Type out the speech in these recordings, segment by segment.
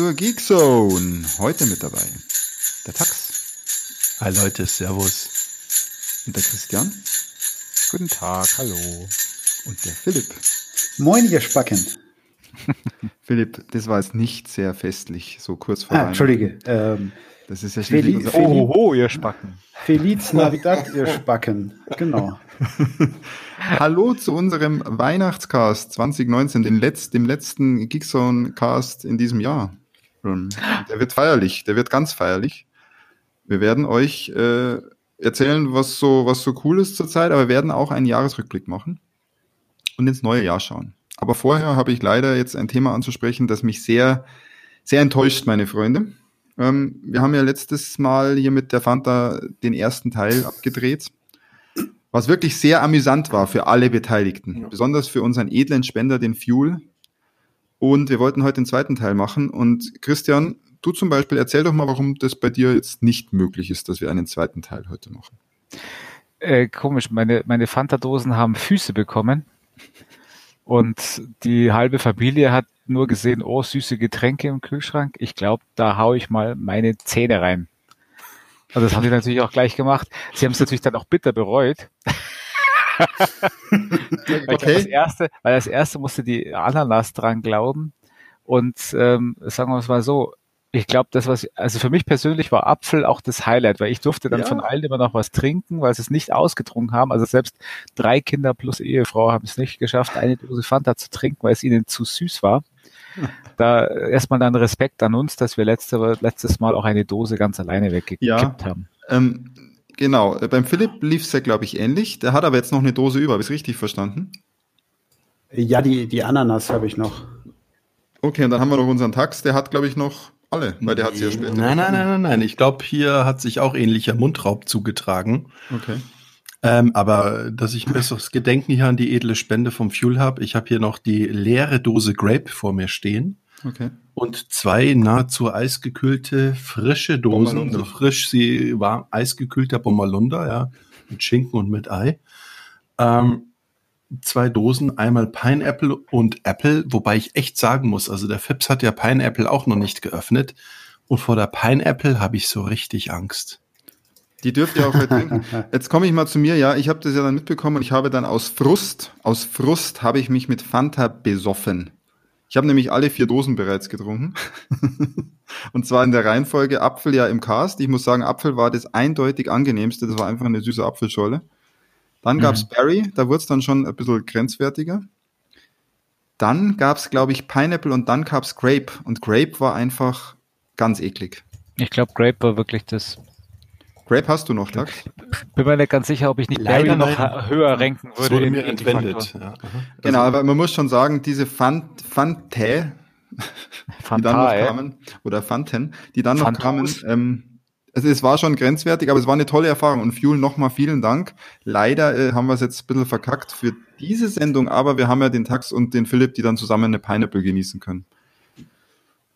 Zur Geek Zone. Heute mit dabei der Tax. Hi Leute, Servus. Und der Christian. Guten Tag, hallo. Und der Philipp. Moin, ihr Spacken. Philipp, das war jetzt nicht sehr festlich, so kurz vor ah, Entschuldige. Ähm, das ist ja schließlich Feliz, oh, oh, oh, ihr Spacken. Feliz Navidad, ihr Spacken. Genau. Hallo zu unserem Weihnachtscast 2019, dem, Letz-, dem letzten Geekzone-Cast in diesem Jahr. Der wird feierlich, der wird ganz feierlich. Wir werden euch äh, erzählen, was so, was so cool ist zurzeit, aber wir werden auch einen Jahresrückblick machen und ins neue Jahr schauen. Aber vorher habe ich leider jetzt ein Thema anzusprechen, das mich sehr, sehr enttäuscht, meine Freunde. Ähm, wir haben ja letztes Mal hier mit der Fanta den ersten Teil abgedreht, was wirklich sehr amüsant war für alle Beteiligten, ja. besonders für unseren edlen Spender, den Fuel. Und wir wollten heute den zweiten Teil machen. Und Christian, du zum Beispiel, erzähl doch mal, warum das bei dir jetzt nicht möglich ist, dass wir einen zweiten Teil heute machen. Äh, komisch, meine, meine Fanta-Dosen haben Füße bekommen. Und die halbe Familie hat nur gesehen, oh, süße Getränke im Kühlschrank. Ich glaube, da hau ich mal meine Zähne rein. Und das haben sie natürlich auch gleich gemacht. Sie haben es natürlich dann auch bitter bereut. Okay. weil, das erste, weil das erste musste die Ananas dran glauben. Und ähm, sagen wir es mal so, ich glaube, das was, also für mich persönlich war Apfel auch das Highlight, weil ich durfte dann ja. von allen immer noch was trinken, weil sie es nicht ausgetrunken haben. Also selbst drei Kinder plus Ehefrau haben es nicht geschafft, eine Dose Fanta zu trinken, weil es ihnen zu süß war. Da erstmal dann Respekt an uns, dass wir letzte, letztes Mal auch eine Dose ganz alleine weggekippt ja, haben. Ähm, genau, beim Philipp lief es ja, glaube ich, ähnlich. Der hat aber jetzt noch eine Dose über, habe ich es richtig verstanden? Ja, die, die Ananas habe ich noch. Okay, und dann haben wir noch unseren Tax, der hat, glaube ich, noch alle, weil der hat sie ja später. Nein, nein, nein, nein, nein. Ich glaube, hier hat sich auch ähnlicher Mundraub zugetragen. Okay. Ähm, aber dass ich ein besseres Gedenken hier an die edle Spende vom Fuel habe, ich habe hier noch die leere Dose Grape vor mir stehen. Okay. Und zwei nahezu eisgekühlte, frische Dosen. Bommalunda. Frisch, sie war eisgekühlter Bommalunda, ja, mit Schinken und mit Ei. Ähm, zwei Dosen, einmal Pineapple und Apple, wobei ich echt sagen muss, also der Fips hat ja Pineapple auch noch nicht geöffnet. Und vor der Pineapple habe ich so richtig Angst. Die dürft ihr auch heute trinken. Jetzt komme ich mal zu mir, ja. Ich habe das ja dann mitbekommen und ich habe dann aus Frust, aus Frust habe ich mich mit Fanta besoffen. Ich habe nämlich alle vier Dosen bereits getrunken. und zwar in der Reihenfolge Apfel ja im Cast. Ich muss sagen, Apfel war das eindeutig angenehmste. Das war einfach eine süße Apfelscholle. Dann mhm. gab's Berry, da wurde es dann schon ein bisschen grenzwertiger. Dann gab's, glaube ich, Pineapple und dann gab's Grape. Und Grape war einfach ganz eklig. Ich glaube, Grape war wirklich das Grape hast du noch, Tax? Bin mir nicht ganz sicher, ob ich nicht Leider noch nein. höher ranken würde. Das wurde mir entwendet. Ja. Genau, aber man muss schon sagen, diese Fant Fante, die dann noch kamen, oder Fanten, die dann noch kamen, ähm, also es war schon grenzwertig, aber es war eine tolle Erfahrung. Und Fuel, nochmal vielen Dank. Leider äh, haben wir es jetzt ein bisschen verkackt für diese Sendung, aber wir haben ja den Tax und den Philipp, die dann zusammen eine Pineapple genießen können.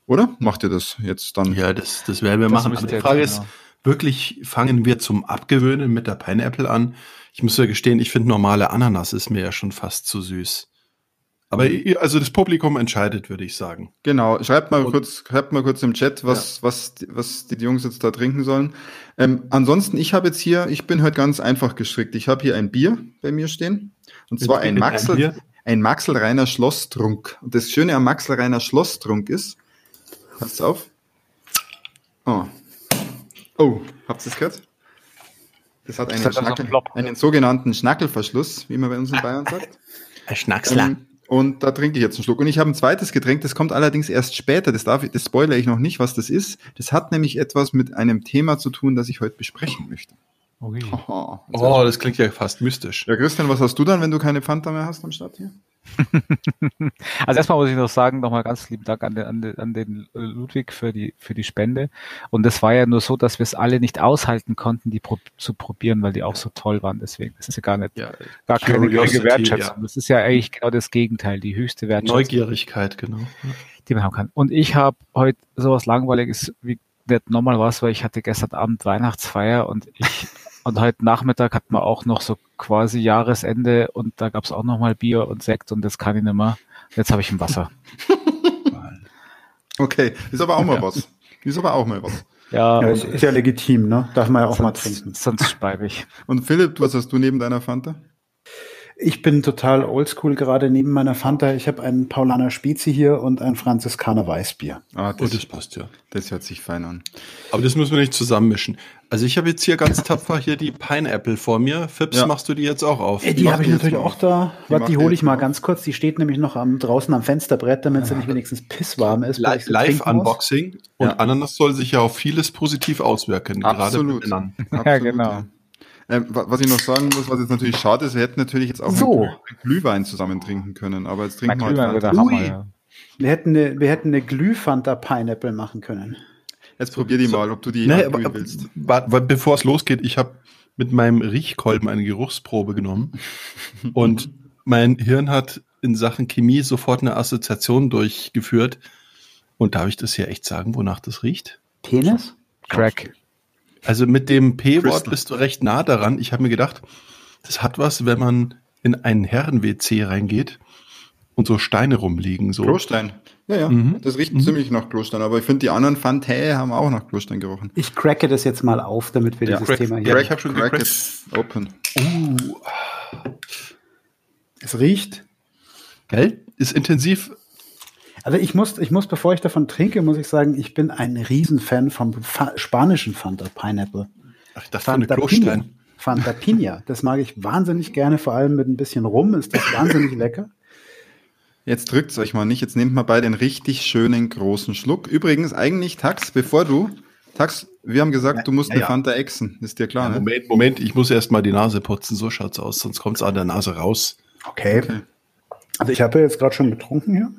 Oder? Macht ihr das jetzt dann? Ja, das, das werden wir das machen. Aber die Frage ist, genau wirklich fangen wir zum Abgewöhnen mit der Pineapple an. Ich muss ja gestehen, ich finde normale Ananas ist mir ja schon fast zu süß. Aber mhm. also das Publikum entscheidet, würde ich sagen. Genau, schreibt mal Und, kurz, schreibt mal kurz im Chat, was, ja. was, was die Jungs jetzt da trinken sollen. Ähm, ansonsten, ich habe jetzt hier, ich bin heute ganz einfach gestrickt. Ich habe hier ein Bier bei mir stehen. Und zwar ein Maxel, ein, ein Maxelreiner Schlosstrunk. Und das Schöne am Maxelreiner Schlosstrunk ist, passt auf. Oh, Oh, habt ihr es gehört? Das hat einen, das Schnackel, einen sogenannten Schnackelverschluss, wie man bei uns in Bayern sagt. Ein Schnacksler. Ähm, und da trinke ich jetzt einen Schluck. Und ich habe ein zweites Getränk, das kommt allerdings erst später. Das, darf, das spoilere ich noch nicht, was das ist. Das hat nämlich etwas mit einem Thema zu tun, das ich heute besprechen möchte. Oh, das klingt ja fast mystisch. Ja, Christian, was hast du dann, wenn du keine Fanta mehr hast am Start hier? also erstmal muss ich noch sagen, nochmal ganz lieben Dank an den, an den, an den Ludwig für die, für die Spende. Und es war ja nur so, dass wir es alle nicht aushalten konnten, die pro, zu probieren, weil die auch so toll waren. Deswegen, das ist ja gar nicht, ja, gar keine Wertschätzung. Ja. Das ist ja eigentlich genau das Gegenteil, die höchste Wertschätzung. Neugierigkeit, genau. Die man haben kann. Und ich habe heute sowas Langweiliges wie nicht nochmal was, weil ich hatte gestern Abend Weihnachtsfeier und ich und heute Nachmittag hat man auch noch so quasi Jahresende und da gab es auch noch mal Bier und Sekt und das kann ich nicht mehr. Jetzt habe ich ein Wasser. okay, ist aber auch mal ja. was. Ist aber auch mal was. Ja, ja ist, ist, ja legitim, ne? Darf man ja auch sonst, mal trinken. Sonst speibe ich. Und Philipp, was hast du neben deiner Fanta? Ich bin total oldschool gerade neben meiner Fanta. Ich habe einen Paulaner Spezi hier und ein Franziskaner Weißbier. Ah, das, oh, das passt ja. Das hört sich fein an. Aber das müssen wir nicht zusammenmischen. Also ich habe jetzt hier ganz tapfer hier die Pineapple vor mir. Fips, ja. machst du die jetzt auch auf? Die, die habe ich natürlich auch da. Die, die hole ich mal ganz kurz. Die steht nämlich noch am, draußen am Fensterbrett, damit sie nicht wenigstens pisswarm ist. Live-Unboxing. Und ja. Ananas soll sich ja auf vieles positiv auswirken. Absolut. Gerade Absolut. Ja, genau. Ähm, was ich noch sagen muss, was jetzt natürlich schade ist, wir hätten natürlich jetzt auch so. einen Glühwein zusammen trinken können, aber jetzt trinken wir halt Hammer, ja. Wir hätten eine, wir hätten eine Glühfanta Pineapple machen können. Jetzt probier die mal, ob du die nee, aber, willst. Bevor es losgeht, ich habe mit meinem Riechkolben eine Geruchsprobe genommen und mein Hirn hat in Sachen Chemie sofort eine Assoziation durchgeführt. Und darf ich das hier echt sagen, wonach das riecht? Penis? Crack. Also mit dem P-Wort bist du recht nah daran. Ich habe mir gedacht, das hat was, wenn man in einen Herren-WC reingeht und so Steine rumliegen. So. Klostein. Ja, ja. Mhm. Das riecht mhm. ziemlich nach Klostein, aber ich finde, die anderen Fantäe haben auch nach Klostein gerochen. Ich cracke das jetzt mal auf, damit wir ja, dieses crack, Thema hier. Ja, ich habe schon cracked open. Uh. Es riecht. Gell? Ist intensiv also ich muss, ich muss, bevor ich davon trinke, muss ich sagen, ich bin ein Riesenfan vom Fa spanischen Fanta Pineapple. Ach, das war eine Klostein. Fanta Pina. Das mag ich wahnsinnig gerne, vor allem mit ein bisschen Rum ist das wahnsinnig lecker. Jetzt drückt's euch mal nicht. Jetzt nehmt mal beide einen richtig schönen großen Schluck. Übrigens, eigentlich, Tax, bevor du, Tax, wir haben gesagt, ja, du musst ja, eine Fanta exen. Ist dir klar, ja, ne? Moment, Moment, ich muss erst mal die Nase putzen. So schaut's aus, sonst kommt's an der Nase raus. Okay. okay. Also ich habe jetzt gerade schon getrunken hier.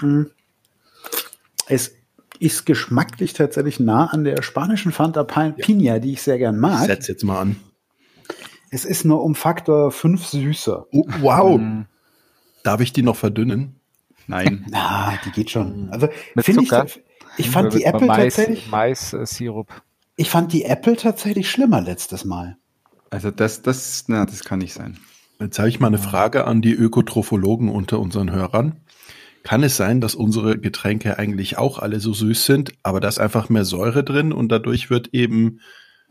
Hm. Es ist geschmacklich tatsächlich nah an der spanischen Fanta Pina, die ich sehr gern mag. Setz jetzt mal an. Es ist nur um Faktor 5 süßer. Oh, wow. Darf ich die noch verdünnen? Nein. Na, die geht schon. Also finde ich, ich fand die Apple Mais, tatsächlich. Mais-Sirup. Ich fand die Apple tatsächlich schlimmer letztes Mal. Also das, das, na, das kann nicht sein. Jetzt habe ich mal eine Frage an die Ökotrophologen unter unseren Hörern. Kann es sein, dass unsere Getränke eigentlich auch alle so süß sind, aber da ist einfach mehr Säure drin und dadurch wird eben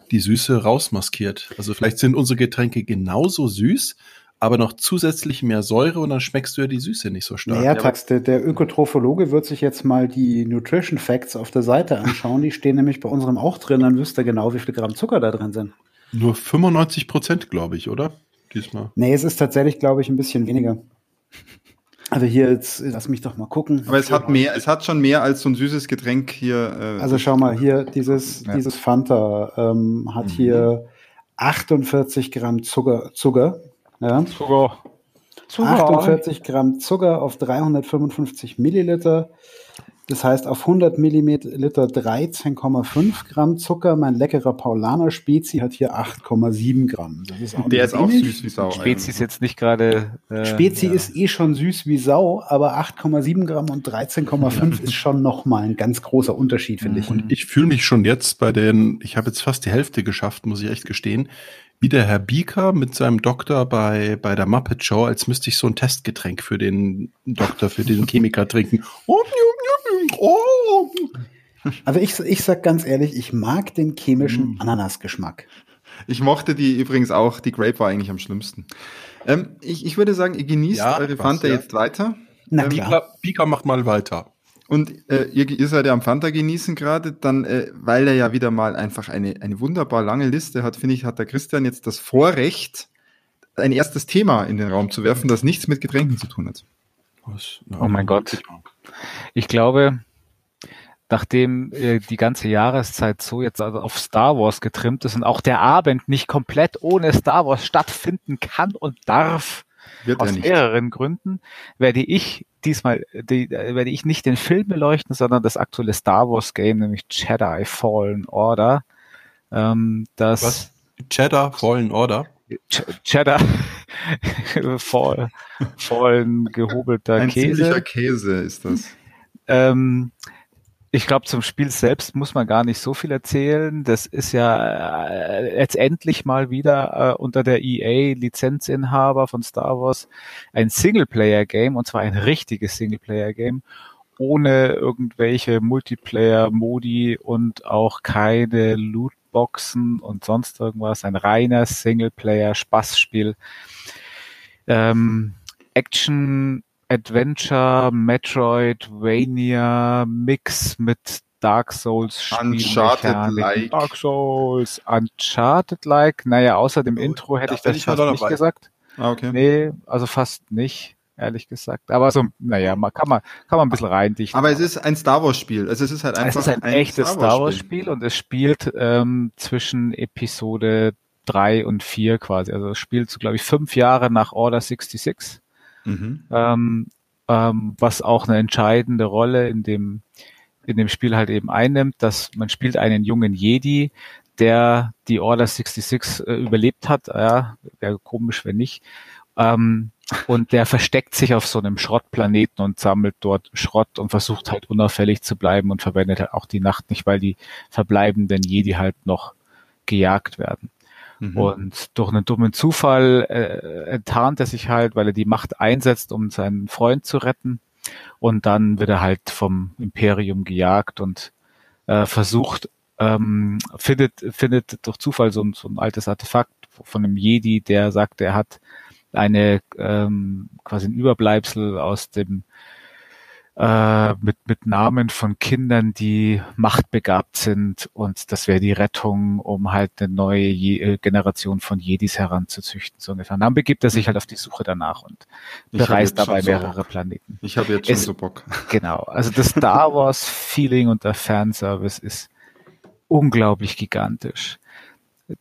die Süße rausmaskiert? Also vielleicht sind unsere Getränke genauso süß, aber noch zusätzlich mehr Säure und dann schmeckst du ja die Süße nicht so stark. Naja, Tax, der, der Ökotrophologe wird sich jetzt mal die Nutrition Facts auf der Seite anschauen. Die stehen nämlich bei unserem auch drin, dann wüsste er genau, wie viel Gramm Zucker da drin sind. Nur 95 Prozent, glaube ich, oder? Diesmal. Nee, es ist tatsächlich, glaube ich, ein bisschen weniger. Also hier jetzt, lass mich doch mal gucken. Aber es hat mehr, es hat schon mehr als so ein süßes Getränk hier. Äh, also schau mal, hier dieses, ja. dieses Fanta ähm, hat mhm. hier 48 Gramm Zucker, Zucker. Ja. Zucker. Zucker. 48 Gramm Zucker auf 355 Milliliter. Das heißt, auf 100 Milliliter 13,5 Gramm Zucker. Mein leckerer Paulaner Spezi hat hier 8,7 Gramm. Das ist auch Der ist auch süß wie Sau. Spezi ist jetzt nicht gerade. Äh, Spezi ja. ist eh schon süß wie Sau, aber 8,7 Gramm und 13,5 ist schon nochmal ein ganz großer Unterschied, finde ich. Und ich fühle mich schon jetzt bei den, ich habe jetzt fast die Hälfte geschafft, muss ich echt gestehen wie der Herr Bieker mit seinem Doktor bei, bei der Muppet Show, als müsste ich so ein Testgetränk für den Doktor, für den Chemiker trinken. Also ich, ich sag ganz ehrlich, ich mag den chemischen mm. Ananasgeschmack. Ich mochte die übrigens auch, die Grape war eigentlich am schlimmsten. Ähm, ich, ich würde sagen, ihr genießt ja, eure Fanta ja. jetzt weiter. Na ähm, klar. Bieker macht mal weiter. Und äh, ihr, ihr seid ja am Fanta genießen gerade, dann, äh, weil er ja wieder mal einfach eine, eine wunderbar lange Liste hat, finde ich, hat der Christian jetzt das Vorrecht, ein erstes Thema in den Raum zu werfen, das nichts mit Getränken zu tun hat. Was? oh mein Gott. Ich glaube, nachdem äh, die ganze Jahreszeit so jetzt also auf Star Wars getrimmt ist und auch der Abend nicht komplett ohne Star Wars stattfinden kann und darf, Wird aus mehreren Gründen, werde ich diesmal, die, werde ich nicht den Film beleuchten, sondern das aktuelle Star Wars Game, nämlich Jedi Fallen Order. Ähm, das Was? Cheddar Fallen Order? Ch Cheddar Fall, Fallen gehobelter Ein Käse. Ein ziemlicher Käse ist das. Ähm, ich glaube, zum Spiel selbst muss man gar nicht so viel erzählen. Das ist ja äh, jetzt endlich mal wieder äh, unter der EA-Lizenzinhaber von Star Wars ein Singleplayer-Game und zwar ein richtiges Singleplayer-Game ohne irgendwelche Multiplayer-Modi und auch keine Lootboxen und sonst irgendwas. Ein reiner Singleplayer-Spaßspiel. Ähm, Action Adventure, Metroidvania, Mix mit Dark Souls Uncharted-like. Dark Souls, Uncharted-like. Naja, außer dem Intro hätte ich das fast nicht dabei. gesagt. Ah, okay. Nee, also fast nicht, ehrlich gesagt. Aber so, naja, man kann man, kann man ein bisschen reindichten. Aber es ist ein Star Wars Spiel. Also es ist halt einfach es ist ein, ein echtes Star Wars Spiel, Spiel und es spielt ähm, zwischen Episode drei und vier quasi. Also es spielt so, glaube ich, fünf Jahre nach Order 66. Mhm. Ähm, ähm, was auch eine entscheidende Rolle in dem, in dem Spiel halt eben einnimmt, dass man spielt einen jungen Jedi, der die Order 66 äh, überlebt hat. Ja, wäre komisch, wenn nicht. Ähm, und der versteckt sich auf so einem Schrottplaneten und sammelt dort Schrott und versucht halt unauffällig zu bleiben und verwendet halt auch die Nacht nicht, weil die verbleibenden Jedi halt noch gejagt werden. Mhm. Und durch einen dummen Zufall äh, enttarnt er sich halt, weil er die Macht einsetzt, um seinen Freund zu retten. Und dann wird er halt vom Imperium gejagt und äh, versucht, ähm, findet, findet durch Zufall so ein, so ein altes Artefakt von einem Jedi, der sagt, er hat eine ähm, quasi ein Überbleibsel aus dem äh, mit, mit Namen von Kindern, die machtbegabt sind und das wäre die Rettung, um halt eine neue Je äh, Generation von Jedis heranzuzüchten, so ungefähr. Und dann begibt er sich halt auf die Suche danach und bereist dabei mehrere so Planeten. Ich habe jetzt schon es, so Bock. Genau, also das Star Wars Feeling und der Fanservice ist unglaublich gigantisch.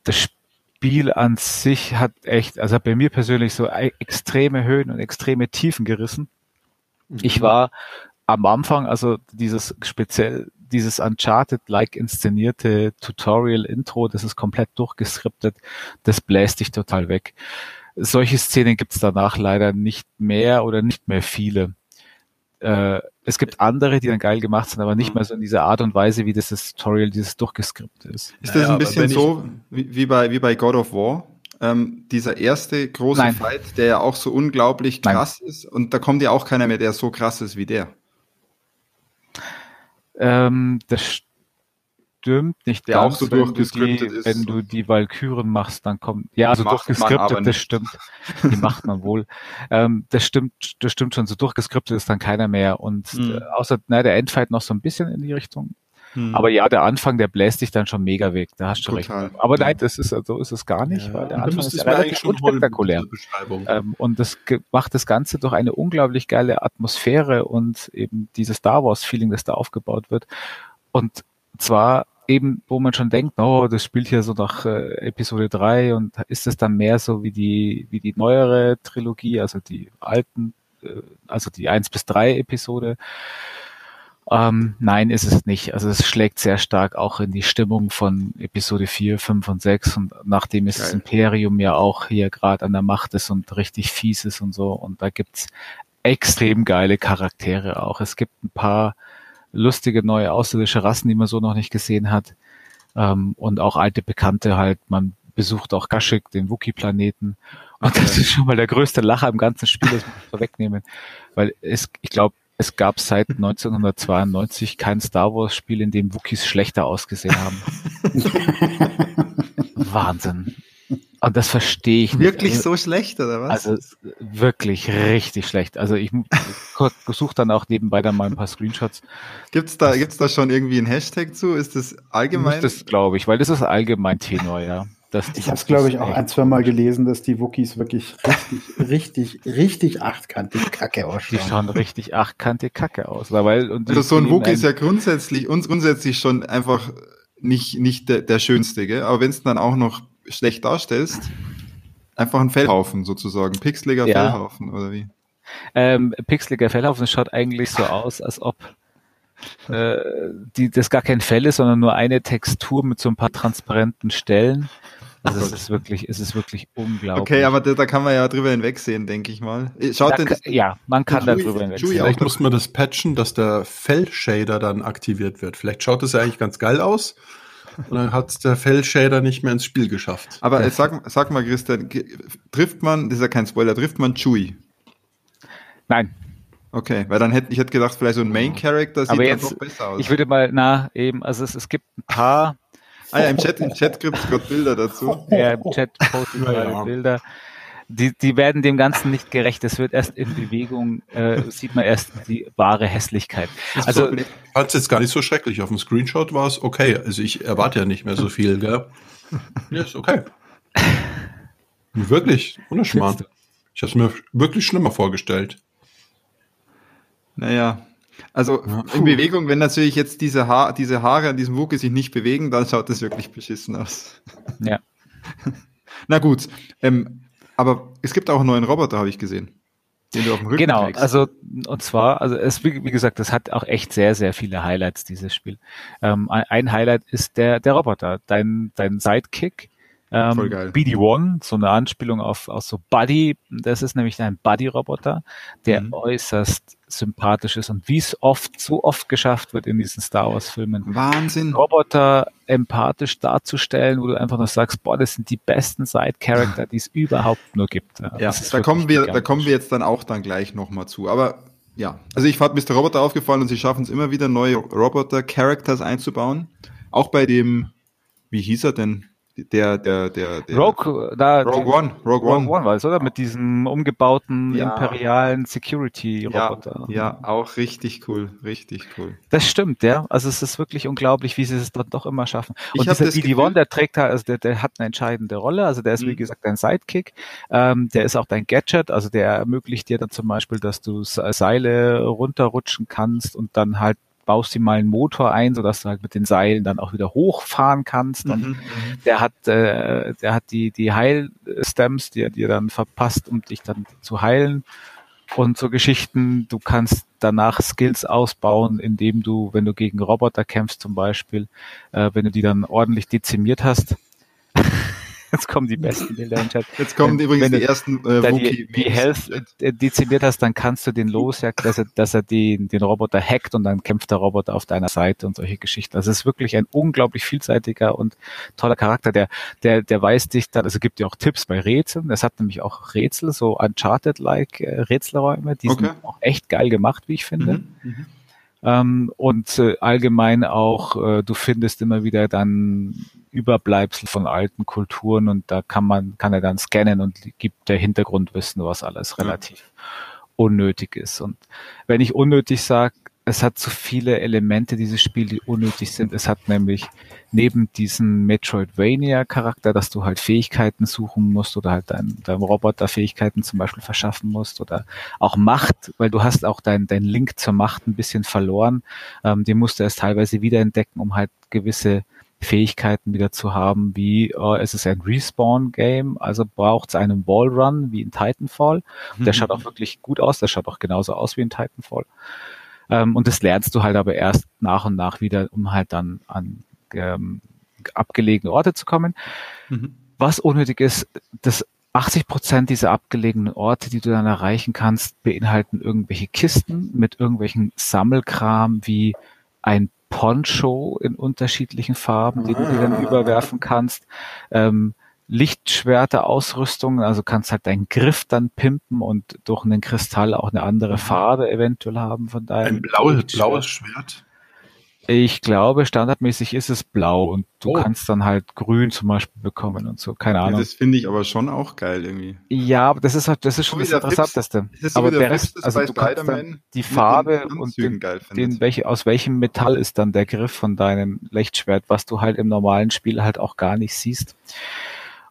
Das Spiel an sich hat echt, also bei mir persönlich so e-, extreme Höhen und extreme Tiefen gerissen. Ich mhm. war am Anfang, also dieses speziell, dieses Uncharted-like inszenierte Tutorial-Intro, das ist komplett durchgeskriptet, das bläst dich total weg. Solche Szenen gibt's danach leider nicht mehr oder nicht mehr viele. Äh, es gibt andere, die dann geil gemacht sind, aber nicht mhm. mehr so in dieser Art und Weise, wie das, das Tutorial, dieses durchgeskriptet ist. Ist das naja, ein bisschen so wie, wie, bei, wie bei God of War? Ähm, dieser erste große Nein. Fight, der ja auch so unglaublich krass Nein. ist. Und da kommt ja auch keiner mehr, der so krass ist wie der. Ähm, das stimmt nicht der ganz, auch so durchgeskriptet ist. Wenn du die Valkyren machst, dann kommt, ja, also durchgeskriptet, das stimmt. Die macht man wohl. Ähm, das stimmt, das stimmt schon, so durchgeskriptet ist dann keiner mehr. Und hm. äh, außer, na, der Endfight noch so ein bisschen in die Richtung. Hm. Aber ja, der Anfang, der bläst dich dann schon mega weg. Da hast du Total. recht. Aber nein, das ist, so ist es gar nicht, ja. weil der Anfang ist relativ unspektakulär. Ähm, und das macht das Ganze durch eine unglaublich geile Atmosphäre und eben dieses Star Wars Feeling, das da aufgebaut wird. Und zwar eben, wo man schon denkt, oh, das spielt hier so nach äh, Episode 3 und ist es dann mehr so wie die, wie die neuere Trilogie, also die alten, äh, also die 1 bis 3 Episode. Ähm, nein, ist es nicht. Also es schlägt sehr stark auch in die Stimmung von Episode 4, 5 und 6 und nachdem es das Imperium ja auch hier gerade an der Macht ist und richtig fies ist und so und da gibt's extrem geile Charaktere auch. Es gibt ein paar lustige neue außerirdische Rassen, die man so noch nicht gesehen hat ähm, und auch alte Bekannte halt. Man besucht auch Kashyyyk, den Wookie-Planeten und okay. das ist schon mal der größte Lacher im ganzen Spiel, das muss ich vorwegnehmen, weil es, ich glaube, es gab seit 1992 kein Star Wars Spiel, in dem Wookies schlechter ausgesehen haben. Wahnsinn. Und das verstehe ich nicht. Wirklich also, so schlecht, oder was? Also wirklich richtig schlecht. Also ich suche dann auch nebenbei dann mal ein paar Screenshots. Gibt's da, gibt's da schon irgendwie ein Hashtag zu? Ist das allgemein? Das glaube ich, weil das ist allgemein Tenor, ja. Ich habe es, glaube ich, auch ein, zwei Mal gelesen, dass die Wookies wirklich richtig, richtig, richtig achtkantig Kacke ausschauen. Die schauen richtig achtkantig Kacke aus. Weil, und also so ein Wookie ist ja grundsätzlich, uns grundsätzlich schon einfach nicht, nicht der, der schönste, gell? aber wenn es dann auch noch schlecht darstellst, einfach ein Fellhaufen sozusagen, pixeliger ja. Fellhaufen oder wie? Ähm, pixeliger Fellhaufen schaut eigentlich so aus, als ob äh, die, das gar kein Fell ist, sondern nur eine Textur mit so ein paar transparenten Stellen. Also es ist wirklich, es ist wirklich unglaublich. Okay, aber da, da kann man ja drüber hinwegsehen, denke ich mal. Schaut da, denn ja, man kann da drüber hinwegsehen. Vielleicht muss man das patchen, dass der Fell-Shader dann aktiviert wird. Vielleicht schaut es ja eigentlich ganz geil aus. Und dann hat der Fell-Shader nicht mehr ins Spiel geschafft. Aber ja. sag, sag mal, Christian, trifft man, das ist ja kein Spoiler, trifft man Chewie? Nein. Okay, weil dann hätte ich hätte gedacht, vielleicht so ein Main Character sieht Aber jetzt, doch besser aus. Ich würde mal, na, eben, also es, es gibt ein paar. Ah ja, im Chat, im Chat gibt es gerade Bilder dazu. Ja, im Chat posten gerade ja. Bilder. Die, die werden dem Ganzen nicht gerecht. Es wird erst in Bewegung, äh, sieht man erst die wahre Hässlichkeit. Also, ich fand es jetzt gar nicht so schrecklich. Auf dem Screenshot war es okay. Also ich erwarte ja nicht mehr so viel, gell? Ja, ist okay. Wirklich, ohne Schmarrn. Ich habe es mir wirklich schlimmer vorgestellt. Naja, also ja. in Bewegung, wenn natürlich jetzt diese, ha diese Haare an diesem Wuke sich nicht bewegen, dann schaut das wirklich beschissen aus. Ja. Na gut, ähm, aber es gibt auch einen neuen Roboter, habe ich gesehen. Den du auf dem Rücken genau, trägst. also und zwar, also es wie, wie gesagt, das hat auch echt sehr, sehr viele Highlights, dieses Spiel. Ähm, ein Highlight ist der, der Roboter, dein, dein Sidekick, ähm, Voll geil. BD-1, so eine Anspielung auf, auf so Buddy. Das ist nämlich ein Buddy-Roboter, der mhm. äußerst sympathisch ist und wie es oft, so oft geschafft wird in diesen Star Wars-Filmen. Wahnsinn. Roboter empathisch darzustellen, wo du einfach nur sagst, boah, das sind die besten Side-Character, die es überhaupt nur gibt. Ja, ja da kommen wir, da kommen wir jetzt dann auch dann gleich nochmal zu. Aber ja, also ich fand Mr. Roboter aufgefallen und sie schaffen es immer wieder, neue Roboter-Characters einzubauen. Auch bei dem, wie hieß er denn? Der, der, der, der Rogue, da, Rogue One, Rogue, Rogue One. One war es, oder? Mit diesem umgebauten ja. imperialen Security-Roboter. Ja, ja, auch richtig cool, richtig cool. Das stimmt, ja. Also es ist wirklich unglaublich, wie sie es dann doch immer schaffen. Und dieser BD-1, der trägt halt, also der, der hat eine entscheidende Rolle. Also der ist, mhm. wie gesagt, dein Sidekick. Ähm, der ist auch dein Gadget. Also der ermöglicht dir dann zum Beispiel, dass du Seile runterrutschen kannst und dann halt baust ihm mal einen Motor ein, sodass du halt mit den Seilen dann auch wieder hochfahren kannst. Und mhm, mhm. der hat, äh, der hat die, die Heilstems, die er dir dann verpasst, um dich dann zu heilen. Und so Geschichten, du kannst danach Skills ausbauen, indem du, wenn du gegen Roboter kämpfst zum Beispiel, äh, wenn du die dann ordentlich dezimiert hast, Jetzt kommen die besten Bilder im Chat. Jetzt kommen wenn, übrigens wenn die ersten äh, die, die Health äh, dezimiert hast, dann kannst du den losjagen, dass er, dass er den, den Roboter hackt und dann kämpft der Roboter auf deiner Seite und solche Geschichten. Also es ist wirklich ein unglaublich vielseitiger und toller Charakter, der, der, der weiß dich dann, also gibt dir auch Tipps bei Rätseln. Es hat nämlich auch Rätsel, so Uncharted-like äh, Rätselräume, die okay. sind auch echt geil gemacht, wie ich finde. Mhm, mhm. Ähm, und äh, allgemein auch, äh, du findest immer wieder dann Überbleibsel von alten Kulturen und da kann man, kann er dann scannen und gibt der Hintergrundwissen, was alles relativ ja. unnötig ist. Und wenn ich unnötig sage, es hat zu viele Elemente, dieses Spiel, die unnötig sind. Es hat nämlich neben diesem Metroidvania-Charakter, dass du halt Fähigkeiten suchen musst oder halt deinem, deinem Roboter Fähigkeiten zum Beispiel verschaffen musst oder auch Macht, weil du hast auch dein, dein Link zur Macht ein bisschen verloren. Ähm, den musst du erst teilweise wiederentdecken, um halt gewisse Fähigkeiten wieder zu haben, wie äh, es ist ein Respawn-Game, also braucht es einen Wallrun wie in Titanfall. Der mhm. schaut auch wirklich gut aus, der schaut auch genauso aus wie in Titanfall. Ähm, und das lernst du halt aber erst nach und nach wieder, um halt dann an ähm, abgelegene Orte zu kommen. Mhm. Was unnötig ist, dass 80 Prozent dieser abgelegenen Orte, die du dann erreichen kannst, beinhalten irgendwelche Kisten mit irgendwelchen Sammelkram wie ein Poncho in unterschiedlichen Farben, die du dir dann ah. überwerfen kannst. Ähm, Lichtschwerter Ausrüstung, also kannst halt deinen Griff dann pimpen und durch einen Kristall auch eine andere mhm. Farbe eventuell haben von deinem. Ein blaues, blaues Schwert. Ich glaube, standardmäßig ist es blau und du oh. kannst dann halt grün zum Beispiel bekommen und so. Keine Ahnung. Ja, das finde ich aber schon auch geil irgendwie. Ja, aber das ist halt, das ist schon das Interessanteste. Aber der Rest, also du kannst dann die Farbe und den, den, welche, aus welchem Metall ist dann der Griff von deinem Lichtschwert, was du halt im normalen Spiel halt auch gar nicht siehst.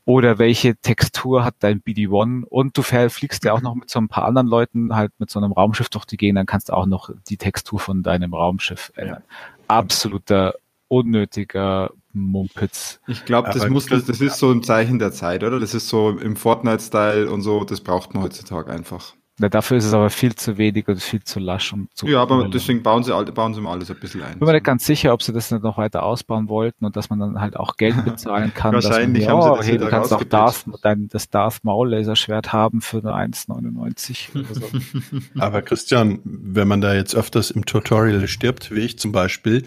Oder welche Textur hat dein BD-1 und du fliegst ja auch noch mit so ein paar anderen Leuten halt mit so einem Raumschiff durch die Gegend, dann kannst du auch noch die Textur von deinem Raumschiff ändern. Ja. Absoluter unnötiger Mumpitz. Ich glaube, das muss, das, das ist so ein Zeichen der Zeit, oder? Das ist so im Fortnite-Style und so, das braucht man heutzutage einfach. Na, dafür ist es aber viel zu wenig und viel zu lasch. Um zu ja, aber deswegen bauen sie, bauen sie mal alles ein bisschen ein. Ich bin mir nicht ganz sicher, ob sie das nicht noch weiter ausbauen wollten und dass man dann halt auch Geld bezahlen kann. Wahrscheinlich man, haben oh, sie das hey, du kannst auch Darth, dein, das Darth Maul Laserschwert haben für nur 1,99 so. aber Christian, wenn man da jetzt öfters im Tutorial stirbt, wie ich zum Beispiel,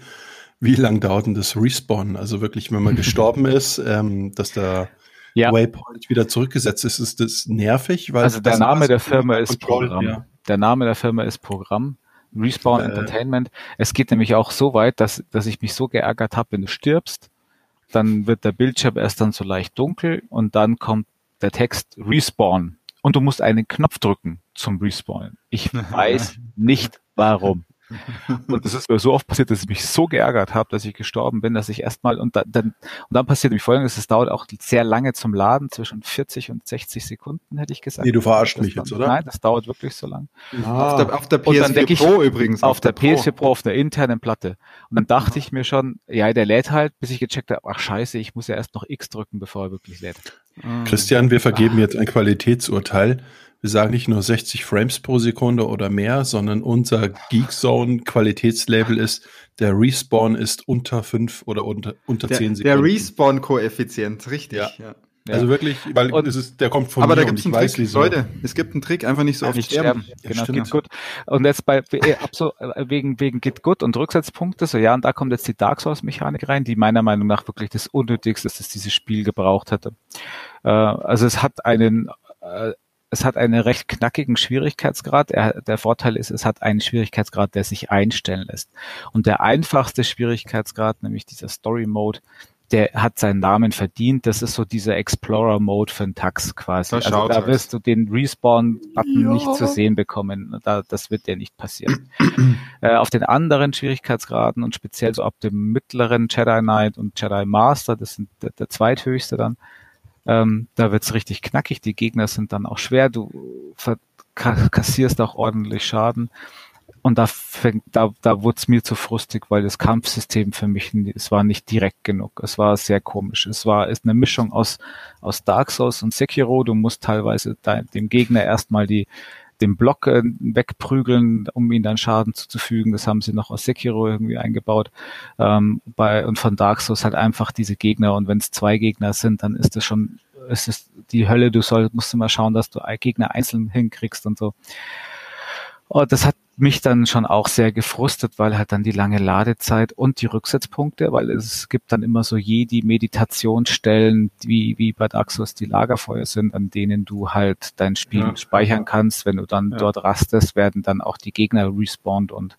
wie lang dauert denn das Respawn? Also wirklich, wenn man gestorben ist, ähm, dass da ja. Waypoint wieder zurückgesetzt ist, ist das nervig? Weil also der Name der Firma ist Programm. Ja. Der Name der Firma ist Programm. Respawn äh. Entertainment. Es geht nämlich auch so weit, dass, dass ich mich so geärgert habe, wenn du stirbst, dann wird der Bildschirm erst dann so leicht dunkel und dann kommt der Text Respawn und du musst einen Knopf drücken zum Respawn. Ich weiß nicht warum. Und das ist mir so oft passiert, dass ich mich so geärgert habe, dass ich gestorben bin, dass ich erstmal und dann, dann und dann passiert nämlich folgendes, es dauert auch sehr lange zum Laden, zwischen 40 und 60 Sekunden, hätte ich gesagt. Nee, du verarscht mich jetzt, oder? Nein, das dauert wirklich so lang. Ah. Auf der, auf der PS4 Pro übrigens. Auf, auf der, der PS4 Pro. Pro, auf der internen Platte. Und dann dachte ah. ich mir schon, ja, der lädt halt, bis ich gecheckt habe, ach scheiße, ich muss ja erst noch X drücken, bevor er wirklich lädt. Christian, wir vergeben ah. jetzt ein Qualitätsurteil wir sagen nicht nur 60 Frames pro Sekunde oder mehr, sondern unser Geekzone Qualitätslabel ist, der Respawn ist unter 5 oder unter, unter der, 10 Sekunden. Der Respawn-Koeffizient, richtig. Ja. ja. Also wirklich, weil und, es ist, der kommt von aber mir da gibt's einen Trick, weiß, Leute, es gibt einen Trick, einfach nicht so ja, oft sterben. sterben. Genau, stimmt. geht gut. Und jetzt bei äh, äh, wegen wegen geht gut und Rücksetzpunkte, so ja, und da kommt jetzt die Dark Souls Mechanik rein, die meiner Meinung nach wirklich das unnötigste ist, das dieses Spiel gebraucht hätte. Äh, also es hat einen äh, es hat einen recht knackigen Schwierigkeitsgrad. Er, der Vorteil ist, es hat einen Schwierigkeitsgrad, der sich einstellen lässt. Und der einfachste Schwierigkeitsgrad, nämlich dieser Story Mode, der hat seinen Namen verdient. Das ist so dieser Explorer Mode für den Tax quasi. Das also da wirst du den Respawn-Button ja. nicht zu sehen bekommen. Da, das wird dir nicht passieren. äh, auf den anderen Schwierigkeitsgraden und speziell so ab dem mittleren Jedi Knight und Jedi Master, das sind der, der zweithöchste dann, ähm, da wird's richtig knackig. Die Gegner sind dann auch schwer. Du kassierst auch ordentlich Schaden. Und da fängt, da, da wurde es mir zu frustig, weil das Kampfsystem für mich, es war nicht direkt genug. Es war sehr komisch. Es war, ist eine Mischung aus, aus Dark Souls und Sekiro. Du musst teilweise dem Gegner erstmal die, den Block äh, wegprügeln, um ihn dann Schaden zuzufügen. Das haben sie noch aus Sekiro irgendwie eingebaut. Ähm, bei, und von Dark Souls halt einfach diese Gegner. Und wenn es zwei Gegner sind, dann ist es schon, es ist die Hölle. Du soll, musst immer schauen, dass du Gegner einzeln hinkriegst und so. Und das hat mich dann schon auch sehr gefrustet, weil halt dann die lange Ladezeit und die Rücksetzpunkte, weil es gibt dann immer so je die Meditationsstellen, wie, wie bei Souls die Lagerfeuer sind, an denen du halt dein Spiel ja. speichern kannst. Wenn du dann ja. dort rastest, werden dann auch die Gegner respawned und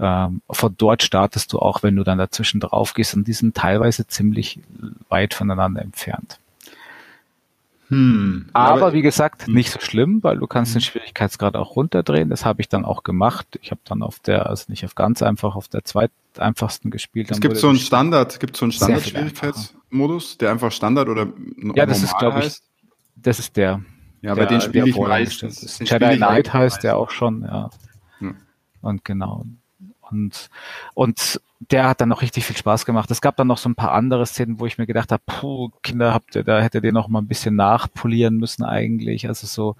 ähm, von dort startest du auch, wenn du dann dazwischen drauf gehst und die sind teilweise ziemlich weit voneinander entfernt. Hm, aber, aber, wie gesagt, hm. nicht so schlimm, weil du kannst den hm. Schwierigkeitsgrad auch runterdrehen. Das habe ich dann auch gemacht. Ich habe dann auf der, also nicht auf ganz einfach, auf der zweiteinfachsten gespielt. Es gibt so einen Standard, gibt so einen Standard-Schwierigkeitsmodus, der einfach Standard oder Ja, das ist, glaube ich, das ist der. Ja, bei den spiele ich meistens. Jedi Knight heißt der auch schon, ja. Hm. Und genau. Und, und der hat dann noch richtig viel Spaß gemacht. Es gab dann noch so ein paar andere Szenen, wo ich mir gedacht habe, puh, Kinder habt ihr, da hättet ihr noch mal ein bisschen nachpolieren müssen eigentlich. Also so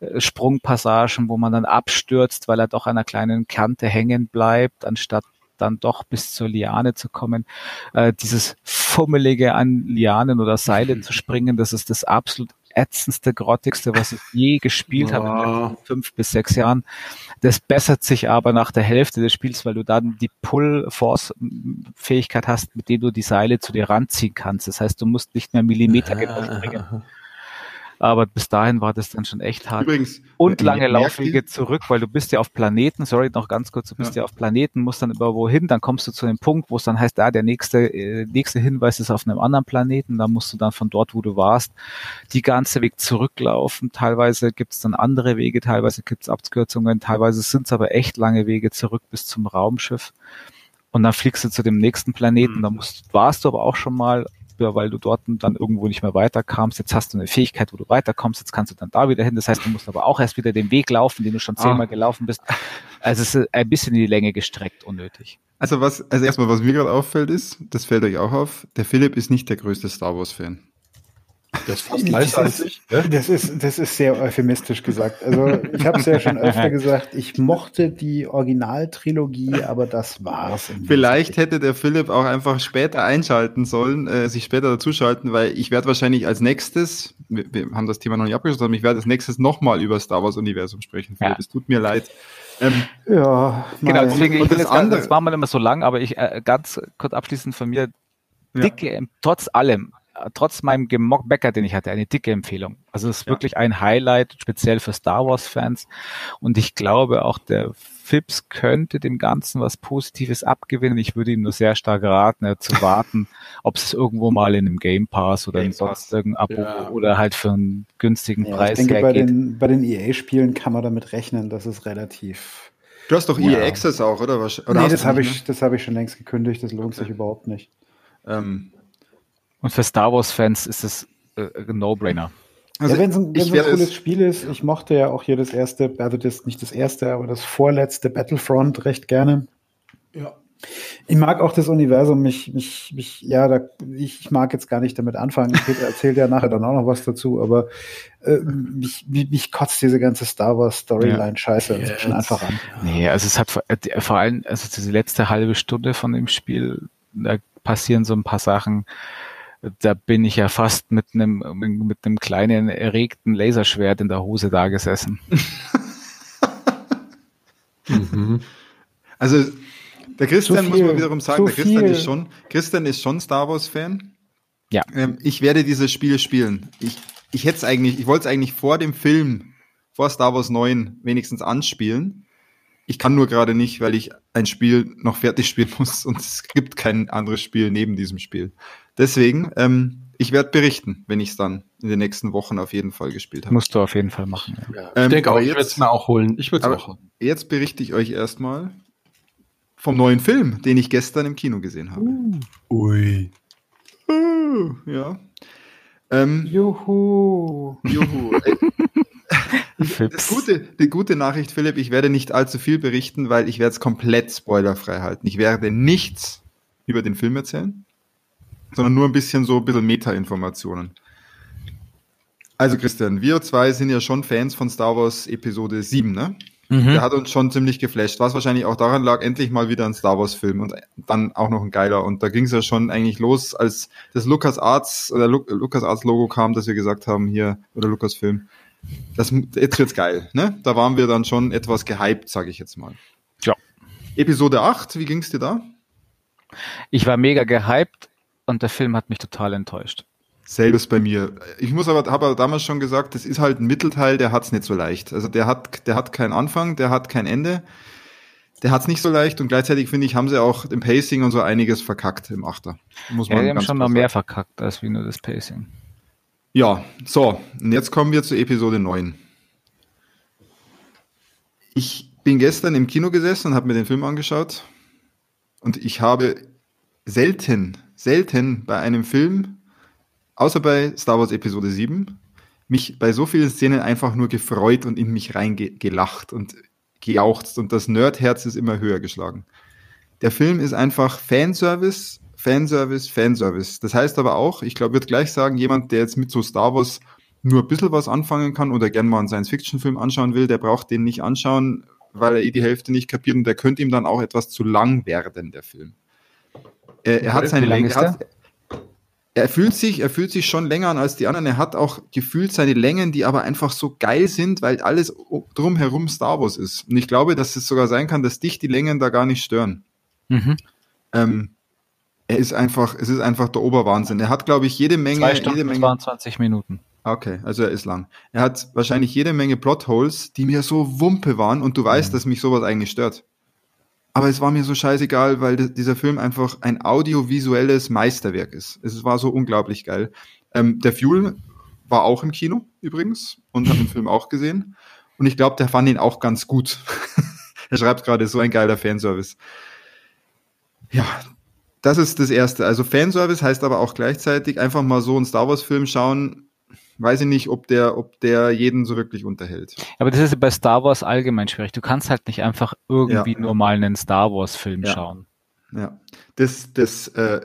äh, Sprungpassagen, wo man dann abstürzt, weil er doch an einer kleinen Kante hängen bleibt, anstatt dann doch bis zur Liane zu kommen. Äh, dieses Fummelige an Lianen oder Seile zu springen, das ist das absolut ätzendste, grottigste, was ich je gespielt wow. habe in fünf bis sechs Jahren. Das bessert sich aber nach der Hälfte des Spiels, weil du dann die Pull-Force-Fähigkeit hast, mit dem du die Seile zu dir ranziehen kannst. Das heißt, du musst nicht mehr Millimeter genau springen. Aber bis dahin war das dann schon echt hart. Übrigens, und lange Laufwege zurück, weil du bist ja auf Planeten, sorry, noch ganz kurz, du bist ja, ja auf Planeten, musst dann über wohin, dann kommst du zu dem Punkt, wo es dann heißt, ah, der nächste, äh, nächste Hinweis ist auf einem anderen Planeten, da musst du dann von dort, wo du warst, die ganze Weg zurücklaufen. Teilweise gibt es dann andere Wege, teilweise gibt es Abkürzungen, teilweise sind es aber echt lange Wege zurück bis zum Raumschiff. Und dann fliegst du zu dem nächsten Planeten, da musst, warst du aber auch schon mal hast, weil du dort dann irgendwo nicht mehr weiterkamst. Jetzt hast du eine Fähigkeit, wo du weiterkommst, jetzt kannst du dann da wieder hin. Das heißt, du musst aber auch erst wieder den Weg laufen, den du schon zehnmal ah. gelaufen bist. Also es ist ein bisschen in die Länge gestreckt, unnötig. Also was, also erstmal, was mir gerade auffällt ist, das fällt euch auch auf, der Philipp ist nicht der größte Star Wars-Fan. Das ist fast nicer als ich. Ne? Das ist, das ist sehr euphemistisch gesagt. Also ich habe es ja schon öfter gesagt, ich mochte die Originaltrilogie, aber das war's. Vielleicht hätte der Philipp auch einfach später einschalten sollen, äh, sich später dazuschalten, weil ich werde wahrscheinlich als nächstes, wir, wir, haben das Thema noch nicht abgeschlossen, aber ich werde als nächstes nochmal über Star Wars Universum sprechen. Philipp, ja. es tut mir leid. Ähm, ja, genau, deswegen, und, ich das, andere, das war mal immer so lang, aber ich äh, ganz kurz abschließend von mir, dicke, ja. trotz allem, trotz meinem Bäcker, den ich hatte, eine dicke Empfehlung. Also es ist ja. wirklich ein Highlight, speziell für Star Wars-Fans. Und ich glaube, auch der Fips könnte dem Ganzen was Positives abgewinnen. Ich würde ihm nur sehr stark raten, äh, zu warten, ob es irgendwo mal in einem Game Pass oder Game in sonst irgendein Abo ja. oder halt für einen günstigen ja, Preis ich denke, bei den, bei den EA-Spielen kann man damit rechnen, dass es relativ Du hast doch EA Access auch, oder? oder nee, das habe ich, das hab ich schon längst gekündigt. Das lohnt okay. sich überhaupt nicht. Ähm, und für Star Wars-Fans ist es äh, ein No-Brainer. Also ja, wenn es ein, ein cooles Spiel ist, ich mochte ja auch hier das erste, also das nicht das erste, aber das vorletzte Battlefront recht gerne. Ja. Ich mag auch das Universum, mich, mich, mich, ja, da, ich, mag jetzt gar nicht damit anfangen. Peter erzählt ja nachher dann auch noch was dazu, aber äh, mich, mich, mich kotzt diese ganze Star Wars Storyline scheiße yes. schon einfach an. Nee, also es hat vor, äh, vor allem, also diese letzte halbe Stunde von dem Spiel, da passieren so ein paar Sachen, da bin ich ja fast mit einem mit einem kleinen erregten Laserschwert in der Hose da gesessen. mhm. Also der Christian muss man wiederum sagen, der Christian viel. ist schon Christian ist schon Star Wars Fan. Ja. Ähm, ich werde dieses Spiel spielen. Ich ich hätte es eigentlich, ich wollte es eigentlich vor dem Film, vor Star Wars 9 wenigstens anspielen. Ich kann nur gerade nicht, weil ich ein Spiel noch fertig spielen muss und es gibt kein anderes Spiel neben diesem Spiel. Deswegen, ähm, ich werde berichten, wenn ich es dann in den nächsten Wochen auf jeden Fall gespielt habe. Musst du auf jeden Fall machen. Ja. Ja, ich ähm, denke auch, jetzt, ich werde es mir auch holen. Ich würde auch holen. Jetzt berichte ich euch erstmal vom neuen Film, den ich gestern im Kino gesehen habe. Uh. Ui. Uh, ja. Ähm, Juhu. Juhu. das gute, die gute Nachricht, Philipp, ich werde nicht allzu viel berichten, weil ich werde es komplett spoilerfrei halten. Ich werde nichts über den Film erzählen sondern nur ein bisschen so ein bisschen Meta-Informationen. Also Christian, wir zwei sind ja schon Fans von Star Wars Episode 7, ne? Mhm. Der hat uns schon ziemlich geflasht, was wahrscheinlich auch daran lag, endlich mal wieder ein Star Wars Film und dann auch noch ein geiler. Und da ging es ja schon eigentlich los, als das Lucas Arts oder Lu Lucas Arts Logo kam, dass wir gesagt haben, hier, oder Lucas Film, das, jetzt wird's geil, ne? Da waren wir dann schon etwas gehypt, sage ich jetzt mal. Ja. Episode 8, wie ging's dir da? Ich war mega gehypt und der Film hat mich total enttäuscht. Selbes bei mir. Ich muss aber, habe aber damals schon gesagt, das ist halt ein Mittelteil, der hat's nicht so leicht. Also der hat, der hat keinen Anfang, der hat kein Ende. Der hat's nicht so leicht und gleichzeitig finde ich, haben sie auch im Pacing und so einiges verkackt im Achter. Muss man ja, die haben schon noch mehr verkackt als wie nur das Pacing. Ja, so, und jetzt kommen wir zu Episode 9. Ich bin gestern im Kino gesessen und habe mir den Film angeschaut und ich habe selten selten bei einem Film, außer bei Star Wars Episode 7, mich bei so vielen Szenen einfach nur gefreut und in mich reingelacht und gejauchzt und das Nerdherz ist immer höher geschlagen. Der Film ist einfach Fanservice, Fanservice, Fanservice. Das heißt aber auch, ich glaube, wird gleich sagen, jemand, der jetzt mit so Star Wars nur ein bisschen was anfangen kann oder gerne mal einen Science-Fiction-Film anschauen will, der braucht den nicht anschauen, weil er eh die Hälfte nicht kapiert und der könnte ihm dann auch etwas zu lang werden, der Film. Er, er hat seine Länge. Er, er fühlt sich, er fühlt sich schon länger an als die anderen. Er hat auch gefühlt seine Längen, die aber einfach so geil sind, weil alles drumherum Star Wars ist. Und ich glaube, dass es sogar sein kann, dass dich die Längen da gar nicht stören. Mhm. Ähm, er ist einfach, es ist einfach der Oberwahnsinn. Er hat, glaube ich, jede Menge. Zwei Stunden, jede Menge, 22 Minuten. Okay, also er ist lang. Er hat wahrscheinlich jede Menge Plotholes, die mir so Wumpe waren und du weißt, mhm. dass mich sowas eigentlich stört. Aber es war mir so scheißegal, weil dieser Film einfach ein audiovisuelles Meisterwerk ist. Es war so unglaublich geil. Ähm, der Fuel war auch im Kino übrigens und hat den Film auch gesehen. Und ich glaube, der fand ihn auch ganz gut. er schreibt gerade so ein geiler Fanservice. Ja, das ist das Erste. Also Fanservice heißt aber auch gleichzeitig einfach mal so einen Star Wars-Film schauen. Weiß ich nicht, ob der, ob der jeden so wirklich unterhält. Aber das ist bei Star Wars allgemein schwierig. Du kannst halt nicht einfach irgendwie ja. nur mal einen Star Wars-Film ja. schauen. Ja. Das, das, äh,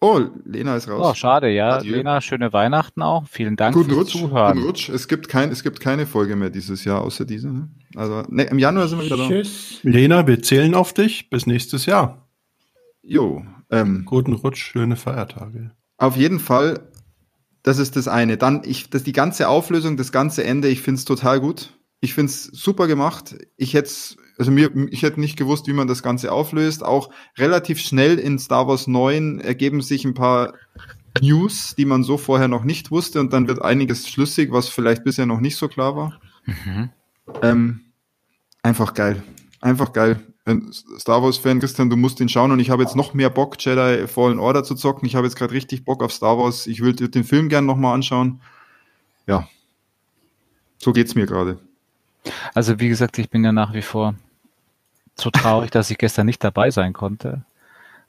oh, Lena ist raus. Oh, schade, ja. Adieu. Lena, schöne Weihnachten auch. Vielen Dank guten fürs Rutsch, Zuhören. Guten Rutsch. Es gibt kein, es gibt keine Folge mehr dieses Jahr, außer diese. Ne? Also, ne, im Januar sind wir wieder Tschüss. da. Lena, wir zählen auf dich. Bis nächstes Jahr. Jo, ähm, Guten Rutsch, schöne Feiertage. Auf jeden Fall, das ist das eine. Dann, ich, das die ganze Auflösung, das ganze Ende, ich finde es total gut. Ich finde es super gemacht. Ich hätte also mir, ich hätte nicht gewusst, wie man das Ganze auflöst. Auch relativ schnell in Star Wars 9 ergeben sich ein paar News, die man so vorher noch nicht wusste, und dann wird einiges schlüssig, was vielleicht bisher noch nicht so klar war. Mhm. Ähm, einfach geil. Einfach geil. Star Wars-Fan, Christian, du musst ihn schauen und ich habe jetzt noch mehr Bock, Jedi Fallen Order zu zocken. Ich habe jetzt gerade richtig Bock auf Star Wars. Ich würde den Film gern nochmal anschauen. Ja, so geht's mir gerade. Also wie gesagt, ich bin ja nach wie vor so traurig, dass ich gestern nicht dabei sein konnte.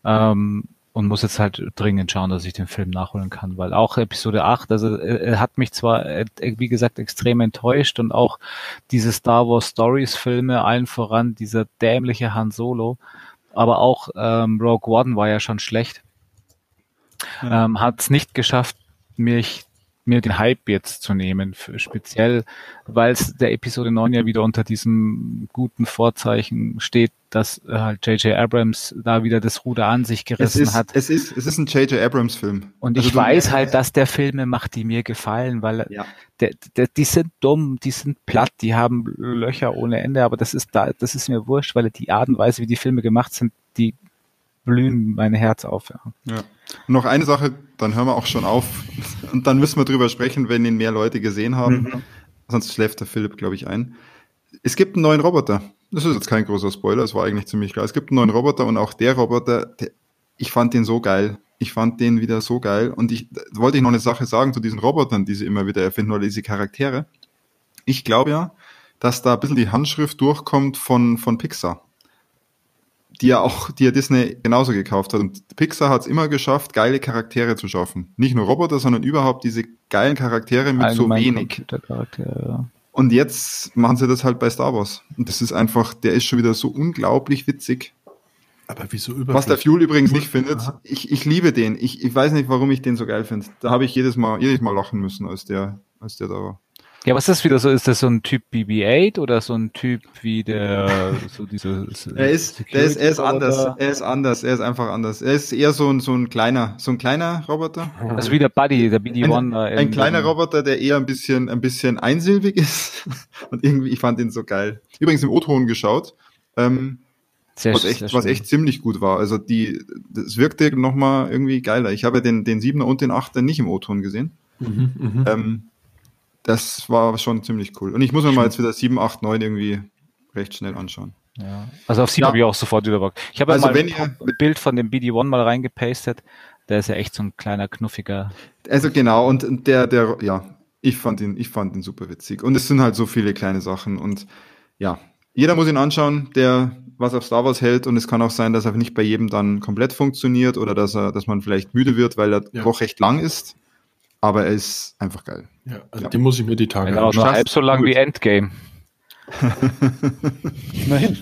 Ähm, und muss jetzt halt dringend schauen, dass ich den Film nachholen kann, weil auch Episode 8, also er hat mich zwar, wie gesagt, extrem enttäuscht und auch diese Star Wars Stories Filme, allen voran dieser dämliche Han Solo, aber auch ähm, Rogue One war ja schon schlecht, ja. ähm, hat es nicht geschafft, mich mir den Hype jetzt zu nehmen, für, speziell, weil es der Episode 9 ja wieder unter diesem guten Vorzeichen steht, dass äh, halt J.J. Abrams da wieder das Ruder an sich gerissen es ist, hat. Es ist, es ist ein J.J. Abrams Film. Und also ich weiß halt, dass der Filme macht, die mir gefallen, weil ja. der, der, die sind dumm, die sind platt, die haben Löcher ohne Ende, aber das ist da, das ist mir wurscht, weil die Art und Weise, wie die Filme gemacht sind, die blühen mein Herz auf. Ja. ja. Noch eine Sache, dann hören wir auch schon auf. Und dann müssen wir drüber sprechen, wenn ihn mehr Leute gesehen haben. Mhm. Sonst schläft der Philipp, glaube ich, ein. Es gibt einen neuen Roboter. Das ist jetzt kein großer Spoiler, es war eigentlich ziemlich klar. Es gibt einen neuen Roboter und auch der Roboter, der, ich fand den so geil. Ich fand den wieder so geil. Und ich wollte ich noch eine Sache sagen zu diesen Robotern, die sie immer wieder erfinden, oder diese Charaktere. Ich glaube ja, dass da ein bisschen die Handschrift durchkommt von, von Pixar die ja auch, die ja Disney genauso gekauft hat. Und Pixar hat es immer geschafft, geile Charaktere zu schaffen. Nicht nur Roboter, sondern überhaupt diese geilen Charaktere mit Allgemein so wenig. Ja. Und jetzt machen sie das halt bei Star Wars. Und das ist einfach, der ist schon wieder so unglaublich witzig. Aber wieso über Was der Fuel übrigens nicht findet, ich, ich liebe den. Ich, ich weiß nicht, warum ich den so geil finde. Da habe ich jedes Mal, jedes Mal lachen müssen, als der, als der da war. Ja, was ist das wieder so? Ist das so ein Typ BB-8 oder so ein Typ wie der, so diese, er ist, der ist, er ist anders. Er ist anders. Er ist einfach anders. Er ist eher so ein, so ein kleiner, so ein kleiner Roboter. Also wie der Buddy, der BD-1. Ein, ein kleiner Roboter, der eher ein bisschen, ein bisschen einsilbig ist. Und irgendwie, ich fand ihn so geil. Übrigens im O-Ton geschaut. Ähm, sehr, was, echt, was echt ziemlich gut war. Also die, das wirkte nochmal irgendwie geiler. Ich habe den, den Siebener und den Achter nicht im O-Ton gesehen. Mhm, mh. ähm, das war schon ziemlich cool. Und ich muss mir mal jetzt wieder 7, 8, 9 irgendwie recht schnell anschauen. Ja. Also auf 7 ja. habe ich auch sofort wieder Bock. Ich habe also mal ein ihr, Bild von dem BD1 mal reingepastet. Der ist ja echt so ein kleiner, knuffiger. Also genau, und der, der, ja, ich fand ihn, ich fand ihn super witzig. Und es sind halt so viele kleine Sachen. Und ja, jeder muss ihn anschauen, der was auf Star Wars hält. Und es kann auch sein, dass er nicht bei jedem dann komplett funktioniert oder dass er, dass man vielleicht müde wird, weil er ja. doch recht lang ist aber er ist einfach geil. Ja, also ja. den muss ich mir die Tage genau, anschauen. Nur halb so lang wie Endgame. Immerhin.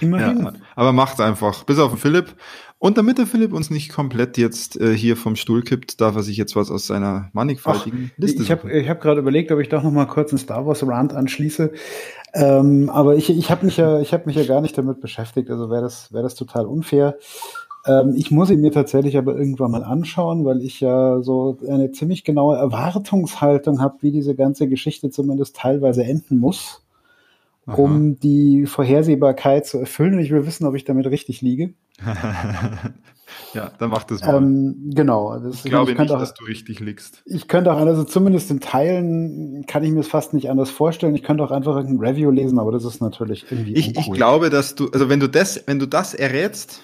Immerhin. Ja, aber macht's einfach. Bis auf den Philipp. Und damit der Philipp uns nicht komplett jetzt äh, hier vom Stuhl kippt, darf er sich jetzt was aus seiner mannigfaltigen Ach, Liste Ich habe hab gerade überlegt, ob ich doch noch mal kurz einen Star Wars Rant anschließe. Ähm, aber ich, ich habe mich, ja, hab mich ja gar nicht damit beschäftigt, also wäre das, wär das total unfair. Ähm, ich muss ihn mir tatsächlich aber irgendwann mal anschauen, weil ich ja so eine ziemlich genaue Erwartungshaltung habe, wie diese ganze Geschichte zumindest teilweise enden muss, Aha. um die Vorhersehbarkeit zu erfüllen. Und ich will wissen, ob ich damit richtig liege. ja, dann mach das mal. Ähm, genau. Das, ich glaube ich nicht, auch, dass du richtig liegst. Ich könnte auch, also zumindest in Teilen kann ich mir es fast nicht anders vorstellen. Ich könnte auch einfach ein Review lesen, aber das ist natürlich irgendwie. Ich, ich glaube, dass du, also wenn du das, wenn du das errätst,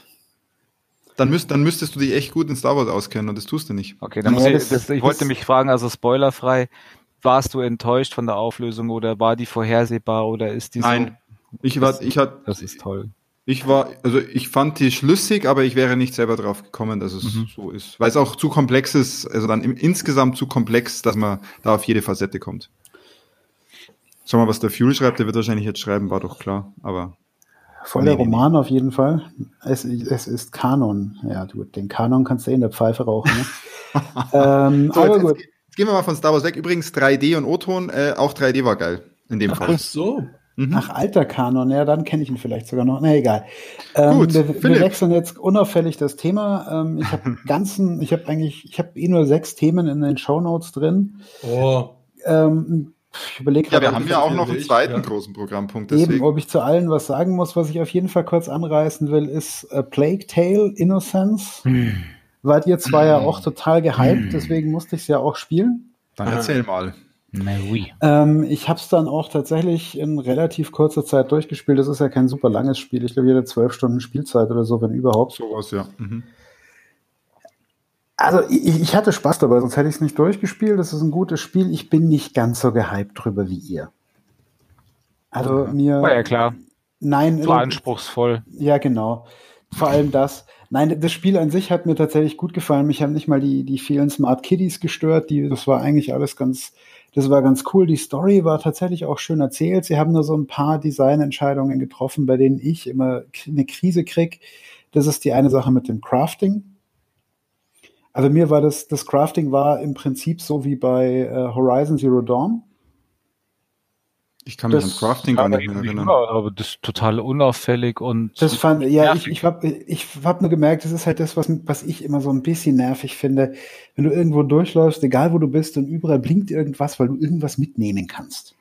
dann, müsst, dann müsstest du dich echt gut in Star Wars auskennen und das tust du nicht. Okay, dann muss ja, ich, das, ich wollte mich fragen, also spoilerfrei, warst du enttäuscht von der Auflösung oder war die vorhersehbar oder ist die Nein, so, ich war, ich hatte. Das ist toll. Ich war, also ich fand die schlüssig, aber ich wäre nicht selber drauf gekommen, dass es mhm. so ist. Weil es auch zu komplex ist, also dann im, insgesamt zu komplex, dass man da auf jede Facette kommt. Schau mal, was der Fuel schreibt, der wird wahrscheinlich jetzt schreiben, war doch klar, aber. Voll der Roman nee. auf jeden Fall. Es, es ist Kanon. Ja, du, den Kanon kannst du eh in der Pfeife rauchen. Ne? ähm, so, aber jetzt, gut. Jetzt, jetzt, gehen wir mal von Star Wars weg. Übrigens 3D und O-Ton, äh, auch 3D war geil. In dem Fall. Ach so. Mhm. Ach, alter Kanon, ja, dann kenne ich ihn vielleicht sogar noch. Na egal. Ähm, Gut, wir, wir, wechseln jetzt unauffällig das Thema. Ähm, ich habe ganzen, ich habe eigentlich, ich habe eh nur sechs Themen in den Show Notes drin. Oh. Ähm, ich überlege Ja, wir haben ja auch noch einen zweiten ja. großen Programmpunkt. Deswegen. Eben, ob ich zu allen was sagen muss, was ich auf jeden Fall kurz anreißen will, ist uh, Plague Tale Innocence. Hm. Wart ihr zwar hm. ja auch total gehypt, hm. deswegen musste ich es ja auch spielen. Dann erzähl mal. Ähm, ich habe es dann auch tatsächlich in relativ kurzer Zeit durchgespielt. Das ist ja kein super langes Spiel. Ich glaube, jede zwölf Stunden Spielzeit oder so, wenn überhaupt. Sowas, ja. Mhm. Also ich, ich, hatte Spaß dabei, sonst hätte ich es nicht durchgespielt. Das ist ein gutes Spiel. Ich bin nicht ganz so gehypt drüber wie ihr. Also mir. War ja klar. Nein. So anspruchsvoll. Ja, genau. Vor allem das. Nein, das Spiel an sich hat mir tatsächlich gut gefallen. Mich haben nicht mal die, die vielen Smart Kiddies gestört. Die, das war eigentlich alles ganz, das war ganz cool. Die Story war tatsächlich auch schön erzählt. Sie haben nur so ein paar Designentscheidungen getroffen, bei denen ich immer eine Krise krieg. Das ist die eine Sache mit dem Crafting. Also mir war das, das Crafting war im Prinzip so wie bei äh, Horizon Zero Dawn. Ich kann mich das, an Crafting gar nicht mehr erinnern. Aber das ist total unauffällig und. Das fand, ja, ich, ich habe ich hab nur gemerkt, das ist halt das, was, was ich immer so ein bisschen nervig finde. Wenn du irgendwo durchläufst, egal wo du bist und überall blinkt irgendwas, weil du irgendwas mitnehmen kannst.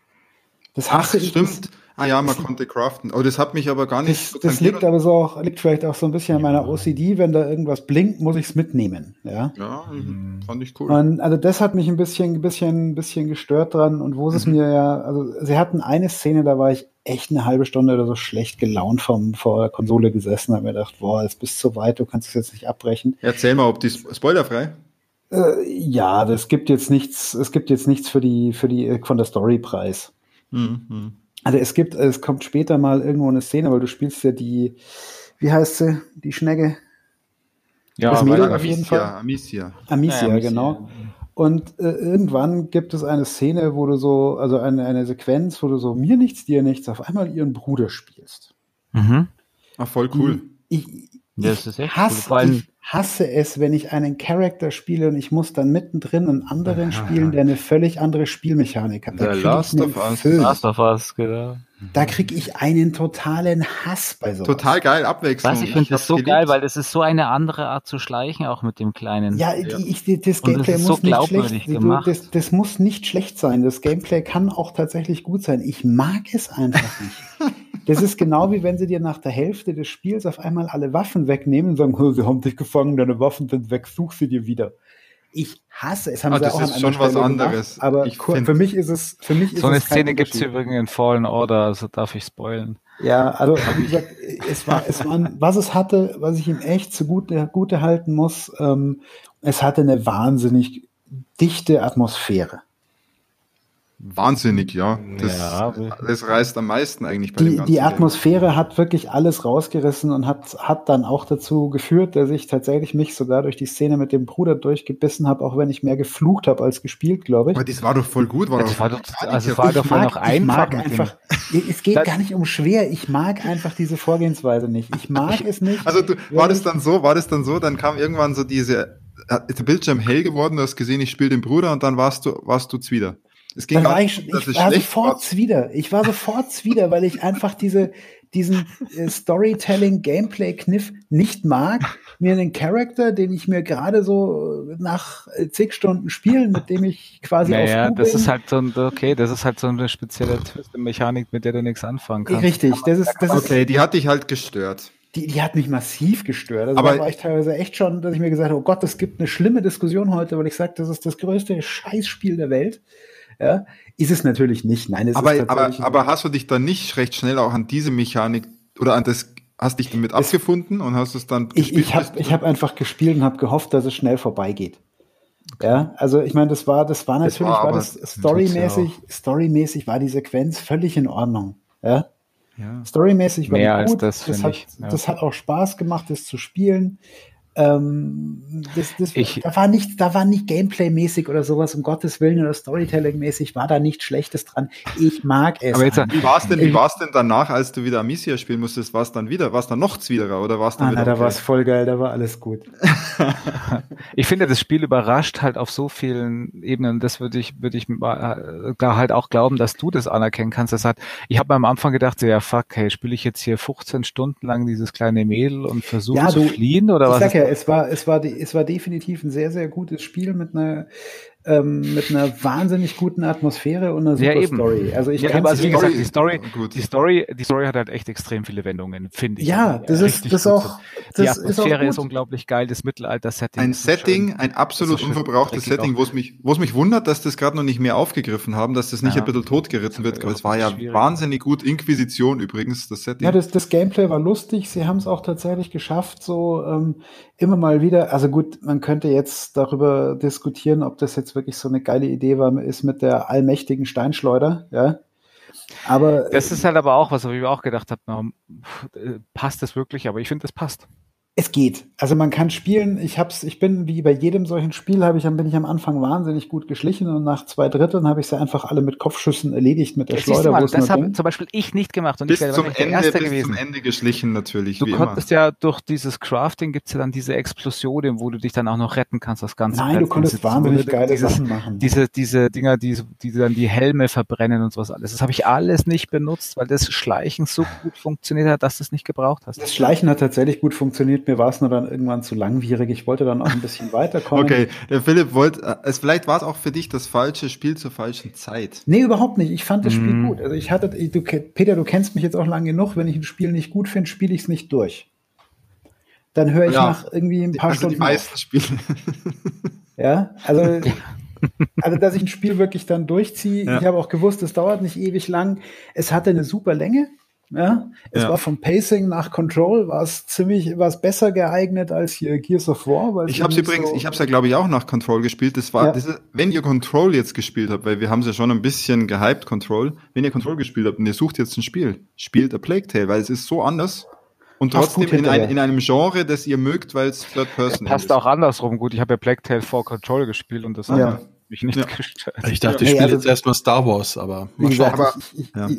Das Ach, stimmt. Ah ja, man konnte craften. Oh, das hat mich aber gar nicht. Das, so das liegt aber so auch, liegt vielleicht auch so ein bisschen an meiner OCD. Wenn da irgendwas blinkt, muss ich es mitnehmen. Ja, ja mhm. fand ich cool. Und also das hat mich ein bisschen, ein bisschen, ein bisschen gestört dran. Und wo mhm. es mir ja, also sie hatten eine Szene, da war ich echt eine halbe Stunde oder so schlecht gelaunt vom, vor der Konsole gesessen, habe mir gedacht, boah, es bist zu weit, du kannst es jetzt nicht abbrechen. Erzähl mal, ob die spoilerfrei? Äh, ja, das gibt jetzt nichts, es gibt jetzt nichts für die, für die, von der Storypreis. Mhm. mhm. Also es gibt, es kommt später mal irgendwo eine Szene, weil du spielst ja die, wie heißt sie, die Schnecke? Ja, das Mädel auf jeden Fall. Amicia. Amicia, ja, genau. Und äh, irgendwann gibt es eine Szene, wo du so, also eine, eine Sequenz, wo du so mir nichts, dir nichts, auf einmal ihren Bruder spielst. Mhm. Ach, voll cool. Ich, ich, das ist echt hasse, cool. Ich hasse es, wenn ich einen Charakter spiele und ich muss dann mittendrin einen anderen spielen, der eine völlig andere Spielmechanik hat. Da Der Last of Us. Last of Us, genau. Da kriege ich einen totalen Hass bei sowas. Total geil, Abwechslung. Was, ich finde das so geliebt. geil, weil das ist so eine andere Art zu schleichen, auch mit dem kleinen. Ja, ich, das Gameplay das muss so nicht schlecht sein. Das, das, muss nicht schlecht sein. Das Gameplay kann auch tatsächlich gut sein. Ich mag es einfach nicht. Das ist genau wie wenn sie dir nach der Hälfte des Spiels auf einmal alle Waffen wegnehmen und sagen, sie haben dich gefangen, deine Waffen sind weg, such sie dir wieder. Ich hasse es. Haben ah, sie das auch ist schon was anderes. Gemacht, aber ich für mich ist es, für mich ist so eine Szene gibt es übrigens in Fallen Order, also darf ich spoilen. Ja, also wie gesagt, es war, es war, was es hatte, was ich ihm echt zugute gute halten muss, ähm, es hatte eine wahnsinnig dichte Atmosphäre. Wahnsinnig, ja. Das, ja, das reißt am meisten eigentlich bei die, dem ganzen Die Atmosphäre Ding. hat wirklich alles rausgerissen und hat, hat dann auch dazu geführt, dass ich tatsächlich mich sogar durch die Szene mit dem Bruder durchgebissen habe, auch wenn ich mehr geflucht habe als gespielt, glaube ich. Aber das war doch voll gut. War das war doch, also war doch mag, noch einfach. einfach es geht gar nicht um schwer. Ich mag einfach diese Vorgehensweise nicht. Ich mag es nicht. Also du, war das dann so, war das dann so, dann kam irgendwann so diese, ist der Bildschirm hell geworden, du hast gesehen, ich spiele den Bruder und dann warst du, warst du wieder. Es ging dann war ich, ich war sofort wieder. Ich war sofort wieder, weil ich einfach diese, diesen äh, Storytelling-Gameplay-Kniff nicht mag, mir einen Charakter, den ich mir gerade so nach äh, zig Stunden spielen, mit dem ich quasi naja, das ist halt so ein, okay, das ist halt so eine spezielle Twist-Mechanik, mit der du nichts anfangen kannst. Richtig, das ist, das okay, ist, die hat dich halt gestört. Die, die hat mich massiv gestört. Also aber da war ich teilweise echt schon, dass ich mir gesagt habe, oh Gott, es gibt eine schlimme Diskussion heute, weil ich sage, das ist das größte Scheißspiel der Welt. Ja, ist es natürlich nicht. Nein, es aber, ist aber, aber hast du dich dann nicht recht schnell auch an diese Mechanik oder an das hast dich damit abgefunden und hast es dann Ich, ich habe ich hab einfach gespielt und habe gehofft, dass es schnell vorbeigeht. Okay. Ja, also ich meine, das war, das war natürlich, das war, war das storymäßig, storymäßig war die Sequenz völlig in Ordnung. Ja. Ja. Storymäßig war Mehr gut. Als das, das, hat, ich, ja. das hat auch Spaß gemacht, das zu spielen. Ähm, das, das, ich, da war nicht, da war nicht Gameplay-mäßig oder sowas, um Gottes Willen oder Storytelling-mäßig war da nichts Schlechtes dran. Ich mag es. Aber jetzt, wie war es denn, wie war's denn danach, als du wieder Amicia spielen musstest? War es dann wieder, war es dann noch zwiderer oder war es dann ah, wieder? Na, da war es voll geil, da war alles gut. ich finde, das Spiel überrascht halt auf so vielen Ebenen. Das würde ich, würde ich äh, da halt auch glauben, dass du das anerkennen kannst. Das hat, ich habe am Anfang gedacht, so, ja fuck, hey, spiele ich jetzt hier 15 Stunden lang dieses kleine Mädel und versuche ja, zu fliehen oder was? Es war, es war, es war definitiv ein sehr, sehr gutes Spiel mit einer, ähm, mit einer wahnsinnig guten Atmosphäre und einer super ja, eben. Story. Also ich ja, kann also wie gesagt, die Story, die Story, die Story hat halt echt extrem viele Wendungen, finde ich. Ja, das ist, das auch, das die Atmosphäre ist, ist, unglaublich geil, das Mittelalter-Setting. Ein Setting, schön, ein absolut unverbrauchtes Setting, wo es mich, wo es mich wundert, dass das gerade noch nicht mehr aufgegriffen haben, dass das nicht ja. ein bisschen totgeritten wird. Aber es war ja schwierig. wahnsinnig gut. Inquisition übrigens, das Setting. Ja, das, das Gameplay war lustig. Sie haben es auch tatsächlich geschafft, so ähm, immer mal wieder. Also gut, man könnte jetzt darüber diskutieren, ob das jetzt wirklich so eine geile Idee war, ist mit der allmächtigen Steinschleuder, ja. Aber das ist halt aber auch was, wo ich mir auch gedacht habe, passt das wirklich? Aber ich finde, das passt. Es geht. Also man kann spielen. Ich hab's, ich bin wie bei jedem solchen Spiel habe ich, bin ich am Anfang wahnsinnig gut geschlichen und nach zwei Dritteln habe ich sie einfach alle mit Kopfschüssen erledigt mit der das Schleuder. Mal, das habe zum Beispiel ich nicht gemacht und bis ich wäre zum Ende, Erste bis gewesen. zum Ende geschlichen natürlich. Du konntest immer. ja durch dieses Crafting gibt's ja dann diese Explosionen, wo du dich dann auch noch retten kannst. Das ganze Nein, du konntest wahnsinnig geile dieses, Sachen machen. Diese diese Dinger, die, die dann die Helme verbrennen und sowas alles. Das habe ich alles nicht benutzt, weil das Schleichen so gut funktioniert hat, dass du es nicht gebraucht hast. Das Schleichen hat tatsächlich gut funktioniert. Mir war es nur dann irgendwann zu langwierig. Ich wollte dann auch ein bisschen weiterkommen. Okay, der Philipp wollte, es, vielleicht war es auch für dich das falsche Spiel zur falschen Zeit. Nee, überhaupt nicht. Ich fand das Spiel mm. gut. Also ich hatte, du, Peter, du kennst mich jetzt auch lange genug. Wenn ich ein Spiel nicht gut finde, spiele ich es nicht durch. Dann höre ich ja. nach irgendwie ein paar also Stunden. Die meisten auf. Spiele. Ja, also also dass ich ein Spiel wirklich dann durchziehe. Ja. Ich habe auch gewusst, es dauert nicht ewig lang. Es hatte eine super Länge. Ja, es ja. war vom Pacing nach Control war es ziemlich, war es besser geeignet als hier Gears of War. ich habe es übrigens, so ich habe es ja glaube ich auch nach Control gespielt. Das war, ja. das ist, wenn ihr Control jetzt gespielt habt, weil wir haben es ja schon ein bisschen gehypt Control. Wenn ihr Control gespielt habt und ihr sucht jetzt ein Spiel, spielt A Plague Tale, weil es ist so anders und trotzdem in, ein, in, einem Genre, das ihr mögt, weil es Third Person Passt ist. Passt auch andersrum gut. Ich habe ja Plague Tale vor Control gespielt und das ja. hat mich nicht ja. gestört. Ich dachte, ich spiele hey, also, jetzt erstmal Star Wars, aber wie gesagt, aber, ich, ja.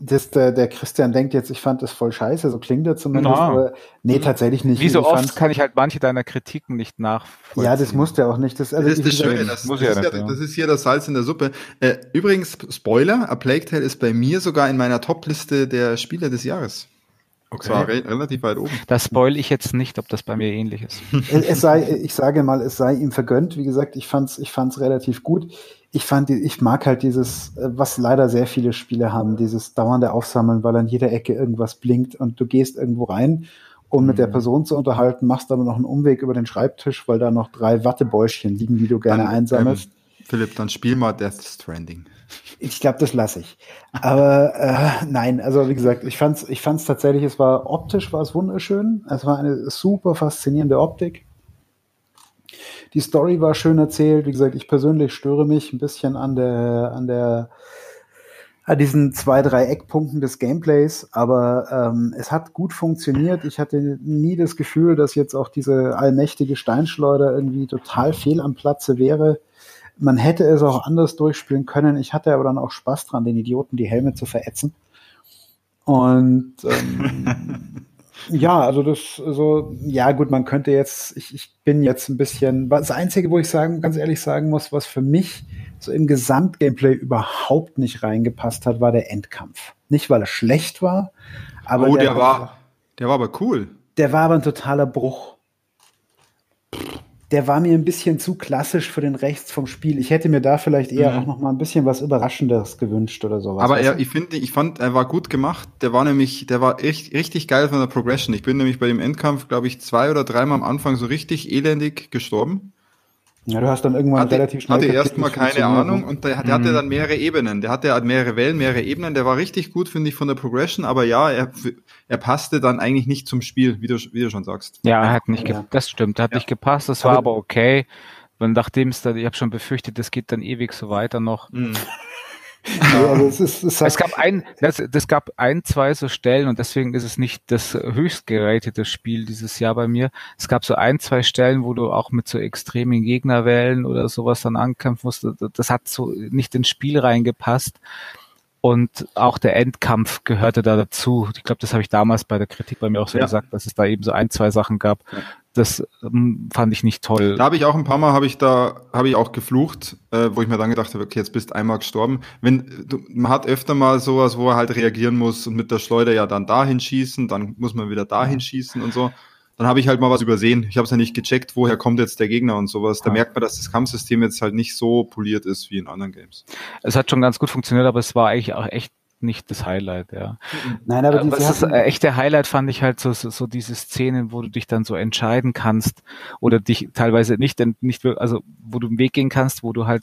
das, der, der Christian denkt jetzt, ich fand das voll scheiße, so klingt er zumindest, Na. aber nee, tatsächlich nicht. Wie so ich oft kann ich halt manche deiner Kritiken nicht nachvollziehen. Ja, das musst du auch nicht. Das, also das ist das Schöne, das, das, ist ja, das ist hier das Salz in der Suppe. Äh, übrigens, Spoiler, A Plague Tale ist bei mir sogar in meiner Top-Liste der Spiele des Jahres. Okay. Zwar re relativ weit oben. Das spoil ich jetzt nicht, ob das bei mir ähnlich ist. es sei, ich sage mal, es sei ihm vergönnt. Wie gesagt, ich fand's, ich fand's relativ gut. Ich fand, ich mag halt dieses, was leider sehr viele Spiele haben, dieses dauernde Aufsammeln, weil an jeder Ecke irgendwas blinkt und du gehst irgendwo rein, um mhm. mit der mhm. Person zu unterhalten, machst aber noch einen Umweg über den Schreibtisch, weil da noch drei Wattebäuschen liegen, die du gerne dann, einsammelst. Ähm, Philipp, dann spiel mal Death Stranding. Ich glaube, das lasse ich. Aber äh, nein, also wie gesagt, ich fand's, ich fand's tatsächlich, es war optisch war es wunderschön. Es war eine super faszinierende Optik. Die Story war schön erzählt. Wie gesagt, ich persönlich störe mich ein bisschen an der, an der, an diesen zwei, drei Eckpunkten des Gameplays, aber ähm, es hat gut funktioniert. Ich hatte nie das Gefühl, dass jetzt auch diese allmächtige Steinschleuder irgendwie total fehl am Platze wäre man hätte es auch anders durchspielen können. Ich hatte aber dann auch Spaß dran, den Idioten die Helme zu verätzen. Und ähm, ja, also das so, ja gut, man könnte jetzt, ich, ich bin jetzt ein bisschen, das Einzige, wo ich sagen, ganz ehrlich sagen muss, was für mich so im Gesamtgameplay überhaupt nicht reingepasst hat, war der Endkampf. Nicht, weil er schlecht war, aber oh, der, der war, der war aber cool. Der war aber ein totaler Bruch der war mir ein bisschen zu klassisch für den Rechts vom Spiel. Ich hätte mir da vielleicht eher mhm. auch noch mal ein bisschen was Überraschendes gewünscht oder sowas. Aber er, ich finde, ich fand, er war gut gemacht. Der war nämlich, der war echt richtig geil von der Progression. Ich bin nämlich bei dem Endkampf, glaube ich, zwei oder dreimal am Anfang so richtig elendig gestorben. Ja, du hast dann irgendwann hatte, relativ schnell. Hatte erstmal keine Ahnung und der, der mhm. hatte dann mehrere Ebenen. Der hatte mehrere Wellen, mehrere Ebenen. Der war richtig gut, finde ich, von der Progression. Aber ja, er, er passte dann eigentlich nicht zum Spiel, wie du, wie du schon sagst. Ja, er hat nicht, ja. das stimmt, er hat ja. nicht gepasst. Das war aber okay. Und nachdem es da, ich habe schon befürchtet, das geht dann ewig so weiter noch. Mhm. Also es, ist, es, es, gab ein, das, das gab ein, zwei so Stellen und deswegen ist es nicht das höchst geratete Spiel dieses Jahr bei mir. Es gab so ein, zwei Stellen, wo du auch mit so extremen Gegnerwellen oder sowas dann ankämpfen musst. Das hat so nicht ins Spiel reingepasst. Und auch der Endkampf gehörte da dazu. Ich glaube, das habe ich damals bei der Kritik bei mir auch so ja. gesagt, dass es da eben so ein, zwei Sachen gab. Ja. Das ähm, fand ich nicht toll. Da habe ich auch ein paar Mal habe ich da habe ich auch geflucht, äh, wo ich mir dann gedacht habe, okay, jetzt bist einmal gestorben. Wenn du, man hat öfter mal sowas, wo er halt reagieren muss und mit der Schleuder ja dann dahin schießen, dann muss man wieder dahin schießen und so dann habe ich halt mal was übersehen. Ich habe es ja nicht gecheckt, woher kommt jetzt der Gegner und sowas. Da merkt man, dass das Kampfsystem jetzt halt nicht so poliert ist wie in anderen Games. Es hat schon ganz gut funktioniert, aber es war eigentlich auch echt nicht das Highlight, ja. Nein, aber das ist äh, echte Highlight fand ich halt so, so, so diese Szenen, wo du dich dann so entscheiden kannst oder dich teilweise nicht, nicht, also wo du einen Weg gehen kannst, wo du halt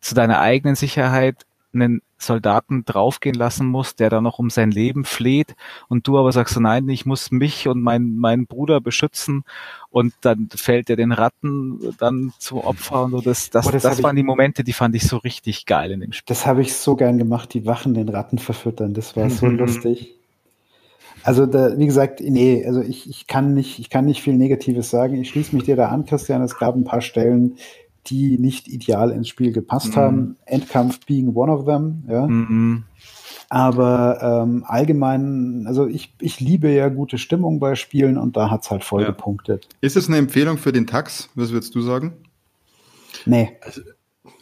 zu deiner eigenen Sicherheit einen Soldaten draufgehen lassen muss, der da noch um sein Leben fleht und du aber sagst so, nein, ich muss mich und meinen meinen Bruder beschützen und dann fällt er den Ratten dann zum Opfer und so. Das, das, oh, das, das waren die Momente, die fand ich so richtig geil in dem Spiel. Das habe ich so gern gemacht, die Wachen den Ratten verfüttern. Das war so lustig. Also da, wie gesagt, nee, also ich, ich kann nicht, ich kann nicht viel Negatives sagen. Ich schließe mich dir da an, Christian. Es gab ein paar Stellen, die nicht ideal ins Spiel gepasst mhm. haben. Endkampf being one of them, ja. Mhm. Aber ähm, allgemein, also ich, ich liebe ja gute Stimmung bei Spielen und da hat's halt voll ja. gepunktet. Ist es eine Empfehlung für den Tax? Was würdest du sagen? Nee. Also,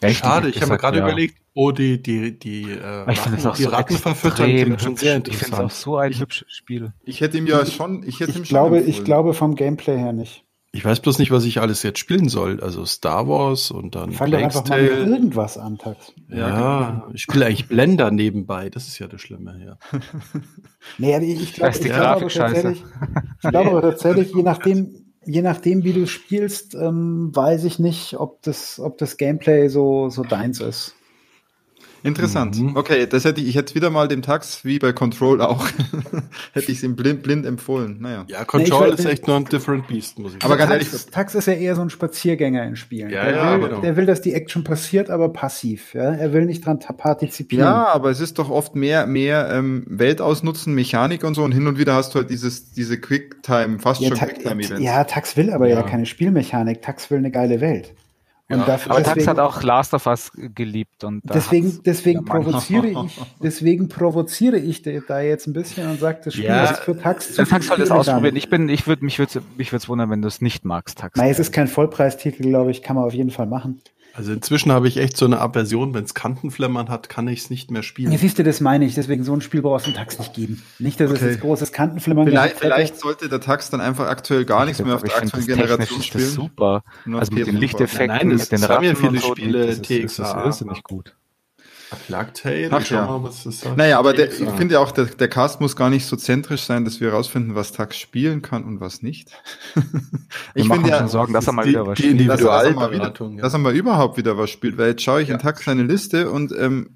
schade, ich habe mir gerade ja. überlegt, oh, die, die, die, äh, ich Ratten, die so Ratten verfüttern, schon sehr interessant. Ich finde es auch so ein hübsches Spiel. Ich hätte ihm ja schon, ich hätte ich ihm glaube, schon Ich glaube vom Gameplay her nicht. Ich weiß bloß nicht, was ich alles jetzt spielen soll. Also Star Wars und dann Fang doch einfach mal irgendwas an, Tax. Ja, ja genau. ich spiele eigentlich Blender nebenbei. Das ist ja das Schlimme, ja. nee, ich, ich glaube glaub aber tatsächlich, ich glaube aber tatsächlich, je nachdem, je nachdem, wie du spielst, ähm, weiß ich nicht, ob das, ob das Gameplay so, so deins ist. Interessant. Mhm. Okay, das hätte ich, ich hätte wieder mal dem Tax, wie bei Control auch, hätte ich es ihm blind, blind empfohlen. Naja. Ja, Control nee, ist echt nur ein different beast, muss ich sagen. Aber ganz Tax, ehrlich, Tax ist ja eher so ein Spaziergänger in Spielen. Ja, der, ja, will, genau. der will, dass die Action passiert, aber passiv. Ja? Er will nicht dran partizipieren. Ja, aber es ist doch oft mehr, mehr ähm, Welt ausnutzen, Mechanik und so und hin und wieder hast du halt dieses, diese Quicktime, fast ja, schon Quicktime-Events. Ja, Tax will aber ja. ja keine Spielmechanik. Tax will eine geile Welt. Und ja. dafür, aber deswegen, Tax hat auch Last of Us geliebt und deswegen, deswegen provoziere ich, deswegen provoziere ich da jetzt ein bisschen und sage, das Spiel ja. ist für Tax zu Tax soll das ausprobieren. Ich bin, ich würde mich würde mich würde es wundern, wenn du es nicht magst, Tax. Nein, es ist kein Vollpreistitel, glaube ich, kann man auf jeden Fall machen. Also inzwischen habe ich echt so eine Aversion, wenn es Kantenflimmern hat, kann ich es nicht mehr spielen. Ja, siehst du, das meine ich. Deswegen so ein Spiel brauchst du im Tax nicht geben. Nicht, dass okay. es jetzt großes Kantenflimmern Vielleicht, vielleicht sollte der Tax dann einfach aktuell gar nichts mehr auf der aktuellen Generation spielen. Das super. also mit den Lichteffekten, Nein, mit den Ratten ja viele Spiele, das ist, das ist irrsinnig gut. Plugtail? Ach ja. Mal, was das naja, aber der, ich finde ja auch, der, der Cast muss gar nicht so zentrisch sein, dass wir herausfinden, was Tax spielen kann und was nicht. ich finde ja, Sorgen, dass er mal wieder was spielt. Dass, dass, er mal wieder, ja. dass er mal überhaupt wieder was spielt, weil jetzt schaue ich ja. in Tax seine Liste und ähm,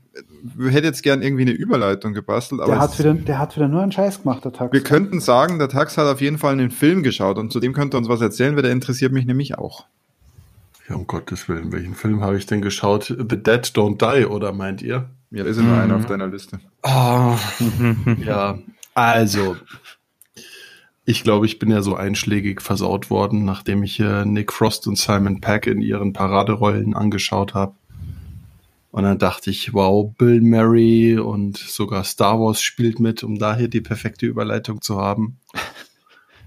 hätte jetzt gern irgendwie eine Überleitung gebastelt. Aber der, hat wieder, der hat wieder nur einen Scheiß gemacht, der Tax. Wir könnten sagen, der Tax hat auf jeden Fall einen Film geschaut und zu dem könnte er uns was erzählen, weil der interessiert mich nämlich auch. Ja, um Gottes Willen, welchen Film habe ich denn geschaut? The Dead Don't Die, oder meint ihr? Ja, da ist ja nur einer auf deiner Liste. Oh, ja, also, ich glaube, ich bin ja so einschlägig versaut worden, nachdem ich äh, Nick Frost und Simon Peck in ihren Paraderollen angeschaut habe. Und dann dachte ich, wow, Bill Murray und sogar Star Wars spielt mit, um da hier die perfekte Überleitung zu haben.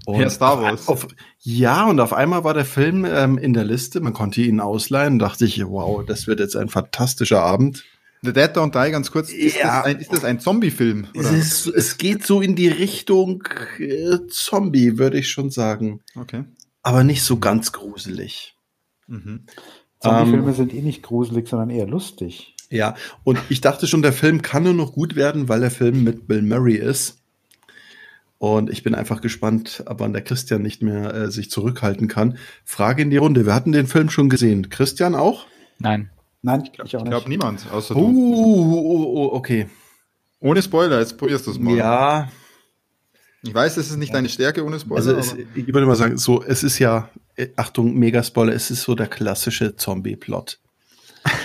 Und ja, Star Wars. Auf, ja, und auf einmal war der Film ähm, in der Liste. Man konnte ihn ausleihen. Dachte ich, wow, das wird jetzt ein fantastischer Abend. The Dead Don't Die, ganz kurz. Ist ja. das ein, ist das ein Zombie-Film? Es, es geht so in die Richtung äh, Zombie, würde ich schon sagen. Okay. Aber nicht so ganz gruselig. Mhm. Zombie-Filme ähm, sind eh nicht gruselig, sondern eher lustig. Ja, und ich dachte schon, der Film kann nur noch gut werden, weil der Film mit Bill Murray ist. Und ich bin einfach gespannt, ab wann der Christian nicht mehr äh, sich zurückhalten kann. Frage in die Runde. Wir hatten den Film schon gesehen. Christian auch? Nein. Nein, ich glaube glaub niemand, außer uh, du. Uh, uh, okay. Ohne Spoiler, jetzt probierst du es mal. Ja. Ich weiß, es ist nicht deine Stärke ohne Spoiler. Also es, ich würde mal sagen, so, es ist ja, äh, Achtung, Mega-Spoiler, es ist so der klassische Zombie-Plot.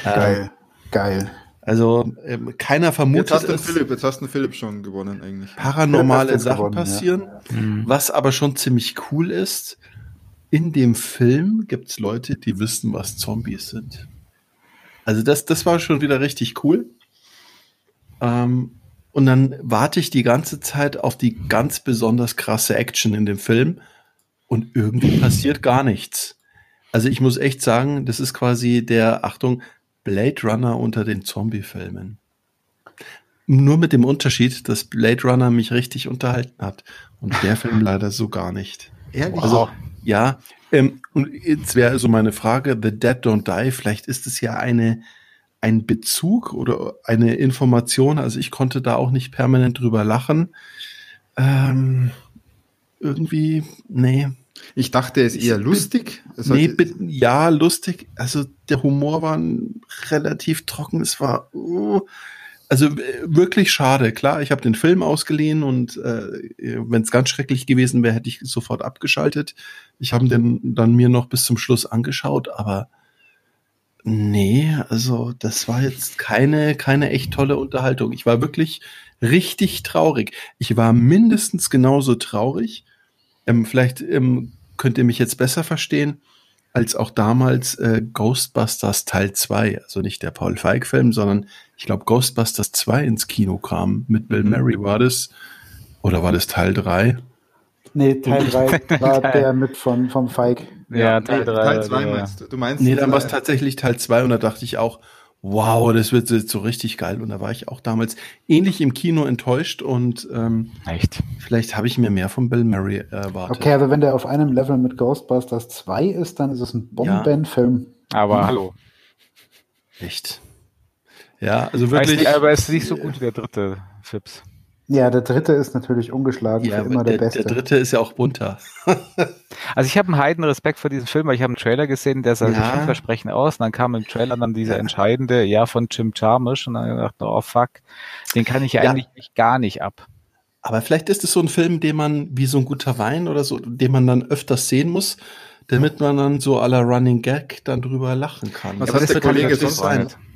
Geil, ähm, geil. Also ähm, keiner vermutet jetzt hast es. Philipp, jetzt hast du Philipp schon gewonnen eigentlich. Paranormale Sachen gewonnen, passieren. Ja. Mhm. Was aber schon ziemlich cool ist, in dem Film gibt es Leute, die wissen, was Zombies sind. Also das, das war schon wieder richtig cool. Ähm, und dann warte ich die ganze Zeit auf die ganz besonders krasse Action in dem Film und irgendwie passiert gar nichts. Also ich muss echt sagen, das ist quasi der, Achtung, Blade Runner unter den Zombie-Filmen. Nur mit dem Unterschied, dass Blade Runner mich richtig unterhalten hat und der Film leider so gar nicht. Ehrlich? Also, ja, ähm, und jetzt wäre so meine Frage, The Dead Don't Die, vielleicht ist es ja eine, ein Bezug oder eine Information, also ich konnte da auch nicht permanent drüber lachen. Ähm, irgendwie, nee. Ich dachte, er ist eher lustig. Also nee, ja, lustig. Also der Humor war relativ trocken. Es war uh, also wirklich schade. Klar, ich habe den Film ausgeliehen und äh, wenn es ganz schrecklich gewesen wäre, hätte ich sofort abgeschaltet. Ich habe den dann mir noch bis zum Schluss angeschaut, aber nee, also das war jetzt keine keine echt tolle Unterhaltung. Ich war wirklich richtig traurig. Ich war mindestens genauso traurig. Ähm, vielleicht ähm, könnt ihr mich jetzt besser verstehen als auch damals äh, Ghostbusters Teil 2, also nicht der Paul Feig Film, sondern ich glaube Ghostbusters 2 ins Kino kam mit Bill mhm. Murray war das oder war das Teil 3? Nee, Teil 3 war der mit von vom Feig. Ja, Teil 3. Teil 2 meinst du? Du meinst Nee, dann war es tatsächlich Teil 2 und da dachte ich auch, wow, das wird jetzt so richtig geil. Und da war ich auch damals ähnlich im Kino enttäuscht und ähm, Echt? vielleicht habe ich mir mehr von Bill Murray erwartet. Okay, aber wenn der auf einem Level mit Ghostbusters 2 ist, dann ist es ein Bombenfilm. Ja. Aber hm. hallo. Echt? Ja, also wirklich. Nicht, aber es ist nicht so gut wie der dritte Fips. Ja, der dritte ist natürlich ungeschlagen ja, für immer der, der, Beste. Der dritte ist ja auch bunter. also ich habe einen heiden Respekt vor diesem Film, weil ich habe einen Trailer gesehen, der sah ja. vielversprechend aus. Und dann kam im Trailer dann dieser entscheidende, ja, von Jim Jarmusch. Und dann habe ich gedacht, oh fuck, den kann ich ja. eigentlich gar nicht ab. Aber vielleicht ist es so ein Film, den man, wie so ein guter Wein oder so, den man dann öfters sehen muss, damit man dann so aller Running Gag dann drüber lachen kann. Was, hat der, Kollege sonst,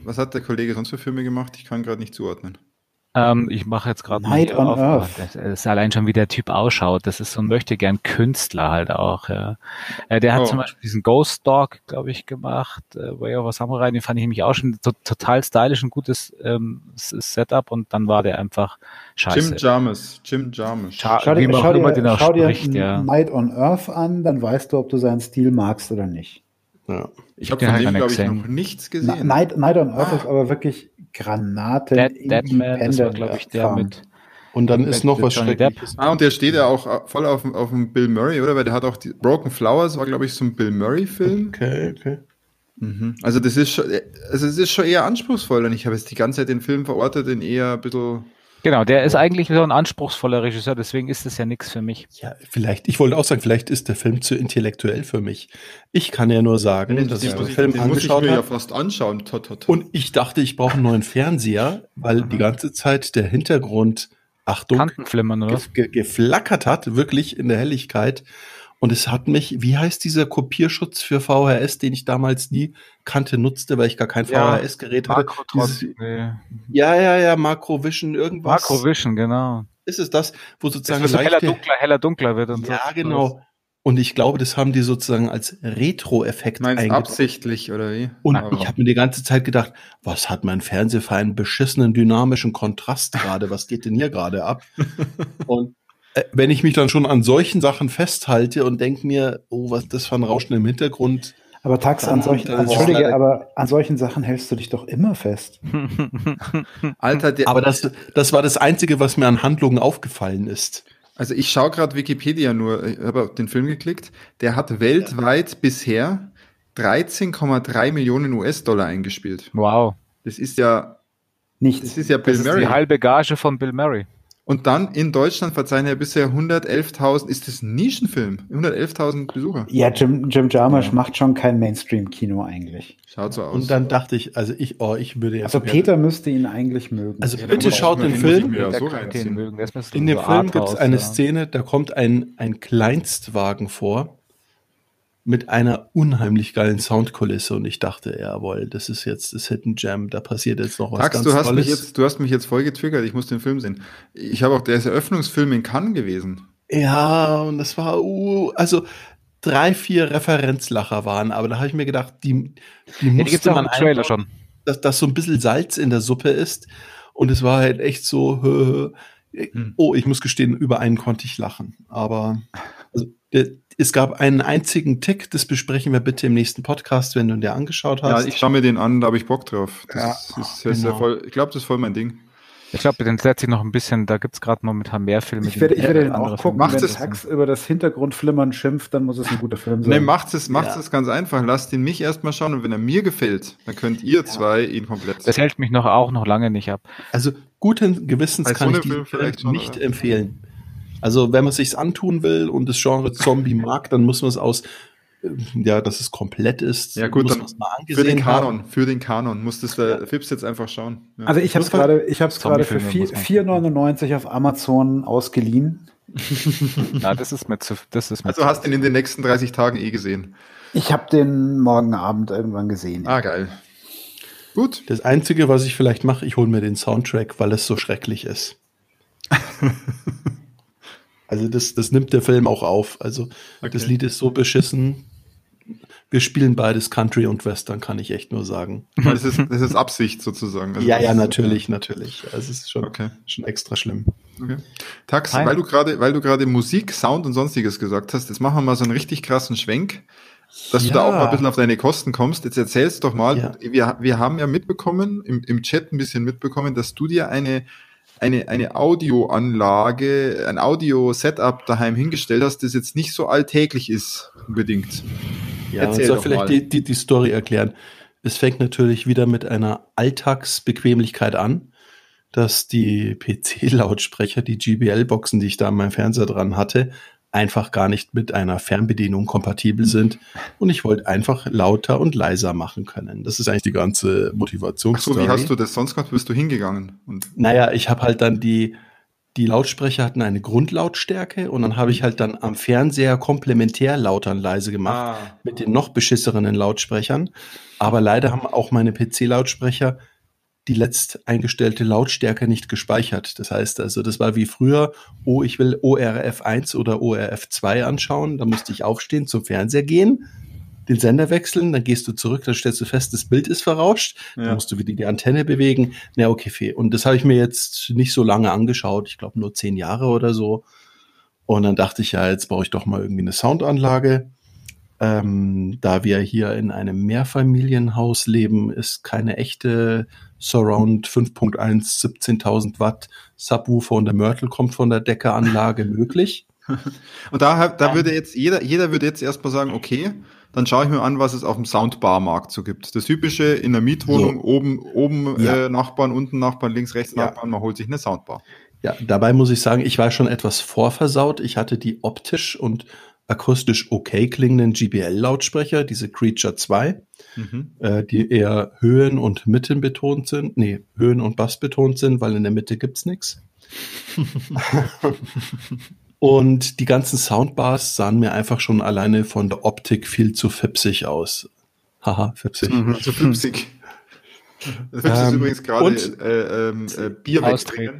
was hat der Kollege sonst für Filme gemacht? Ich kann gerade nicht zuordnen. Ähm, ich mache jetzt gerade Night on auf. Earth. Das ist allein schon, wie der Typ ausschaut. Das ist so ein möchte gern Künstler halt auch. Ja. Äh, der hat oh. zum Beispiel diesen Ghost Dog, glaube ich, gemacht. Äh, Way of a Samurai, den fand ich nämlich auch schon to total stylisch, ein gutes ähm, Setup. Und dann war der einfach scheiße. Jim Jarmus. Jim Jarmus. Schau, schau, dir, schau, dir, schau dir ja. Night on Earth an, dann weißt du, ob du seinen Stil magst oder nicht. Ja. Ich habe von dem, glaube ich, noch nichts gesehen. Night, Night on Earth ah. ist aber wirklich Granaten. Dead, Deadman, das war, glaube ich, der mit. Und dann ist noch was Schreckliches. Ah, und der steht ja auch voll auf, auf dem Bill Murray, oder? Weil der hat auch die Broken Flowers, war, glaube ich, so ein Bill Murray-Film. Okay, okay. Mhm. Also das ist schon, also es ist schon eher anspruchsvoll und ich habe jetzt die ganze Zeit den Film verortet in eher ein bisschen Genau, der ist eigentlich so ein anspruchsvoller Regisseur, deswegen ist es ja nichts für mich. Ja, vielleicht, ich wollte auch sagen, vielleicht ist der Film zu intellektuell für mich. Ich kann ja nur sagen, den, dass ich den Film den angeschaut muss ich mir ja fast anschauen. Tot, tot, tot. Und ich dachte, ich brauche einen neuen Fernseher, weil Aha. die ganze Zeit der Hintergrund, Achtung, Kantenflimmern, oder? Ge geflackert hat, wirklich in der Helligkeit. Und es hat mich, wie heißt dieser Kopierschutz für VHS, den ich damals nie kannte, nutzte, weil ich gar kein ja, VHS-Gerät hatte? Dieses, nee. Ja, ja, ja, Macrovision, irgendwas. Macrovision, genau. Ist es das, wo sozusagen das so heller, dunkler, heller, dunkler wird und Ja, so. genau. Und ich glaube, das haben die sozusagen als Retro-Effekt eingebaut. absichtlich oder wie? Und Aber. ich habe mir die ganze Zeit gedacht, was hat mein Fernseher für einen beschissenen dynamischen Kontrast gerade? Was geht denn hier gerade ab? und wenn ich mich dann schon an solchen Sachen festhalte und denke mir, oh, was ist das für ein Rauschen im Hintergrund? Aber Tax, an solchen, Entschuldige, aber an solchen Sachen hältst du dich doch immer fest. Alter, der, aber das, das war das Einzige, was mir an Handlungen aufgefallen ist. Also ich schaue gerade Wikipedia nur, ich habe auf den Film geklickt, der hat weltweit ja. bisher 13,3 Millionen US-Dollar eingespielt. Wow. Das ist ja nichts. Das ist ja Bill das Murray. Ist die halbe Gage von Bill Murray. Und dann in Deutschland verzeichnen er bisher 111.000, ist das ein Nischenfilm? 111.000 Besucher. Ja, Jim, Jim Jarmusch ja. macht schon kein Mainstream-Kino eigentlich. Schaut so aus. Und dann dachte ich, also ich, oh, ich würde jetzt. Also Peter müsste ihn eigentlich mögen. Also ja, bitte schaut den Film. So den mögen. In dem so Film gibt es eine ja. Szene, da kommt ein, ein Kleinstwagen vor mit einer unheimlich geilen Soundkulisse und ich dachte, jawohl, das ist jetzt das Hidden Jam, da passiert jetzt noch was Tax, ganz du hast Tolles. Mich jetzt, du hast mich jetzt voll getriggert, ich muss den Film sehen. Ich habe auch, der ist Eröffnungsfilm in Cannes gewesen. Ja, und das war, uh, also drei, vier Referenzlacher waren, aber da habe ich mir gedacht, die, die ja, musste die man Trailer schon. Dass, dass so ein bisschen Salz in der Suppe ist und es war halt echt so, hm. oh, ich muss gestehen, über einen konnte ich lachen, aber also, der, es gab einen einzigen Tick, das besprechen wir bitte im nächsten Podcast, wenn du ihn dir angeschaut hast. Ja, ich schaue mir den an, da habe ich Bock drauf. Das ja, ist, ist, ist genau. voll, ich glaube, das ist voll mein Ding. Ich glaube, den setze ich noch ein bisschen, da gibt es gerade momentan mehr Filme. Ich werde, ich werde den auch gucken, macht wenn es Tax über das Hintergrundflimmern schimpft, dann muss es ein guter Film sein. Nee, macht es, macht ja. es ganz einfach. Lasst ihn mich erstmal schauen und wenn er mir gefällt, dann könnt ihr ja. zwei ihn komplett. Das hält mich noch auch noch lange nicht ab. Also guten Gewissens Als kann ich diesen Film schon, nicht oder? empfehlen. Also wenn man sich's antun will und das Genre Zombie mag, dann muss man es aus äh, ja, dass es komplett ist. Ja gut, dann für den Kanon, haben. für den Kanon muss das der Fips jetzt einfach schauen. Ja. Also ich habe es gerade, ich habe es gerade für 4,99 auf Amazon ausgeliehen. Na, das ist mir zu, das ist mir Also hast du ihn in den nächsten 30 Tagen eh gesehen? Ich habe den morgen Abend irgendwann gesehen. Ah geil. Gut. Das einzige, was ich vielleicht mache, ich hole mir den Soundtrack, weil es so schrecklich ist. Also das, das nimmt der Film auch auf. Also okay. das Lied ist so beschissen. Wir spielen beides Country und Western, kann ich echt nur sagen. Das ist, das ist Absicht sozusagen. Also ja, ja, natürlich, natürlich. Also es ist schon, okay. schon extra schlimm. Okay. Tax, Hi. weil du gerade, weil du gerade Musik, Sound und sonstiges gesagt hast, jetzt machen wir mal so einen richtig krassen Schwenk, dass ja. du da auch mal ein bisschen auf deine Kosten kommst. Jetzt erzählst doch mal, ja. wir, wir haben ja mitbekommen, im, im Chat ein bisschen mitbekommen, dass du dir eine eine, eine Audioanlage, ein Audio-Setup daheim hingestellt hast, das jetzt nicht so alltäglich ist, unbedingt. Ja, Erzähl soll vielleicht die, die, die Story erklären. Es fängt natürlich wieder mit einer Alltagsbequemlichkeit an, dass die PC-Lautsprecher, die GBL-Boxen, die ich da an meinem Fernseher dran hatte, einfach gar nicht mit einer Fernbedienung kompatibel sind. Und ich wollte einfach lauter und leiser machen können. Das ist eigentlich die ganze Motivation. Ach so, wie hast du das sonst gemacht? Bist du hingegangen? Und naja, ich habe halt dann die, die Lautsprecher hatten eine Grundlautstärke und dann habe ich halt dann am Fernseher komplementär lauter und leise gemacht ah. mit den noch beschisseren Lautsprechern. Aber leider haben auch meine PC-Lautsprecher die letzt eingestellte Lautstärke nicht gespeichert. Das heißt also, das war wie früher, oh, ich will ORF 1 oder ORF 2 anschauen, da musste ich aufstehen, zum Fernseher gehen, den Sender wechseln, dann gehst du zurück, dann stellst du fest, das Bild ist verrauscht, ja. dann musst du wieder die Antenne bewegen. Na, okay, und das habe ich mir jetzt nicht so lange angeschaut, ich glaube nur zehn Jahre oder so. Und dann dachte ich ja, jetzt brauche ich doch mal irgendwie eine Soundanlage. Ähm, da wir hier in einem Mehrfamilienhaus leben, ist keine echte Surround 5.1 17.000 Watt Subwoofer und der Mörtel kommt von der Deckeranlage möglich. Und da, da würde jetzt jeder, jeder würde jetzt erstmal sagen, okay, dann schaue ich mir an, was es auf dem Soundbar-Markt so gibt. Das typische in der Mietwohnung, so. oben, oben ja. äh, Nachbarn, unten Nachbarn, links, rechts ja. Nachbarn, man holt sich eine Soundbar. Ja, dabei muss ich sagen, ich war schon etwas vorversaut. Ich hatte die optisch und akustisch okay klingenden GBL-Lautsprecher, diese Creature 2, mhm. äh, die eher Höhen und Mitten betont sind. Nee, Höhen und Bass betont sind, weil in der Mitte gibt's nichts. und die ganzen Soundbars sahen mir einfach schon alleine von der Optik viel zu fipsig aus. Haha, fipsig. Mhm, zu fipsig. Das ähm, ist übrigens gerade äh, ähm, äh, Bier.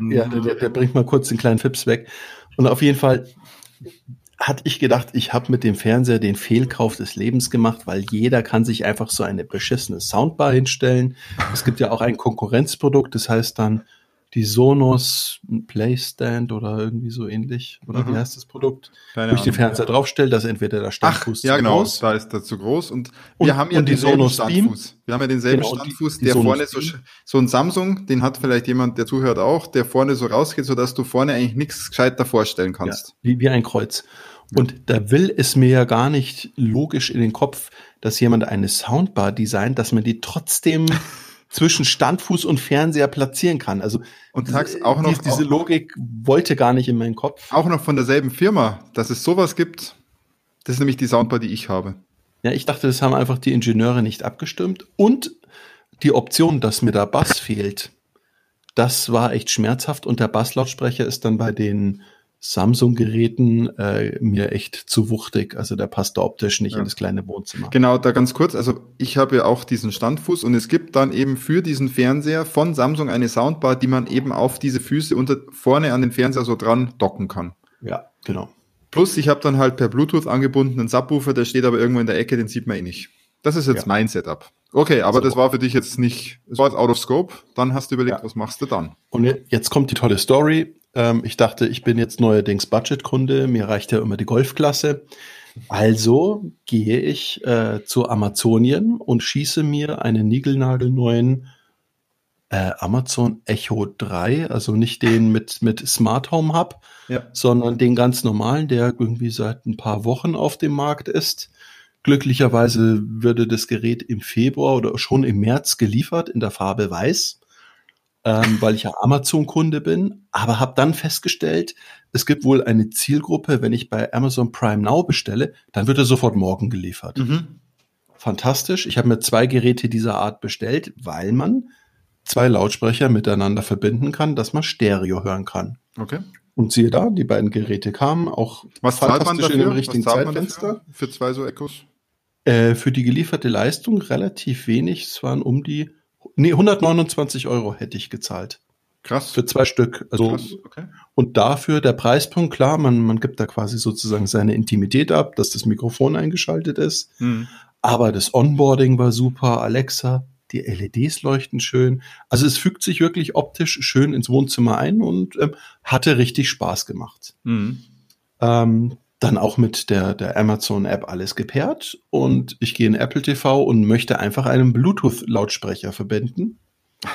Ja, der, der bringt mal kurz den kleinen Fips weg. Und auf jeden Fall hatte ich gedacht, ich habe mit dem Fernseher den Fehlkauf des Lebens gemacht, weil jeder kann sich einfach so eine beschissene Soundbar hinstellen. Es gibt ja auch ein Konkurrenzprodukt, das heißt dann die Sonos Playstand oder irgendwie so ähnlich. Oder mhm. wie heißt das Produkt? Keine wo ich den Fernseher draufstelle, dass entweder der Standfuß Ach, ja, genau, groß. da ist der zu groß. Und wir und, haben ja die Sonos Standfuß. Wir haben ja denselben genau, Standfuß, die, die der Sonos vorne so, so ein Samsung, den hat vielleicht jemand, der zuhört auch, der vorne so rausgeht, so dass du vorne eigentlich nichts gescheiter vorstellen kannst. Ja, wie, wie ein Kreuz. Und da will es mir ja gar nicht logisch in den Kopf, dass jemand eine Soundbar designt, dass man die trotzdem zwischen Standfuß und Fernseher platzieren kann. Also und sagst auch noch diese Logik wollte gar nicht in meinen Kopf. Auch noch von derselben Firma, dass es sowas gibt. Das ist nämlich die Soundbar, die ich habe. Ja, ich dachte, das haben einfach die Ingenieure nicht abgestimmt und die Option, dass mir da Bass fehlt. Das war echt schmerzhaft und der Basslautsprecher ist dann bei den Samsung-Geräten äh, mir echt zu wuchtig. Also der passt da optisch nicht ja. in das kleine Wohnzimmer. Genau, da ganz kurz. Also ich habe ja auch diesen Standfuß und es gibt dann eben für diesen Fernseher von Samsung eine Soundbar, die man eben auf diese Füße unter, vorne an den Fernseher so dran docken kann. Ja, genau. Plus ich habe dann halt per Bluetooth angebundenen Subwoofer, der steht aber irgendwo in der Ecke, den sieht man eh nicht. Das ist jetzt ja. mein Setup. Okay, aber so. das war für dich jetzt nicht, es war jetzt out of scope. Dann hast du überlegt, ja. was machst du dann? Und jetzt kommt die tolle Story. Ähm, ich dachte, ich bin jetzt neuerdings Budgetkunde. Mir reicht ja immer die Golfklasse. Also gehe ich äh, zu Amazonien und schieße mir einen niegelnagelneuen äh, Amazon Echo 3, also nicht den mit, mit Smart Home Hub, ja. sondern den ganz normalen, der irgendwie seit ein paar Wochen auf dem Markt ist. Glücklicherweise würde das Gerät im Februar oder schon im März geliefert in der Farbe Weiß, ähm, weil ich ja Amazon-Kunde bin, aber habe dann festgestellt, es gibt wohl eine Zielgruppe, wenn ich bei Amazon Prime Now bestelle, dann wird er sofort morgen geliefert. Mhm. Fantastisch. Ich habe mir zwei Geräte dieser Art bestellt, weil man zwei Lautsprecher miteinander verbinden kann, dass man Stereo hören kann. Okay. Und siehe da, die beiden Geräte kamen auch Was fantastisch in dem richtigen Zeitfenster. Für zwei so Echos? Äh, für die gelieferte Leistung relativ wenig. Es waren um die, nee, 129 Euro hätte ich gezahlt. Krass. Für zwei Stück. Also, Krass, okay. Und dafür der Preispunkt, klar, man, man gibt da quasi sozusagen seine Intimität ab, dass das Mikrofon eingeschaltet ist. Mhm. Aber das Onboarding war super, Alexa, die LEDs leuchten schön. Also es fügt sich wirklich optisch schön ins Wohnzimmer ein und ähm, hatte richtig Spaß gemacht. Mhm. Ähm, dann auch mit der, der Amazon-App alles gepaart und ich gehe in Apple TV und möchte einfach einen Bluetooth-Lautsprecher verbinden.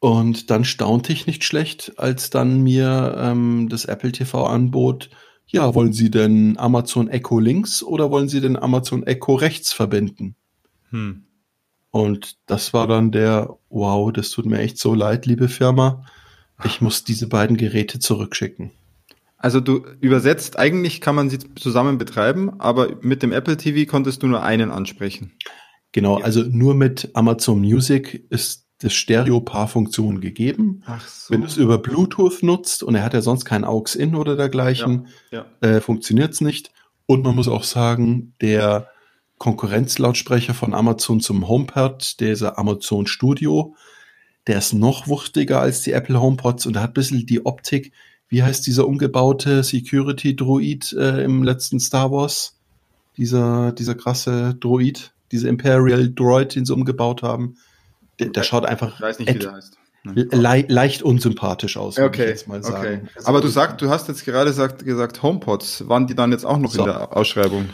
Und dann staunte ich nicht schlecht, als dann mir ähm, das Apple TV anbot, ja, wollen Sie denn Amazon Echo links oder wollen Sie denn Amazon Echo rechts verbinden? Hm. Und das war dann der, wow, das tut mir echt so leid, liebe Firma. Ich muss diese beiden Geräte zurückschicken. Also du übersetzt, eigentlich kann man sie zusammen betreiben, aber mit dem Apple TV konntest du nur einen ansprechen. Genau, also nur mit Amazon Music ist das Stereo-Paar-Funktion gegeben. Ach so. Wenn du es über Bluetooth nutzt und er hat ja sonst kein AUX-In oder dergleichen, ja, ja. äh, funktioniert es nicht. Und man muss auch sagen, der Konkurrenzlautsprecher von Amazon zum HomePod, dieser Amazon Studio, der ist noch wuchtiger als die Apple HomePods und hat ein bisschen die Optik wie heißt dieser umgebaute Security-Droid äh, im letzten Star Wars? Dieser, dieser krasse Droid, dieser Imperial Droid, den sie umgebaut haben. Der, der schaut einfach. Ich weiß nicht, wie der heißt. Le leicht unsympathisch aus, okay, ich jetzt mal sagen. Okay. Also Aber du sagst, du hast jetzt gerade sagt, gesagt, HomePods, waren die dann jetzt auch noch so. in der Ausschreibung?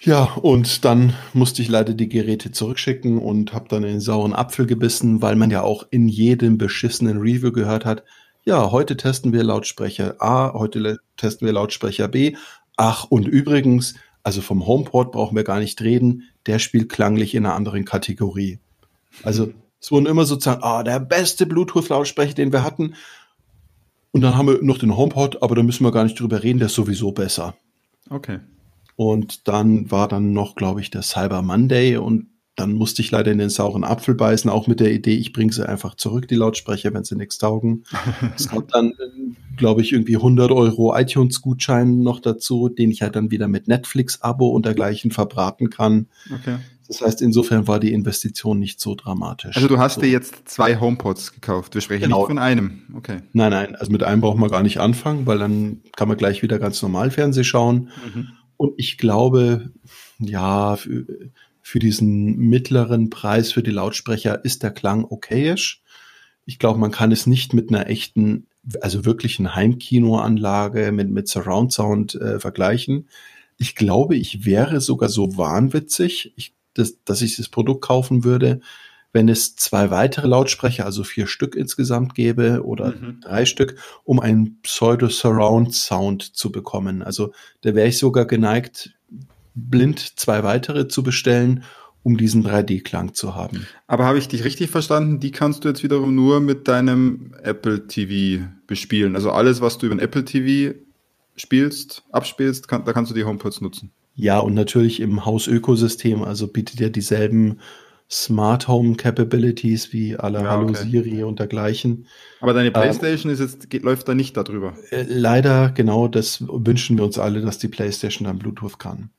Ja, und dann musste ich leider die Geräte zurückschicken und habe dann in den sauren Apfel gebissen, weil man ja auch in jedem beschissenen Review gehört hat, ja, heute testen wir Lautsprecher A, heute testen wir Lautsprecher B. Ach, und übrigens, also vom HomePod brauchen wir gar nicht reden, der spielt klanglich in einer anderen Kategorie. Also es wurden immer sozusagen, ah, der beste Bluetooth-Lautsprecher, den wir hatten. Und dann haben wir noch den HomePod, aber da müssen wir gar nicht drüber reden, der ist sowieso besser. Okay. Und dann war dann noch, glaube ich, der Cyber Monday und dann musste ich leider in den sauren Apfel beißen, auch mit der Idee, ich bringe sie einfach zurück, die Lautsprecher, wenn sie nichts taugen. Es kommt dann, glaube ich, irgendwie 100 Euro iTunes-Gutschein noch dazu, den ich halt dann wieder mit Netflix-Abo und dergleichen verbraten kann. Okay. Das heißt, insofern war die Investition nicht so dramatisch. Also du hast so. dir jetzt zwei HomePods gekauft. Wir sprechen genau. nicht von einem. Okay. Nein, nein. Also mit einem braucht man gar nicht anfangen, weil dann kann man gleich wieder ganz normal Fernsehen schauen. Mhm. Und ich glaube, ja, für, diesen mittleren Preis für die Lautsprecher ist der Klang okayisch. Ich glaube, man kann es nicht mit einer echten, also wirklichen Heimkinoanlage mit, mit Surround Sound äh, vergleichen. Ich glaube, ich wäre sogar so wahnwitzig, ich, dass, dass ich das Produkt kaufen würde, wenn es zwei weitere Lautsprecher, also vier Stück insgesamt gäbe oder mhm. drei Stück, um einen Pseudo-Surround-Sound zu bekommen. Also da wäre ich sogar geneigt, blind zwei weitere zu bestellen, um diesen 3D-Klang zu haben. Aber habe ich dich richtig verstanden? Die kannst du jetzt wiederum nur mit deinem Apple TV bespielen. Also alles, was du über ein Apple TV spielst, abspielst, kann, da kannst du die HomePods nutzen. Ja, und natürlich im Haus-Ökosystem, also bietet ja dieselben Smart Home Capabilities wie alle ja, Hallo okay. Siri und dergleichen. Aber deine ähm, PlayStation ähm, ist jetzt, geht, läuft da nicht darüber. Äh, leider, genau, das wünschen wir uns alle, dass die PlayStation dann Bluetooth kann.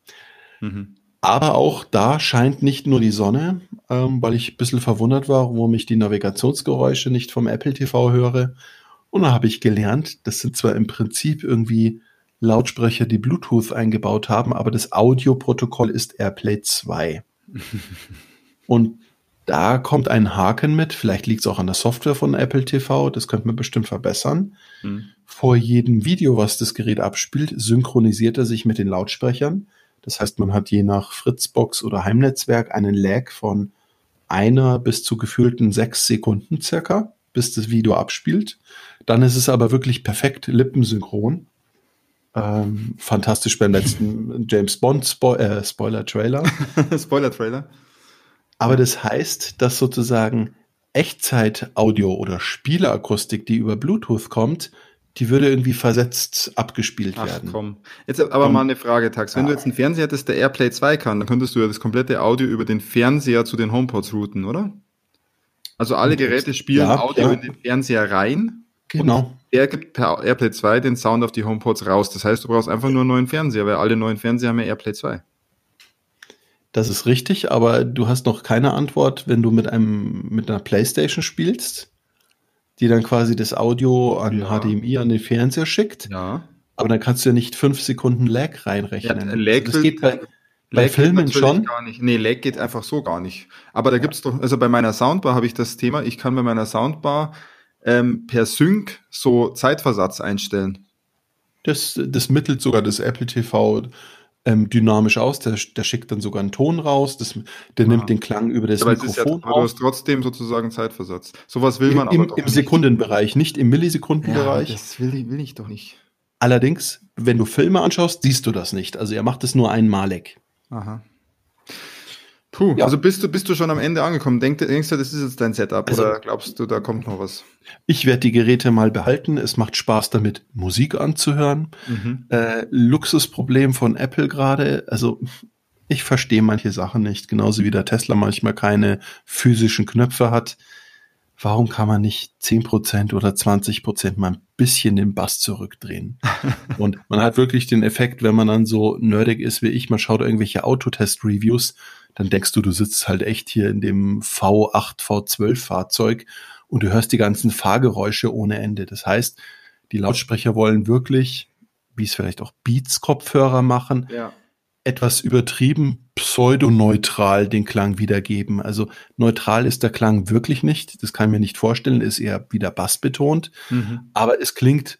Mhm. Aber auch da scheint nicht nur die Sonne, ähm, weil ich ein bisschen verwundert war, warum ich die Navigationsgeräusche nicht vom Apple TV höre. Und da habe ich gelernt, das sind zwar im Prinzip irgendwie Lautsprecher, die Bluetooth eingebaut haben, aber das Audioprotokoll ist AirPlay 2. Und da kommt ein Haken mit, vielleicht liegt es auch an der Software von Apple TV, das könnte man bestimmt verbessern. Mhm. Vor jedem Video, was das Gerät abspielt, synchronisiert er sich mit den Lautsprechern. Das heißt, man hat je nach Fritzbox oder Heimnetzwerk einen Lag von einer bis zu gefühlten sechs Sekunden circa, bis das Video abspielt. Dann ist es aber wirklich perfekt lippensynchron. Ähm, fantastisch beim letzten James Bond Spo äh, Spoiler Trailer. Spoiler Trailer. Aber das heißt, dass sozusagen Echtzeit-Audio oder Spieleakustik, die über Bluetooth kommt, die würde irgendwie versetzt abgespielt Ach, werden. Komm. Jetzt aber Und, mal eine Frage, Tax. Wenn ja. du jetzt einen Fernseher hättest, der AirPlay 2 kann, dann könntest du ja das komplette Audio über den Fernseher zu den HomePods routen, oder? Also alle Geräte spielen ja, Audio ja. in den Fernseher rein. Genau. der gibt per AirPlay 2 den Sound auf die HomePods raus. Das heißt, du brauchst einfach nur einen neuen Fernseher, weil alle neuen Fernseher haben ja AirPlay 2. Das ist richtig, aber du hast noch keine Antwort, wenn du mit einem mit einer PlayStation spielst, die dann quasi das Audio an ja. HDMI an den Fernseher schickt. Ja. Aber dann kannst du ja nicht fünf Sekunden Lag reinrechnen. Ja, Lag das geht bei, bei Filmen schon. Gar nicht. Nee, Lag geht einfach so gar nicht. Aber da gibt's doch, also bei meiner Soundbar habe ich das Thema, ich kann bei meiner Soundbar ähm, per Sync so Zeitversatz einstellen. Das, das mittelt sogar das Apple TV ähm, dynamisch aus. Der, der schickt dann sogar einen Ton raus. Das, der ja. nimmt den Klang über das ja, Mikrofon ja, Du hast trotzdem sozusagen Zeitversatz. Sowas will man Im, aber Im Sekundenbereich, nicht im Millisekundenbereich. Ja, das will ich, will ich doch nicht. Allerdings, wenn du Filme anschaust, siehst du das nicht. Also er macht es nur einmalig. Aha. Puh, ja. also bist du, bist du schon am Ende angekommen? Denk, denkst du, das ist jetzt dein Setup also, oder glaubst du, da kommt noch was? Ich werde die Geräte mal behalten. Es macht Spaß damit, Musik anzuhören. Mhm. Äh, Luxusproblem von Apple gerade. Also ich verstehe manche Sachen nicht. Genauso wie der Tesla manchmal keine physischen Knöpfe hat. Warum kann man nicht 10% oder 20% mal ein bisschen den Bass zurückdrehen? Und man hat wirklich den Effekt, wenn man dann so nerdig ist wie ich, man schaut irgendwelche Autotest-Reviews dann denkst du, du sitzt halt echt hier in dem V8, V12 Fahrzeug und du hörst die ganzen Fahrgeräusche ohne Ende. Das heißt, die Lautsprecher wollen wirklich, wie es vielleicht auch Beats-Kopfhörer machen, ja. etwas übertrieben pseudoneutral den Klang wiedergeben. Also neutral ist der Klang wirklich nicht. Das kann ich mir nicht vorstellen, ist eher wieder bassbetont. Mhm. Aber es klingt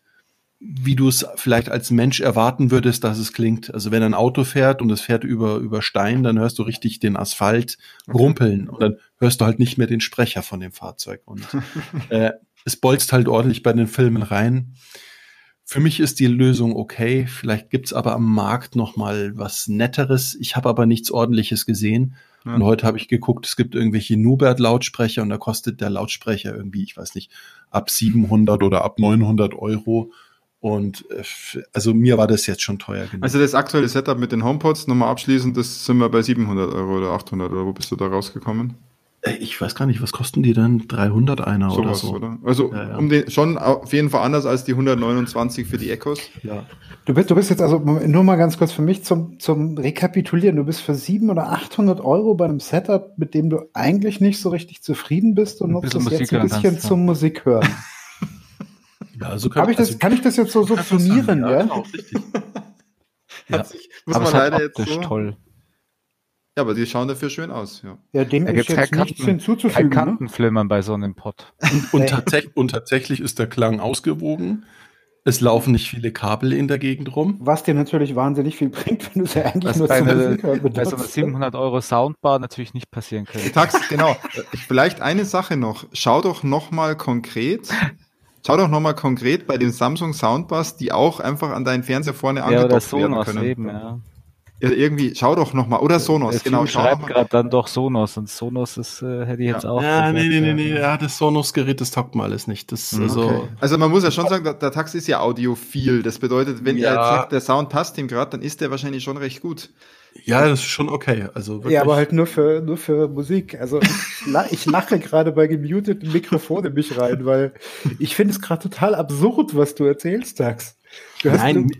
wie du es vielleicht als Mensch erwarten würdest, dass es klingt. Also wenn ein Auto fährt und es fährt über, über Stein, dann hörst du richtig den Asphalt rumpeln und dann hörst du halt nicht mehr den Sprecher von dem Fahrzeug. Und äh, es bolzt halt ordentlich bei den Filmen rein. Für mich ist die Lösung okay. Vielleicht gibt's aber am Markt noch mal was Netteres. Ich habe aber nichts Ordentliches gesehen. Ja. Und heute habe ich geguckt, es gibt irgendwelche Nubert-Lautsprecher und da kostet der Lautsprecher irgendwie, ich weiß nicht, ab 700 oder ab 900 Euro. Und äh, also mir war das jetzt schon teuer genug. Also das aktuelle Setup mit den HomePods, nochmal abschließend, das sind wir bei 700 Euro oder 800 Euro. Bist du da rausgekommen? Äh, ich weiß gar nicht, was kosten die denn? 300 einer so oder was, so? Oder? Also ja, ja. Um den, schon auf jeden Fall anders als die 129 für die Echos. Ja. Du bist, du bist jetzt also nur mal ganz kurz für mich zum, zum Rekapitulieren. Du bist für 700 oder 800 Euro bei einem Setup, mit dem du eigentlich nicht so richtig zufrieden bist und nutzt es jetzt ein bisschen kannst, zum Musik hören. Ja, also kann, ich das, also, kann ich das jetzt so subsumieren, ja? ja? Genau, richtig. ja. Sich, muss aber man leider jetzt so. toll. Ja, aber die schauen dafür schön aus, ja. Ja, dem da ist jetzt Kanten, nichts hinzuzufügen. Kein? Kantenflimmern ne? bei so einem Pod. Und, und, tatsächlich, und tatsächlich ist der Klang ausgewogen. Es laufen nicht viele Kabel in der Gegend rum. Was dir natürlich wahnsinnig viel bringt, wenn du es ja eigentlich Was nur bei, eine, bei so einer 700 Euro Soundbar natürlich nicht passieren könnte. Tax, genau. Vielleicht eine Sache noch. Schau doch noch mal konkret Schau doch nochmal konkret bei den Samsung Soundbars, die auch einfach an deinen Fernseher vorne ja, angedocht werden können. Eben, ja. Ja, irgendwie, schau doch nochmal. Oder Sonos, genau. Ich schreibe gerade dann doch Sonos und Sonos ist, äh, hätte ich jetzt ja. auch. Ja, nee, nee, nee, nee, ja, das Sonos-Gerät, das taugt mal alles nicht. Das, mhm, also, okay. also man muss ja schon sagen, der, der Tax ist ja audiophil. Das bedeutet, wenn ja. er jetzt sagt, der Sound passt ihm gerade, dann ist der wahrscheinlich schon recht gut. Ja, das ist schon okay. Also wirklich. Ja, aber halt nur für, nur für Musik. Also ich, lach, ich lache gerade bei gemuteten Mikrofonen mich rein, weil ich finde es gerade total absurd, was du erzählst, Tax. Nein,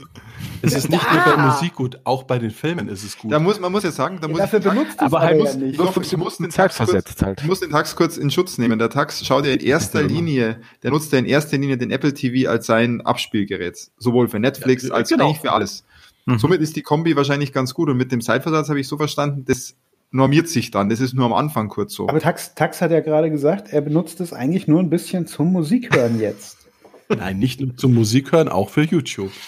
es ist nicht nur bei Musik gut, auch bei den Filmen ist es gut. Da muss, man muss ja sagen, da muss dafür benutzt aber halt muss, ja nicht. Doch, du musst den Tax versetzt halt. Du musst den Tax kurz in Schutz nehmen. Der Tax schaut ja in erster Linie, der nutzt ja in erster Linie den Apple TV als sein Abspielgerät. Sowohl für Netflix ja, als genau. eigentlich für alles. Mhm. Somit ist die Kombi wahrscheinlich ganz gut. Und mit dem Zeitversatz habe ich so verstanden, das normiert sich dann. Das ist nur am Anfang kurz so. Aber Tax, Tax hat ja gerade gesagt, er benutzt es eigentlich nur ein bisschen zum Musikhören jetzt. Nein, nicht nur zum Musikhören, auch für YouTube.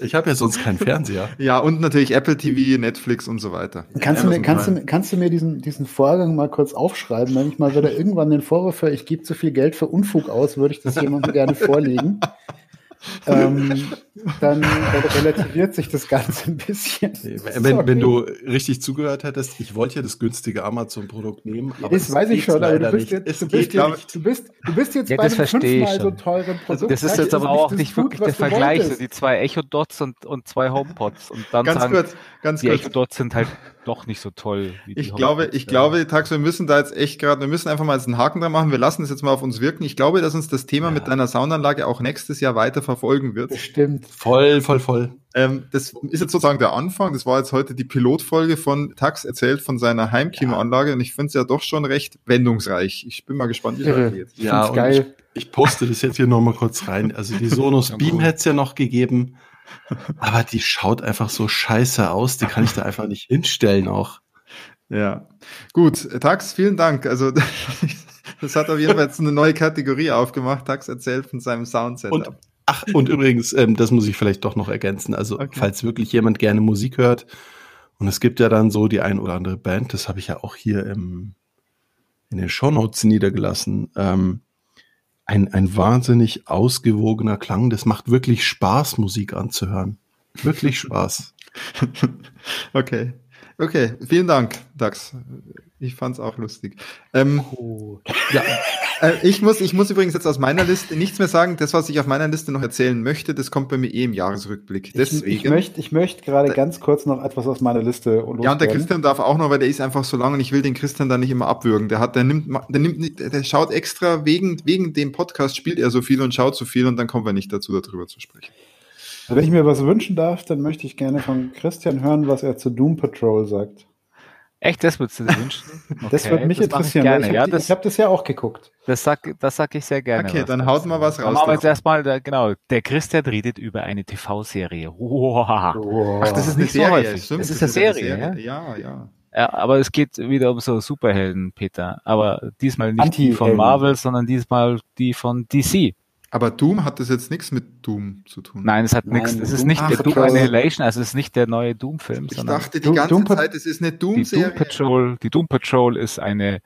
Ich habe ja sonst keinen Fernseher. Ja, und natürlich Apple TV, Netflix und so weiter. Kannst, du mir, kannst, du, kannst du mir diesen, diesen Vorgang mal kurz aufschreiben? Wenn ich mal wieder irgendwann den Vorwurf höre, ich gebe zu viel Geld für Unfug aus, würde ich das jemandem gerne vorlegen ähm, dann, relativiert sich das Ganze ein bisschen. Wenn, wenn, du richtig zugehört hättest, ich wollte ja das günstige Amazon-Produkt nehmen. Aber das weiß ich schon, aber du bist, jetzt, du, bist jetzt, du, bist, du bist jetzt ja, bei einem fünfmal so teuren Produkt. Das ist jetzt aber auch nicht wirklich der Vergleich, die zwei Echo-Dots und, und zwei HomePods. Und dann ganz sagen, kurz, ganz die Echo-Dots sind halt doch nicht so toll. ich glaube, ich glaube, Tax, wir müssen da jetzt echt gerade, wir müssen einfach mal jetzt einen Haken dran machen. Wir lassen es jetzt mal auf uns wirken. Ich glaube, dass uns das Thema ja. mit deiner Soundanlage auch nächstes Jahr weiter verfolgen wird. Bestimmt. Voll, voll, voll. Ähm, das ist jetzt sozusagen der Anfang. Das war jetzt heute die Pilotfolge von Tax erzählt von seiner Heimkinoanlage und ich finde es ja doch schon recht wendungsreich. Ich bin mal gespannt, wie es weitergeht. Ja, geil. Ich, ich, poste das jetzt hier nochmal kurz rein. Also die Sonos Beam hätte es ja noch gegeben. Aber die schaut einfach so scheiße aus, die kann ich da einfach nicht hinstellen auch. Ja. Gut, Tax, vielen Dank. Also das hat auf jeden Fall jetzt eine neue Kategorie aufgemacht. Tax erzählt von seinem Soundsetup. Und, ach, und übrigens, ähm, das muss ich vielleicht doch noch ergänzen. Also, okay. falls wirklich jemand gerne Musik hört, und es gibt ja dann so die ein oder andere Band, das habe ich ja auch hier im, in den Shownotes niedergelassen. Ähm, ein, ein wahnsinnig ausgewogener Klang. Das macht wirklich Spaß, Musik anzuhören. Wirklich Spaß. okay. Okay, vielen Dank, Dax. Ich fand's auch lustig. Ähm, oh. ja, äh, ich, muss, ich muss übrigens jetzt aus meiner Liste nichts mehr sagen. Das, was ich auf meiner Liste noch erzählen möchte, das kommt bei mir eh im Jahresrückblick. Deswegen, ich, ich möchte ich möchte gerade ganz kurz noch etwas aus meiner Liste Ja, und der Christian darf auch noch, weil der ist einfach so lang und ich will den Christian da nicht immer abwürgen. Der hat, der nimmt, der nimmt, der schaut extra wegen, wegen dem Podcast spielt er so viel und schaut so viel und dann kommen wir nicht dazu, darüber zu sprechen. Wenn ich mir was wünschen darf, dann möchte ich gerne von Christian hören, was er zu Doom Patrol sagt. Echt, das würdest du dir wünschen? Okay, das würde mich das interessieren. Ich, ich habe ja, hab das ja auch geguckt. Das sag, das sag ich sehr gerne. Okay, dann haut mal was raus. Aber jetzt erstmal, der, genau, der Christian redet über eine TV-Serie. Wow. Ach, das ist Serie. So das ist eine Serie, Serie, ja? Ja, ja. Ja, aber es geht wieder um so Superhelden, Peter. Aber diesmal nicht die von Marvel, sondern diesmal die von DC. Aber Doom hat das jetzt nichts mit Doom zu tun. Nein, es hat nichts. Es ist nicht Ach, der Doom Annihilation, also es ist nicht der neue Doom-Film. Ich dachte die ganze Doom Zeit, es ist eine Doom-Serie. Die Doom Patrol, die Doom Patrol ist eine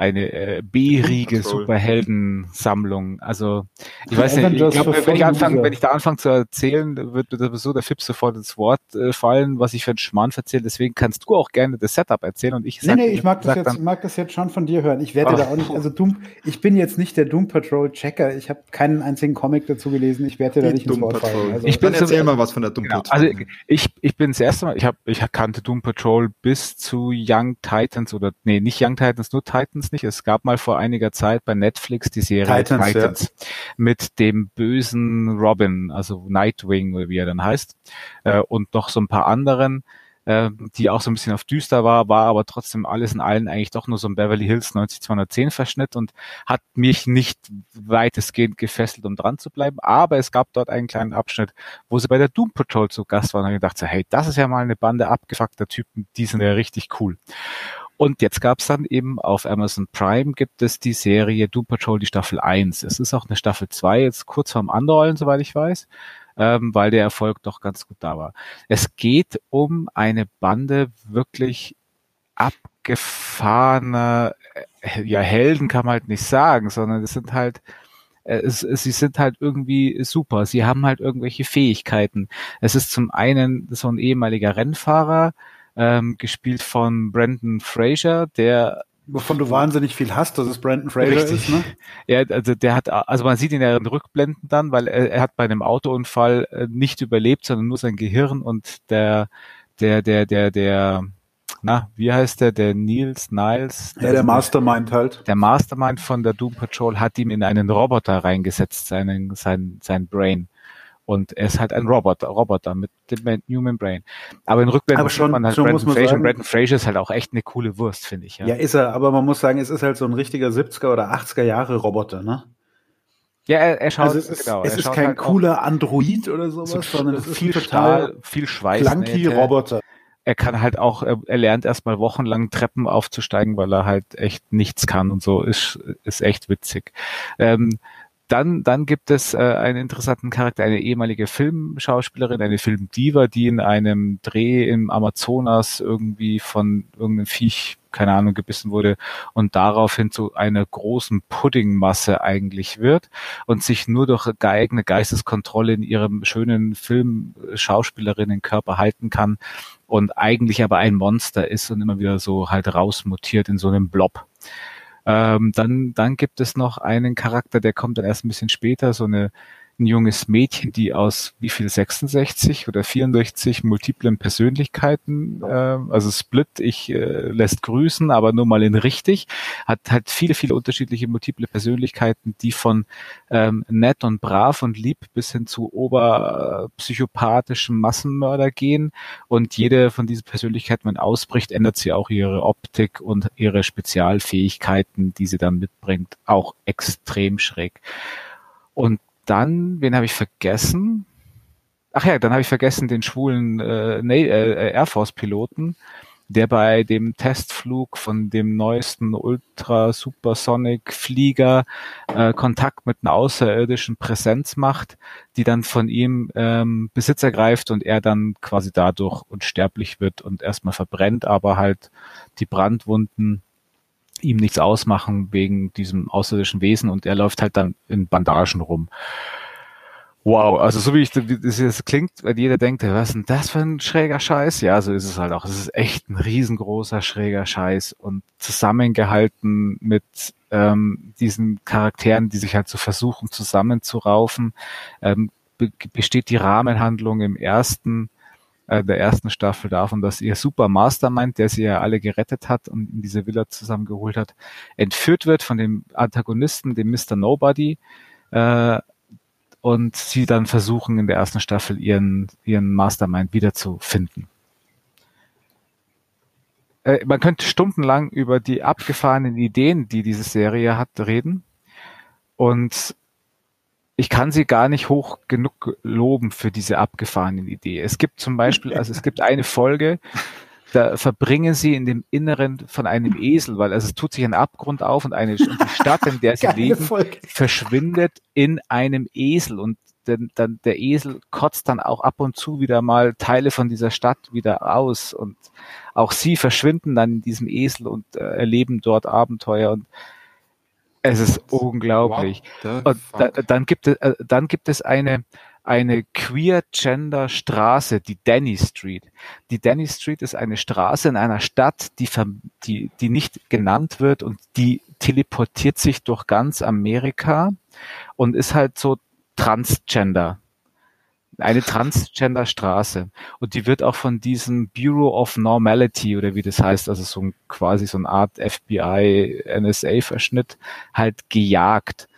eine äh, B-Riege Superheldensammlung. Also ich weiß nicht, ich glaube, wenn ich anfange, wenn ich da anfange zu erzählen, wird mir sowieso der Fips sofort ins Wort äh, fallen, was ich für einen Schmarrn erzähle. Deswegen kannst du auch gerne das Setup erzählen und ich sag, Nee, nee, ich mag das jetzt, dann, mag das jetzt schon von dir hören. Ich werde da auch nicht, also Doom, ich bin jetzt nicht der Doom Patrol Checker. Ich habe keinen einzigen Comic dazu gelesen. Ich werde dir da nicht ins Wort fallen. Also, ich bin erzähl so, mal was von der Doom genau, Patrol. Also ich, ich bin das erste Mal, ich habe, ich kannte Doom Patrol bis zu Young Titans oder nee, nicht Young Titans, nur Titans nicht. Es gab mal vor einiger Zeit bei Netflix die Serie Titans, Titans ja. mit dem bösen Robin, also Nightwing, wie er dann heißt, äh, und noch so ein paar anderen äh, die auch so ein bisschen auf düster war, war aber trotzdem alles in allen eigentlich doch nur so ein Beverly Hills 90210 Verschnitt und hat mich nicht weitestgehend gefesselt, um dran zu bleiben. Aber es gab dort einen kleinen Abschnitt, wo sie bei der Doom Patrol zu Gast waren und ich dachte, hey, das ist ja mal eine Bande abgefuckter Typen, die sind ja richtig cool. Und jetzt gab es dann eben auf Amazon Prime gibt es die Serie Doom Patrol, die Staffel 1. Es ist auch eine Staffel 2, jetzt kurz vorm Anrollen, soweit ich weiß, ähm, weil der Erfolg doch ganz gut da war. Es geht um eine Bande wirklich abgefahrener, äh, ja, Helden kann man halt nicht sagen, sondern es sind halt äh, es, es, sie sind halt irgendwie super. Sie haben halt irgendwelche Fähigkeiten. Es ist zum einen so ein ehemaliger Rennfahrer, ähm, gespielt von Brandon Fraser, der wovon du wahnsinnig viel hast, dass es Brandon Fraser Richtig. ist, ne? Ja, also der hat, also man sieht ihn ja in Rückblenden dann, weil er, er hat bei einem Autounfall äh, nicht überlebt, sondern nur sein Gehirn und der, der, der, der, der, na, wie heißt der, der Niels, Niles? Ja, der Mastermind halt. Der Mastermind von der Doom Patrol hat ihm in einen Roboter reingesetzt, seinen, sein, sein Brain. Und er ist halt ein Roboter, Roboter mit dem Human Brain. Aber in Rückblenden aber schon, man halt schon Brandon muss man Fraser. Brandon Fraser ist halt auch echt eine coole Wurst, finde ich. Ja. ja, ist er. Aber man muss sagen, es ist halt so ein richtiger 70er oder 80er Jahre Roboter, ne? Ja, er, er schaut, also es ist, genau, es ist kein halt cooler Android oder sowas, so, sondern es ist viel Stahl, viel Schweiß. Clunky Roboter. Er kann halt auch, er lernt erstmal wochenlang Treppen aufzusteigen, weil er halt echt nichts kann und so ist, ist echt witzig. Ähm, dann, dann gibt es äh, einen interessanten Charakter, eine ehemalige Filmschauspielerin, eine Filmdiva, die in einem Dreh im Amazonas irgendwie von irgendeinem Viech, keine Ahnung, gebissen wurde und daraufhin zu einer großen Puddingmasse eigentlich wird und sich nur durch eigene Geisteskontrolle in ihrem schönen Film-Schauspielerinnenkörper halten kann und eigentlich aber ein Monster ist und immer wieder so halt rausmutiert in so einem Blob. Ähm, dann, dann gibt es noch einen Charakter, der kommt dann erst ein bisschen später, so eine ein junges Mädchen, die aus wie viel 66 oder 64 multiplen Persönlichkeiten, äh, also Split, ich äh, lässt grüßen, aber nur mal in richtig, hat halt viele, viele unterschiedliche multiple Persönlichkeiten, die von ähm, nett und brav und lieb bis hin zu oberpsychopathischen Massenmörder gehen und jede von diesen Persönlichkeiten, wenn ausbricht, ändert sie auch ihre Optik und ihre Spezialfähigkeiten, die sie dann mitbringt, auch extrem schräg. Und dann, wen habe ich vergessen? Ach ja, dann habe ich vergessen den schwulen äh, äh, Air Force Piloten, der bei dem Testflug von dem neuesten Ultra Supersonic Flieger äh, Kontakt mit einer außerirdischen Präsenz macht, die dann von ihm ähm, Besitz ergreift und er dann quasi dadurch unsterblich wird und erstmal verbrennt, aber halt die Brandwunden ihm nichts ausmachen wegen diesem außerirdischen Wesen und er läuft halt dann in Bandagen rum. Wow, also so wie ich das jetzt klingt, weil jeder denkt, was ist denn das für ein schräger Scheiß? Ja, so ist es halt auch. Es ist echt ein riesengroßer schräger Scheiß und zusammengehalten mit ähm, diesen Charakteren, die sich halt so versuchen zusammenzuraufen, ähm, besteht die Rahmenhandlung im ersten der ersten Staffel davon, dass ihr Super Mastermind, der sie ja alle gerettet hat und in diese Villa zusammengeholt hat, entführt wird von dem Antagonisten, dem Mr. Nobody, äh, und sie dann versuchen in der ersten Staffel ihren, ihren Mastermind wiederzufinden. Äh, man könnte stundenlang über die abgefahrenen Ideen, die diese Serie hat, reden. Und ich kann sie gar nicht hoch genug loben für diese abgefahrenen Ideen. Es gibt zum Beispiel, also es gibt eine Folge, da verbringen sie in dem Inneren von einem Esel, weil also es tut sich ein Abgrund auf und eine und die Stadt, in der sie leben, Folge. verschwindet in einem Esel und denn, dann der Esel kotzt dann auch ab und zu wieder mal Teile von dieser Stadt wieder aus und auch sie verschwinden dann in diesem Esel und äh, erleben dort Abenteuer und es ist unglaublich. Und da, dann gibt es, äh, dann gibt es eine, eine Queer-Gender Straße, die Danny Street. Die Danny Street ist eine Straße in einer Stadt, die, die, die nicht genannt wird und die teleportiert sich durch ganz Amerika und ist halt so transgender eine Transgender-Straße. Und die wird auch von diesem Bureau of Normality oder wie das heißt, also so ein, quasi so eine Art FBI, NSA-Verschnitt, halt gejagt.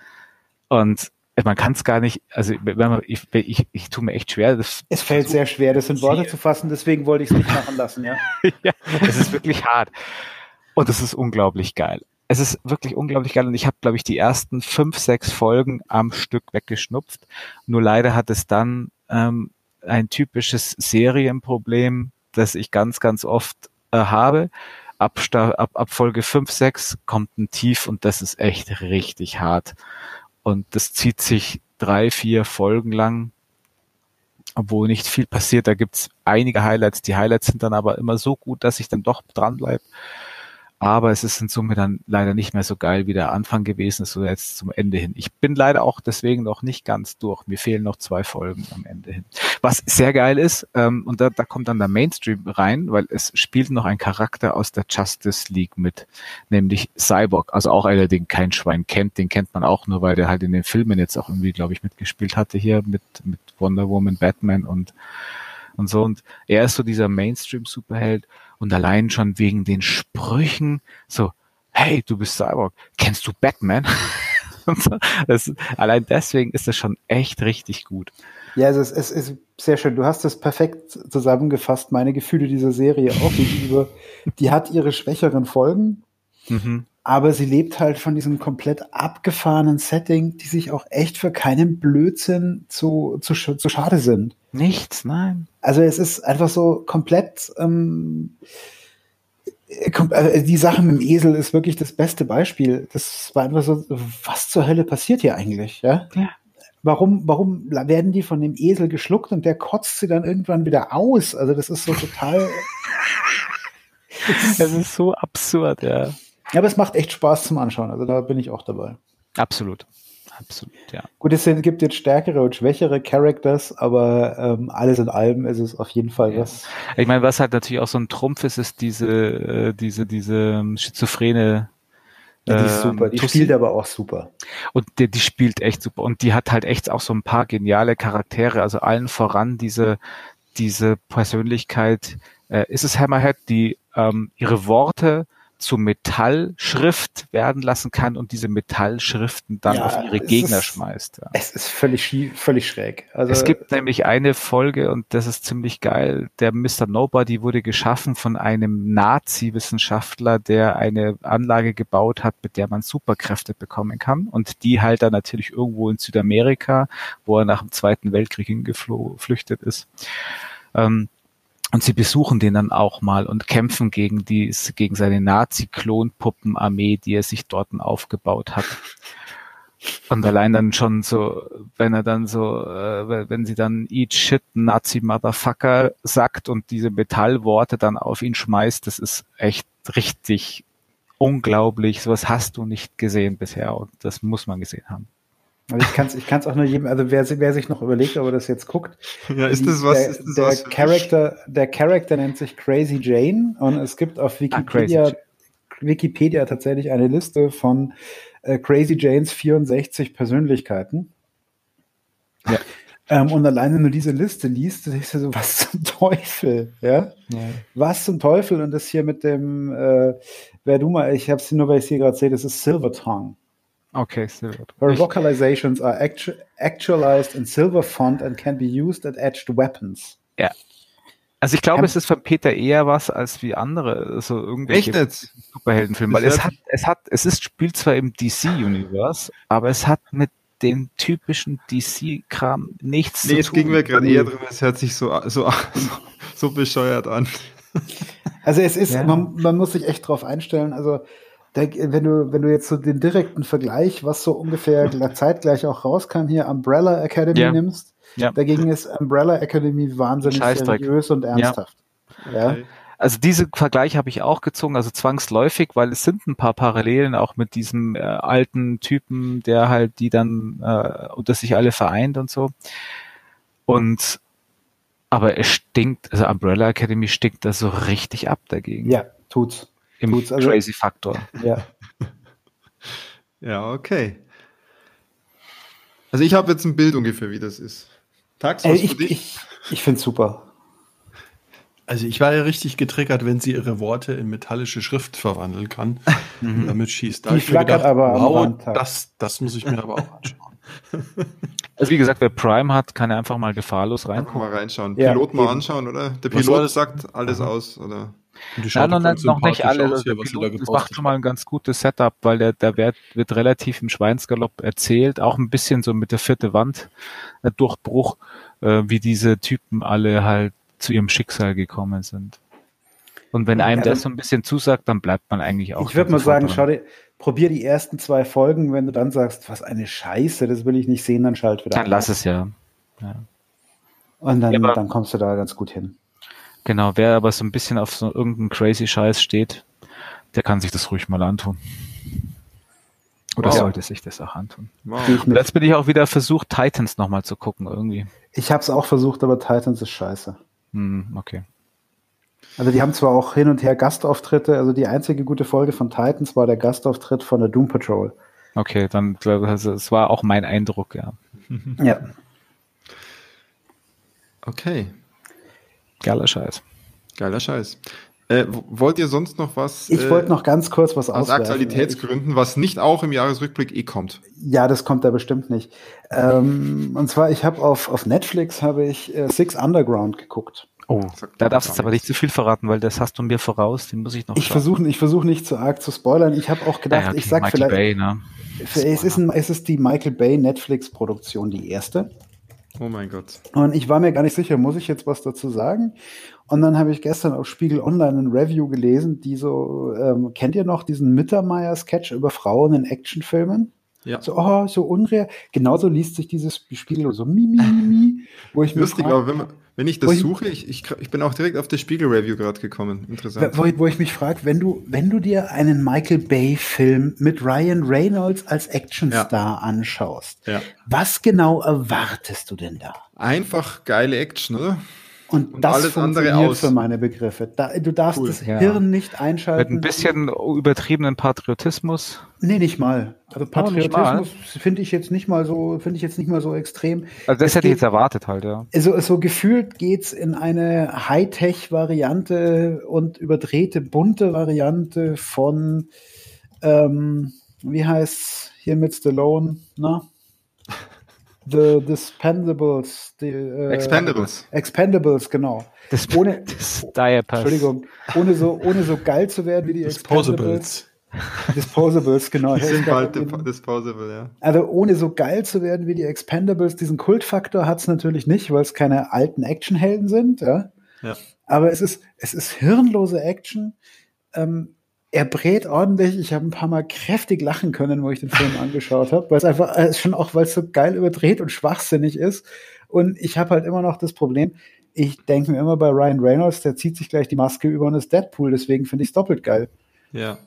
Und man kann es gar nicht, also man, ich, ich, ich tue mir echt schwer. Das es fällt sehr schwer, das in Worte zu fassen, deswegen wollte ich es nicht machen lassen, ja. ja, es ist wirklich hart. Und es ist unglaublich geil. Es ist wirklich unglaublich geil und ich habe, glaube ich, die ersten fünf, sechs Folgen am Stück weggeschnupft. Nur leider hat es dann ähm, ein typisches Serienproblem, das ich ganz, ganz oft äh, habe. Ab, ab, ab Folge 5, 6 kommt ein Tief und das ist echt richtig hart. Und das zieht sich drei, vier Folgen lang, obwohl nicht viel passiert. Da gibt's einige Highlights. Die Highlights sind dann aber immer so gut, dass ich dann doch dranbleibe. Aber es ist in Summe dann leider nicht mehr so geil, wie der Anfang gewesen ist oder jetzt zum Ende hin. Ich bin leider auch deswegen noch nicht ganz durch. Mir fehlen noch zwei Folgen am Ende hin. Was sehr geil ist, ähm, und da, da kommt dann der Mainstream rein, weil es spielt noch ein Charakter aus der Justice League mit, nämlich Cyborg. Also auch einer, den kein Schwein kennt, den kennt man auch nur, weil der halt in den Filmen jetzt auch irgendwie, glaube ich, mitgespielt hatte hier mit, mit Wonder Woman, Batman und und so. Und er ist so dieser Mainstream-Superheld und allein schon wegen den Sprüchen so, hey, du bist Cyborg, kennst du Batman? das, allein deswegen ist das schon echt richtig gut. Ja, also es, es ist sehr schön. Du hast es perfekt zusammengefasst, meine Gefühle dieser Serie auch gegenüber. Die hat ihre schwächeren Folgen, mhm. Aber sie lebt halt von diesem komplett abgefahrenen Setting, die sich auch echt für keinen Blödsinn zu, zu, zu schade sind. Nichts, nein. Also es ist einfach so komplett. Ähm, äh, die Sache mit dem Esel ist wirklich das beste Beispiel. Das war einfach so, was zur Hölle passiert hier eigentlich? Ja? ja. Warum, warum werden die von dem Esel geschluckt und der kotzt sie dann irgendwann wieder aus? Also das ist so total. das ist so absurd, ja. Ja, aber es macht echt Spaß zum Anschauen. Also da bin ich auch dabei. Absolut. Absolut, ja. Gut, es gibt jetzt stärkere und schwächere Characters, aber ähm, alles in allem ist es auf jeden Fall ja. was. Ich meine, was halt natürlich auch so ein Trumpf ist, ist diese, äh, diese, diese ähm, schizophrene ja, die ist ähm, super. Die Tussi. spielt aber auch super. Und die, die spielt echt super. Und die hat halt echt auch so ein paar geniale Charaktere. Also allen voran diese, diese Persönlichkeit. Äh, ist es Hammerhead, die ähm, ihre Worte zu Metallschrift werden lassen kann und diese Metallschriften dann ja, auf ihre Gegner ist, schmeißt. Ja. Es ist völlig, völlig schräg. Also, es gibt nämlich eine Folge und das ist ziemlich geil. Der Mr. Nobody wurde geschaffen von einem Nazi-Wissenschaftler, der eine Anlage gebaut hat, mit der man Superkräfte bekommen kann und die halt dann natürlich irgendwo in Südamerika, wo er nach dem Zweiten Weltkrieg hingeflüchtet ist. Ähm, und sie besuchen den dann auch mal und kämpfen gegen die, gegen seine Nazi-Klonpuppenarmee, die er sich dort aufgebaut hat. Und allein dann schon so, wenn er dann so, äh, wenn sie dann Eat Shit Nazi Motherfucker sagt und diese Metallworte dann auf ihn schmeißt, das ist echt richtig unglaublich. Sowas hast du nicht gesehen bisher und das muss man gesehen haben. Also ich kann es ich kann's auch nur jedem, also wer, wer sich noch überlegt, ob er das jetzt guckt. Ja, ist das was? Der, ist das der was Charakter, der Charakter nennt sich Crazy Jane und es gibt auf ah, Wikipedia, ah, Wikipedia tatsächlich eine Liste von äh, Crazy Janes 64 Persönlichkeiten. Ja. Ähm, und alleine nur diese Liste liest, denkst du so, was zum Teufel, ja? ja? Was zum Teufel? Und das hier mit dem, äh, wer du mal, ich habe es nur, weil ich es hier gerade sehe, das ist Silver Tongue. Okay, sehr gut. Where vocalizations are actu actualized in silver font and can be used at etched weapons. Ja. Also ich glaube, ähm, es ist von Peter eher was als wie andere, so irgendwelche Superheldenfilme, weil es hat, es hat, es ist, spielt zwar im DC-Universe, aber es hat mit dem typischen DC-Kram nichts nee, zu tun. Nee, es ging mir gerade eher drum, es hört sich so, so, so, so bescheuert an. Also es ist, ja. man, man muss sich echt drauf einstellen, also wenn du, wenn du jetzt so den direkten Vergleich, was so ungefähr zeitgleich auch rauskam, hier Umbrella Academy ja. nimmst, ja. dagegen ist Umbrella Academy wahnsinnig seriös und ernsthaft. Ja. Okay. Also diese Vergleich habe ich auch gezogen, also zwangsläufig, weil es sind ein paar Parallelen auch mit diesem äh, alten Typen, der halt die dann äh, unter sich alle vereint und so. Und aber es stinkt, also Umbrella Academy stinkt da so richtig ab dagegen. Ja, tut's im also, Crazy-Faktor. Ja. ja, okay. Also ich habe jetzt ein Bild ungefähr, wie das ist. Tags, Ey, ich ich, ich finde es super. Also ich war ja richtig getriggert, wenn sie ihre Worte in metallische Schrift verwandeln kann und damit schießt. Da Die flackert gedacht, aber wow, das, das muss ich mir aber auch anschauen. Also wie gesagt, wer Prime hat, kann er einfach mal gefahrlos reingucken. Mal reinschauen. Ja, Pilot mal anschauen, oder? Der Pilot sagt alles aus, oder? Ja, noch, nicht, noch nicht alle. Aus, hier, Pilot, das macht schon mal ein ganz gutes Setup, weil der, der Wert wird relativ im Schweinsgalopp erzählt, auch ein bisschen so mit der vierte Wand äh, Durchbruch, äh, wie diese Typen alle halt zu ihrem Schicksal gekommen sind. Und wenn einem ja, das so ein bisschen zusagt, dann bleibt man eigentlich auch. Ich würde mal sagen, dran. schau dir, probier die ersten zwei Folgen, wenn du dann sagst, was eine Scheiße, das will ich nicht sehen, dann schalt wieder. Dann lass es ja. ja. Und dann, ja, dann kommst du da ganz gut hin. Genau, wer aber so ein bisschen auf so irgendeinen crazy Scheiß steht, Der kann sich das ruhig mal antun. Oder wow. sollte sich das auch antun. Wow. Jetzt bin ich auch wieder versucht, Titans nochmal zu gucken irgendwie. Ich habe es auch versucht, aber Titans ist scheiße. Hm, okay. Also die haben zwar auch hin und her Gastauftritte, also die einzige gute Folge von Titans war der Gastauftritt von der Doom Patrol. Okay, dann also, es war auch mein Eindruck, ja. ja. Okay. Geiler Scheiß. Geiler Scheiß. Äh, wollt ihr sonst noch was? Ich äh, wollte noch ganz kurz was aus Aktualitätsgründen, was nicht auch im Jahresrückblick eh kommt. Ja, das kommt da bestimmt nicht. Ähm, und zwar, ich habe auf, auf Netflix habe ich äh, Six Underground geguckt. Oh, da darfst du jetzt aber nicht zu viel verraten, weil das hast du mir voraus, den muss ich noch Ich versuche ich versuch nicht zu arg zu spoilern. Ich habe auch gedacht, ja, okay, ich sag Michael vielleicht. Bay, ne? es, ist ein, es ist die Michael Bay Netflix-Produktion, die erste. Oh mein Gott. Und ich war mir gar nicht sicher, muss ich jetzt was dazu sagen? Und dann habe ich gestern auf Spiegel Online ein Review gelesen, die so, ähm, kennt ihr noch diesen Mittermeier-Sketch über Frauen in Actionfilmen? Ja. So, oh, so unreal. Genauso liest sich dieses Spiegel so mi, mi, mi, mi wo ich Lustig, aber wenn, man, wenn ich das wo suche, ich, ich, ich bin auch direkt auf das Spiegel-Review gerade gekommen. Interessant. Wo, wo ich mich frage, wenn du, wenn du dir einen Michael Bay-Film mit Ryan Reynolds als Actionstar ja. anschaust, ja. was genau erwartest du denn da? Einfach geile Action, oder? Und, und das alles funktioniert andere aus. für meine Begriffe. Da, du darfst cool. das ja. Hirn nicht einschalten. Mit ein bisschen übertriebenen Patriotismus. Nee, nicht mal. Also Patriotismus finde ich jetzt nicht mal so, finde ich jetzt nicht mal so extrem. Also das es hätte geht, ich jetzt erwartet halt, ja. Also so gefühlt geht's in eine Hightech-Variante und überdrehte, bunte Variante von ähm, wie heißt's hier mit Stallone, ne? The Dispendables. Die, äh, Expendables. Expendables, genau. Dis ohne. Entschuldigung, ohne so, ohne so geil zu werden wie die Disposables. Disposables, genau. Die sind bald disposable, ja. Also ohne so geil zu werden wie die Expendables, diesen Kultfaktor hat es natürlich nicht, weil es keine alten Actionhelden sind, ja. ja. Aber es ist, es ist hirnlose Action. Ähm, er brät ordentlich. Ich habe ein paar Mal kräftig lachen können, wo ich den Film angeschaut habe, weil es einfach äh, schon auch, weil es so geil überdreht und schwachsinnig ist. Und ich habe halt immer noch das Problem, ich denke mir immer bei Ryan Reynolds, der zieht sich gleich die Maske über und ist Deadpool, deswegen finde ich es doppelt geil. Ja.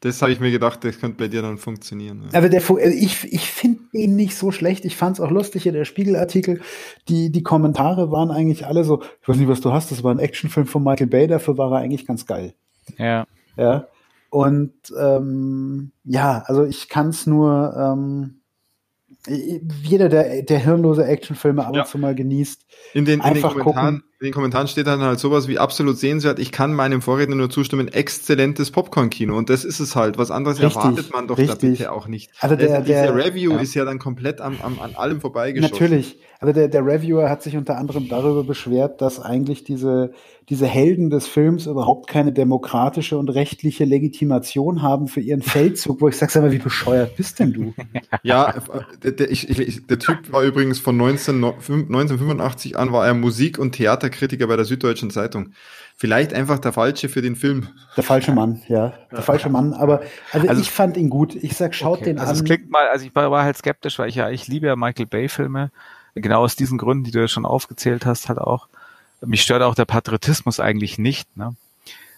Das habe ich mir gedacht, das könnte bei dir dann funktionieren. Ja. Aber der, also ich, ich finde ihn nicht so schlecht. Ich fand es auch lustig hier, der Spiegelartikel. Die, die Kommentare waren eigentlich alle so, ich weiß nicht, was du hast, das war ein Actionfilm von Michael Bay, dafür war er eigentlich ganz geil. Ja. Ja. Und ähm, ja, also ich kann es nur, ähm, jeder, der, der hirnlose Actionfilme ab und zu mal genießt, in den, einfach in den Kommentaren, gucken. In den Kommentaren steht dann halt sowas wie absolut sehenswert. Ich kann meinem Vorredner nur zustimmen. Exzellentes Popcorn-Kino. Und das ist es halt. Was anderes richtig, erwartet man doch richtig. da bitte auch nicht. Also der, also der, Review ja. ist ja dann komplett am, am, an allem vorbeigeschossen. Natürlich. Also der, der Reviewer hat sich unter anderem darüber beschwert, dass eigentlich diese, diese Helden des Films überhaupt keine demokratische und rechtliche Legitimation haben für ihren Feldzug, wo ich sage, sag mal, wie bescheuert bist denn du? Ja, der, der, ich, ich, der Typ war übrigens von 19, 1985 an, war er Musik- und Theaterkritiker bei der Süddeutschen Zeitung. Vielleicht einfach der Falsche für den Film. Der falsche Mann, ja. Der ja. falsche Mann. Aber also, also, ich fand ihn gut. Ich sag, schaut okay. den also an. Es klingt mal, also ich war, war halt skeptisch, weil ich ja, ich liebe ja Michael Bay-Filme. Genau aus diesen Gründen, die du ja schon aufgezählt hast, halt auch. Mich stört auch der Patriotismus eigentlich nicht, ne?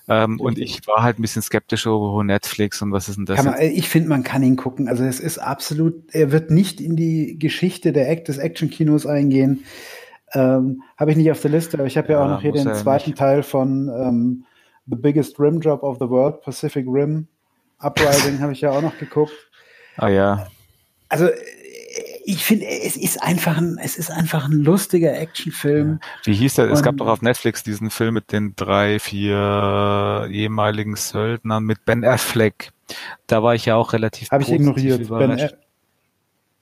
Ähm, und ich war halt ein bisschen skeptisch über Netflix und was ist denn das? Man, ich finde, man kann ihn gucken. Also es ist absolut, er wird nicht in die Geschichte der Act des Action-Kinos eingehen. Ähm, habe ich nicht auf der Liste, aber ich habe ja, ja, auch noch hier den zweiten nicht. Teil von ähm, The Biggest Rim Job of the World, Pacific Rim Uprising, habe ich ja auch noch geguckt. Ah ja. Also ich finde, es ist einfach ein, es ist einfach ein lustiger Actionfilm. Wie hieß der? Es gab doch auf Netflix diesen Film mit den drei, vier ehemaligen Söldnern mit Ben Affleck. Da war ich ja auch relativ Habe ich ignoriert. Ben,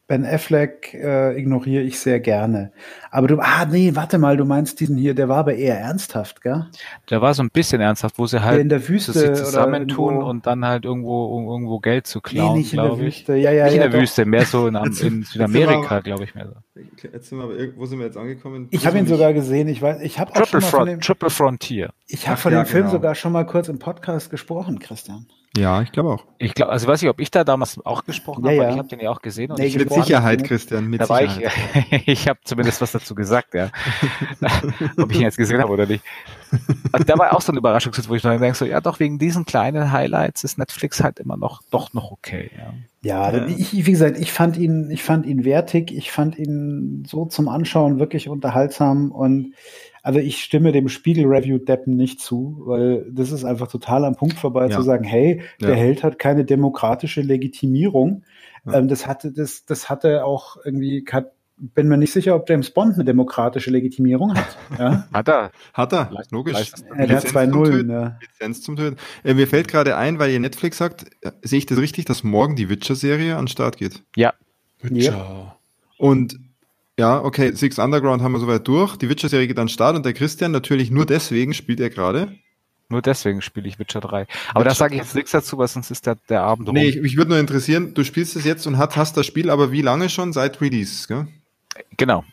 Ben Affleck äh, ignoriere ich sehr gerne. Aber du, ah nee, warte mal, du meinst diesen hier, der war aber eher ernsthaft, gell? Der war so ein bisschen ernsthaft, wo sie halt in der Wüste sich zusammentun und dann halt irgendwo um irgendwo Geld zu klauen, nee, nicht in der Wüste. Ja, ja, nicht ja, in der doch. Wüste, mehr so in, in Südamerika, glaube ich mehr so. Jetzt sind wir aber, wo sind wir jetzt angekommen? Ich habe ihn sogar gesehen. Ich weiß, ich habe Triple, Front, Triple Frontier. Ich habe von ja, dem Film genau. sogar schon mal kurz im Podcast gesprochen, Christian. Ja, ich glaube auch. Ich glaube, also weiß ich, ob ich da damals auch gesprochen Ja, habe, ja. weil ich habe den ja auch gesehen. Und Nee, ich, Mit Sicherheit, ne? Christian, mit da war ich, Sicherheit. ich habe zumindest was dazu gesagt, ja. ob ich ihn jetzt gesehen habe oder nicht. Und da war auch so ein Überraschungshit, wo ich dann denke, so, ja doch, wegen diesen kleinen Highlights ist Netflix halt immer noch, doch noch okay, ja. Ja, ich, wie gesagt, ich fand ihn, ich fand ihn wertig, ich fand ihn so zum Anschauen wirklich unterhaltsam und also ich stimme dem Spiegel-Review-Deppen nicht zu, weil das ist einfach total am Punkt vorbei Ja. zu sagen, hey, der Ja. Held hat keine demokratische Legitimierung. Ja. Ähm, das hatte, das, das hatte auch irgendwie, hat, bin mir nicht sicher, ob James Bond eine demokratische Legitimierung hat. Ja? Hat er. Hat er, logisch. Er hat zwei Nullen. Ja. Lizenz zum Töten. Äh, mir fällt gerade ein, weil ihr Netflix sagt, äh, sehe ich das richtig, dass morgen die Witcher-Serie an den Start geht? Ja. Witcher. Und ja, okay, Six Underground haben wir soweit durch. Die Witcher-Serie geht an den Start und der Christian natürlich nur deswegen spielt er gerade. Nur deswegen spiele ich Witcher 3. Aber da sage ich jetzt nichts dazu, weil sonst ist der, der Abend rum. Nee, ich, mich würde nur interessieren, du spielst es jetzt und hast, das Spiel aber wie lange schon? Seit Release, gell? Genau.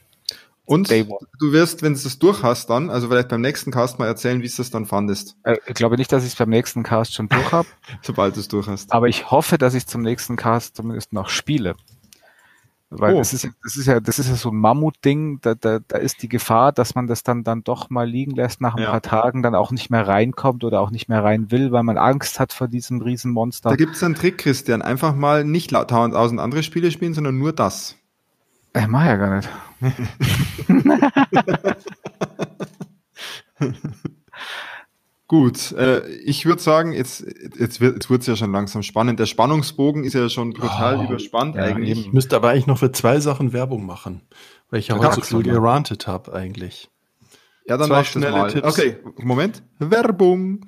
Und du wirst, wenn du es durch hast dann, also vielleicht beim nächsten Cast mal erzählen, wie es das dann fandest, Äh, Ich glaube nicht, dass ich es beim nächsten Cast schon durch habe, sobald du es durch hast. aber ich hoffe, dass ich zum nächsten Cast zumindest noch spiele. Weil Oh. das, ist, ja- das ist ja, das ist ja so ein Mammutding, da, da, da ist die Gefahr, dass man das dann, dann doch mal liegen lässt nach ein Ja. paar Tagen, dann auch nicht mehr reinkommt oder auch nicht mehr rein will, weil man Angst hat vor diesem Riesenmonster. Da gibt es einen Trick, Christian. Einfach mal nicht tausend andere Spiele spielen, sondern nur das. Ich mach ja gar nicht. Gut, äh, ich würde sagen, jetzt, jetzt wird jetzt wird's ja schon langsam spannend. Der Spannungsbogen ist ja schon brutal Oh, überspannt ja, eigentlich. Ich müsste aber eigentlich noch für zwei Sachen Werbung machen, weil ich ja heute so viel gerantet habe eigentlich. Ja, dann Zwei schnelle mal. Tipps. Okay, Moment. Werbung.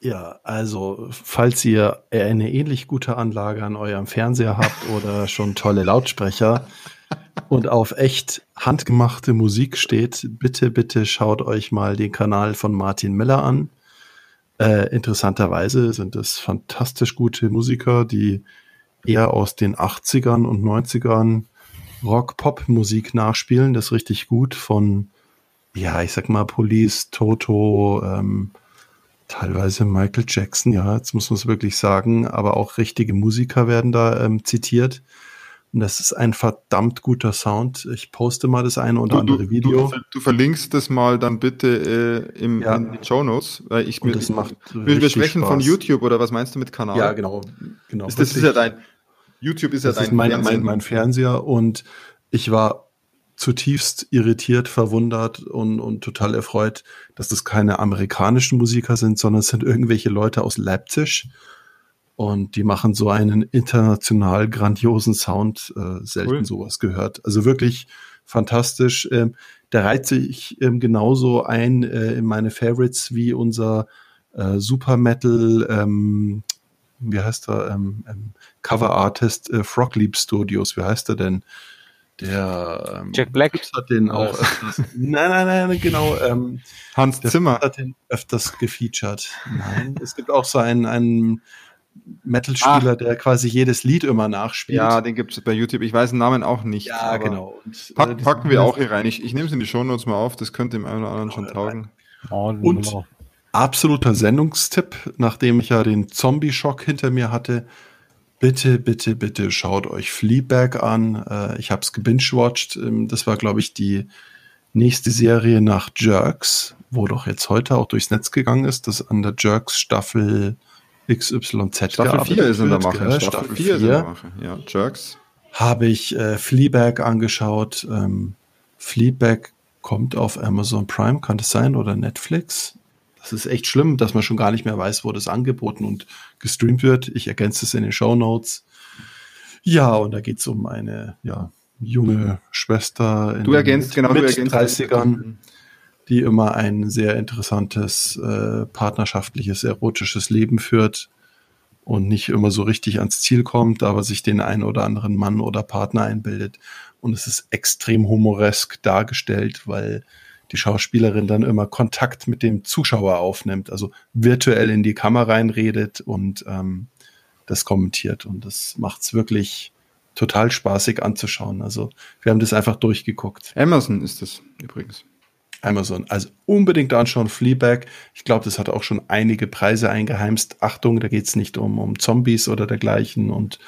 Ja, also falls ihr eine ähnlich gute Anlage an eurem Fernseher habt oder schon tolle Lautsprecher und auf echt handgemachte Musik steht, bitte, bitte schaut euch mal den Kanal von Martin Miller an. Äh, interessanterweise sind es fantastisch gute Musiker, die eher aus den 80ern und 90ern Rock-Pop-Musik nachspielen. Das ist richtig gut von, ja, ich sag mal, Police, Toto, ähm, teilweise Michael Jackson, ja, jetzt muss man es wirklich sagen, aber auch richtige Musiker werden da ähm, zitiert. Und das ist ein verdammt guter Sound. Ich poste mal das eine oder andere Video. Du, du verlinkst das mal dann bitte äh, im, Ja. in den Show Notes. Weil ich, macht wir, wir sprechen von Spaß. YouTube oder was meinst du mit Kanal? Ja, genau. genau. Das, das ist ja dein YouTube ist ja das dein ist mein, Fernsehen. mein, mein Fernseher und ich war zutiefst irritiert, verwundert und, und total erfreut, dass das keine amerikanischen Musiker sind, sondern es sind irgendwelche Leute aus Leipzig und die machen so einen international grandiosen Sound, äh, selten Cool. sowas gehört. Also wirklich fantastisch. Ähm, der reiht sich ähm, genauso ein äh, in meine Favorites wie unser äh, Super Metal, ähm, wie heißt er, ähm, ähm, Cover Artist äh, Frog Leap Studios, wie heißt er denn? Der ähm, Jack Black. Hat den auch öfters, nein, nein, nein, genau. Ähm, Hans Zimmer. hat den öfters gefeatured. Nein, es gibt auch so einen, einen Metal-Spieler, der quasi jedes Lied immer nachspielt. Ja, den gibt es bei YouTube. Ich weiß den Namen auch nicht. ja aber genau. Und, äh, Pack, packen wir auch hier rein. Ich, ich nehme es in die Shownotes mal auf. Das könnte dem einen oder anderen schon taugen. Und absoluter Sendungstipp, nachdem ich ja den Zombie-Schock hinter mir hatte. Bitte, bitte, bitte schaut euch Fleabag an. Äh, ich habe es gebingewatcht. Ähm, Das war, glaube ich, die nächste Serie nach Jerks, wo doch jetzt heute auch durchs Netz gegangen ist, dass an der Jerks Staffel XYZ Staffel gearbeitet 4 ist in der Mache. gell? Staffel 4 ist in der Mache. Ja, Jerks. habe ich äh, Fleabag angeschaut. Ähm, Fleabag kommt auf Amazon Prime, kann das sein, oder Netflix? Das ist echt schlimm, dass man schon gar nicht mehr weiß, wo das angeboten und gestreamt wird. Ich ergänze es in den Show Notes. Ja, und da geht es um eine ja, junge Schwester in Du ergänzt, genau, du ergänzt. 30ern, die immer ein sehr interessantes äh, partnerschaftliches, erotisches Leben führt und nicht immer so richtig ans Ziel kommt, aber sich den einen oder anderen Mann oder Partner einbildet. Und es ist extrem humoresk dargestellt, weil die Schauspielerin dann immer Kontakt mit dem Zuschauer aufnimmt, also virtuell in die Kamera reinredet und ähm, das kommentiert. Und das macht's wirklich total spaßig anzuschauen. Also wir haben das einfach durchgeguckt. Amazon ist das übrigens. Amazon. Also unbedingt anschauen, Fleabag. Ich glaube, das hat auch schon einige Preise eingeheimst. Achtung, da geht es nicht um, um Zombies oder dergleichen und